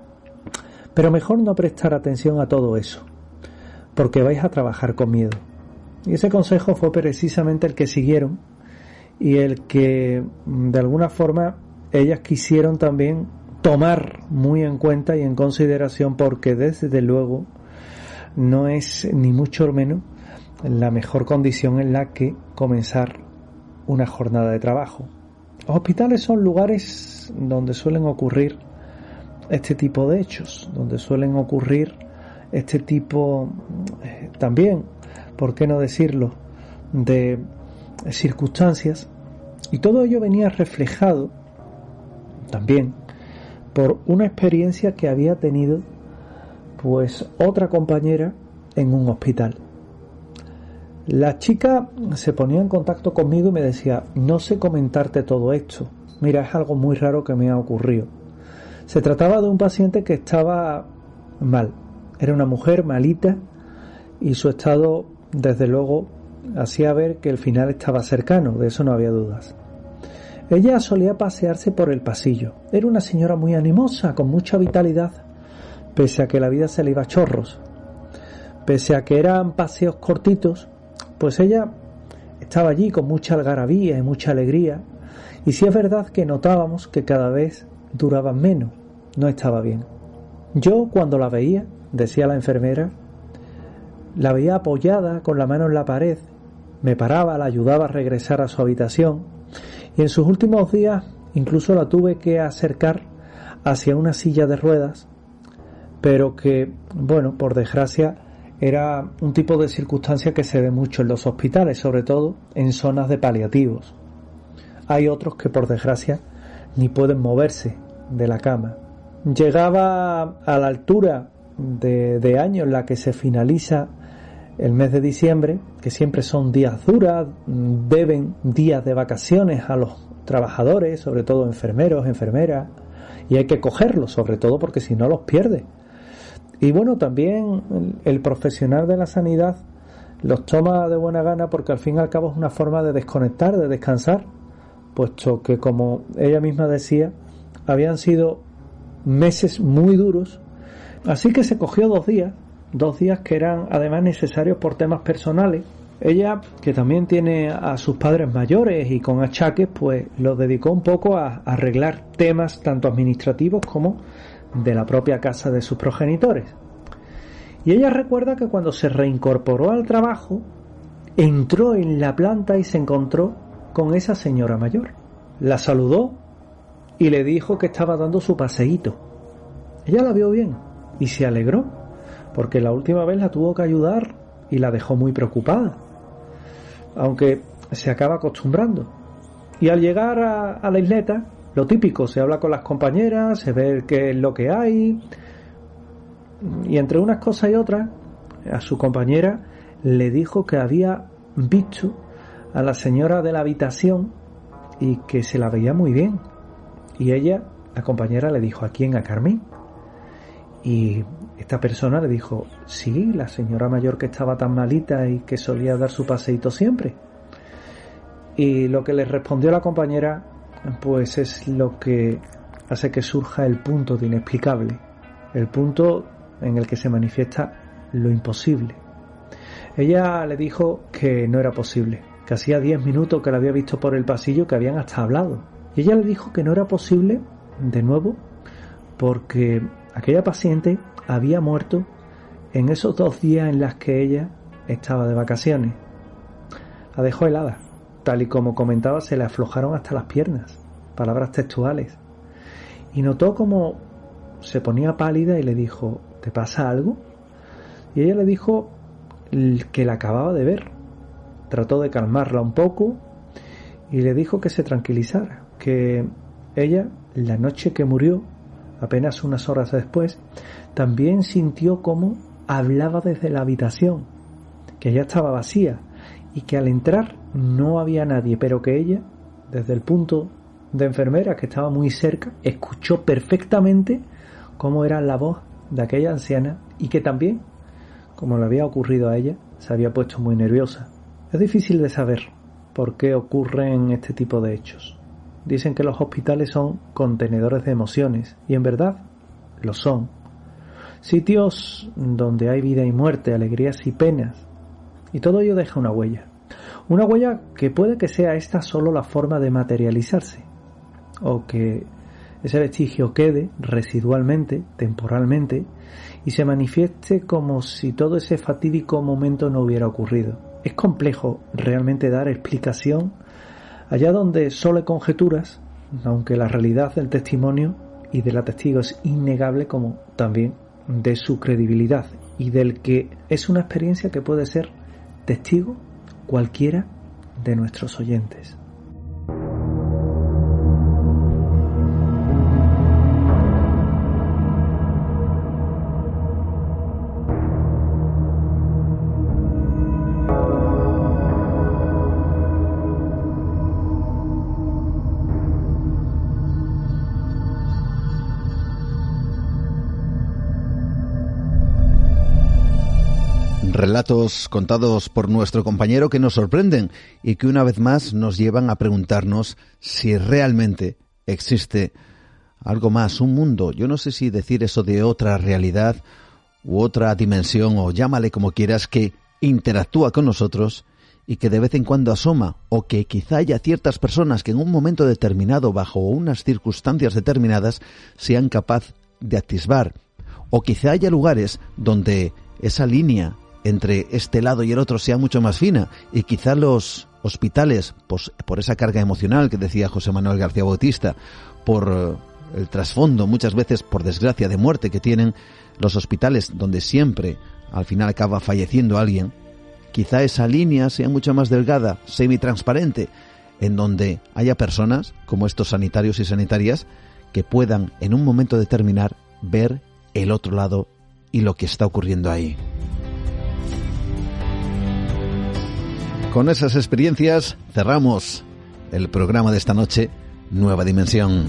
Pero mejor no prestar atención a todo eso, porque vais a trabajar con miedo. Y ese consejo fue precisamente el que siguieron y el que mm, de alguna forma ellas quisieron también tomar muy en cuenta y en consideración porque desde luego no es ni mucho menos la mejor condición en la que comenzar una jornada de trabajo. Los hospitales son lugares donde suelen ocurrir este tipo de hechos, donde suelen ocurrir este tipo eh, también, ¿por qué no decirlo?, de circunstancias y todo ello venía reflejado también por una experiencia que había tenido pues otra compañera en un hospital. La chica se ponía en contacto conmigo y me decía, no sé comentarte todo esto, mira, es algo muy raro que me ha ocurrido. Se trataba de un paciente que estaba mal. Era una mujer malita y su estado, desde luego, hacía ver que el final estaba cercano, de eso no había dudas. Ella solía pasearse por el pasillo. Era una señora muy animosa, con mucha vitalidad, pese a que la vida se le iba a chorros. Pese a que eran paseos cortitos, pues ella estaba allí con mucha algarabía y mucha alegría, y sí es verdad que notábamos que cada vez duraban menos, no estaba bien. Yo cuando la veía, decía la enfermera, la veía apoyada con la mano en la pared, me paraba, la ayudaba a regresar a su habitación, y en sus últimos días incluso la tuve que acercar hacia una silla de ruedas, pero que, bueno, por desgracia, era un tipo de circunstancia que se ve mucho en los hospitales, sobre todo en zonas de paliativos. Hay otros que por desgracia ni pueden moverse de la cama. Llegaba a la altura de, de año en la que se finaliza el mes de diciembre, que siempre son días duras, deben días de vacaciones a los trabajadores, sobre todo enfermeros, enfermeras, y hay que cogerlos, sobre todo porque si no los pierde. Y bueno, también el profesional de la sanidad los toma de buena gana porque al fin y al cabo es una forma de desconectar, de descansar, puesto que como ella misma decía, habían sido meses muy duros, así que se cogió dos días, dos días que eran además necesarios por temas personales. Ella, que también tiene a sus padres mayores y con achaques, pues los dedicó un poco a arreglar temas tanto administrativos como de la propia casa de sus progenitores. Y ella recuerda que cuando se reincorporó al trabajo, entró en la planta y se encontró con esa señora mayor. La saludó y le dijo que estaba dando su paseíto. Ella la vio bien y se alegró, porque la última vez la tuvo que ayudar y la dejó muy preocupada, aunque se acaba acostumbrando. Y al llegar a, la isleta, lo típico, se habla con las compañeras, se ve qué es lo que hay. Y entre unas cosas y otras, a su compañera le dijo que había visto a la señora de la habitación y que se la veía muy bien. Y ella, la compañera, le dijo, ¿a quién? A Carmen. Y esta persona le dijo, sí, la señora mayor que estaba tan malita y que solía dar su paseíto siempre. Y lo que le respondió la compañera pues es lo que hace que surja el punto de inexplicable, el punto en el que se manifiesta lo imposible. Ella le dijo que no era posible, que hacía diez minutos que la había visto por el pasillo que habían hasta hablado. Y ella le dijo que no era posible, de nuevo, porque aquella paciente había muerto en esos dos días en las que ella estaba de vacaciones. La dejó helada. Tal y como comentaba, se le aflojaron hasta las piernas, palabras textuales. Y notó como se ponía pálida y le dijo, ¿te pasa algo? Y ella le dijo que la acababa de ver. Trató de calmarla un poco y le dijo que se tranquilizara, que ella, la noche que murió, apenas unas horas después, también sintió como hablaba desde la habitación, que ya estaba vacía y que al entrar no había nadie, pero que ella, desde el punto de enfermera que estaba muy cerca, escuchó perfectamente cómo era la voz de aquella anciana y que también, como le había ocurrido a ella, se había puesto muy nerviosa. Es difícil de saber por qué ocurren este tipo de hechos. Dicen que los hospitales son contenedores de emociones, y en verdad lo son. Sitios donde hay vida y muerte, alegrías y penas, y todo ello deja una huella. Una huella que puede que sea esta solo la forma de materializarse, o que ese vestigio quede residualmente, temporalmente, y se manifieste como si todo ese fatídico momento no hubiera ocurrido. Es complejo realmente dar explicación allá donde solo conjeturas, aunque la realidad del testimonio y de la testigo es innegable como también de su credibilidad y del que es una experiencia que puede ser testigo cualquiera de nuestros oyentes. Relatos contados por nuestro compañero que nos sorprenden y que una vez más nos llevan a preguntarnos si realmente existe algo más, un mundo, yo no sé si decir eso de otra realidad u otra dimensión o llámale como quieras, que interactúa con nosotros y que de vez en cuando asoma, o que quizá haya ciertas personas que en un momento determinado, bajo unas circunstancias determinadas, sean capaz de atisbar, o quizá haya lugares donde esa línea entre este lado y el otro sea mucho más fina y quizá los hospitales, por esa carga emocional que decía José Manuel García Bautista, por eh, el trasfondo muchas veces, por desgracia, de muerte que tienen los hospitales donde siempre al final acaba falleciendo alguien, quizá esa línea sea mucho más delgada, semi-transparente, en donde haya personas, como estos sanitarios y sanitarias, que puedan en un momento determinado ver el otro lado y lo que está ocurriendo ahí. Con esas experiencias cerramos el programa de esta noche, Nueva Dimensión.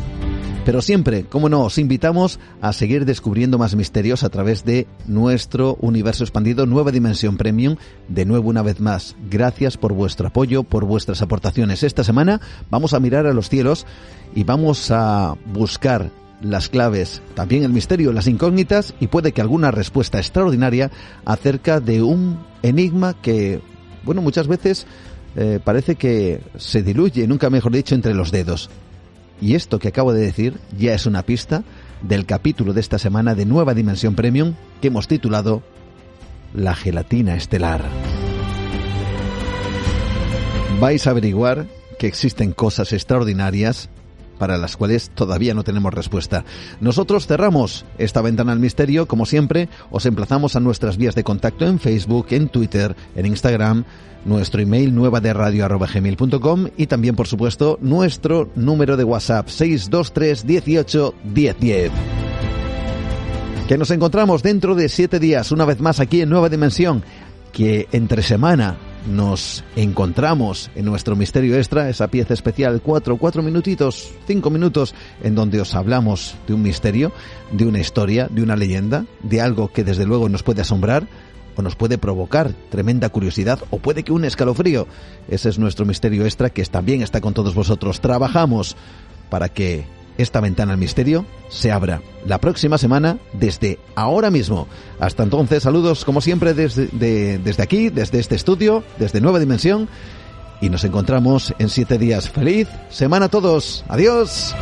Pero siempre, como no, os invitamos a seguir descubriendo más misterios a través de nuestro universo expandido Nueva Dimensión Premium. De nuevo, una vez más, gracias por vuestro apoyo, por vuestras aportaciones. Esta semana vamos a mirar a los cielos y vamos a buscar las claves, también el misterio, las incógnitas y puede que alguna respuesta extraordinaria acerca de un enigma que bueno, muchas veces eh, parece que se diluye, nunca mejor dicho, entre los dedos. Y esto que acabo de decir ya es una pista del capítulo de esta semana de Nueva Dimensión Premium que hemos titulado La gelatina estelar. Vais a averiguar que existen cosas extraordinarias para las cuales todavía no tenemos respuesta. Nosotros cerramos esta ventana al misterio, como siempre, os emplazamos a nuestras vías de contacto en Facebook, en Twitter, en Instagram, nuestro email nueva de radio gmail.com y también, por supuesto, nuestro número de WhatsApp 623 18 1010. Que nos encontramos dentro de siete días, una vez más aquí en Nueva Dimensión, que entre semana nos encontramos en nuestro misterio extra, esa pieza especial, cuatro, cuatro minutitos, cinco minutos, en donde os hablamos de un misterio, de una historia, de una leyenda, de algo que desde luego nos puede asombrar o nos puede provocar tremenda curiosidad o puede que un escalofrío. Ese es nuestro misterio extra que también está con todos vosotros. Trabajamos para que esta ventana al misterio se abra la próxima semana desde ahora mismo. Hasta entonces, saludos como siempre desde, desde aquí, desde este estudio, desde Nueva Dimensión. Y nos encontramos en siete días. ¡Feliz semana a todos! ¡Adiós!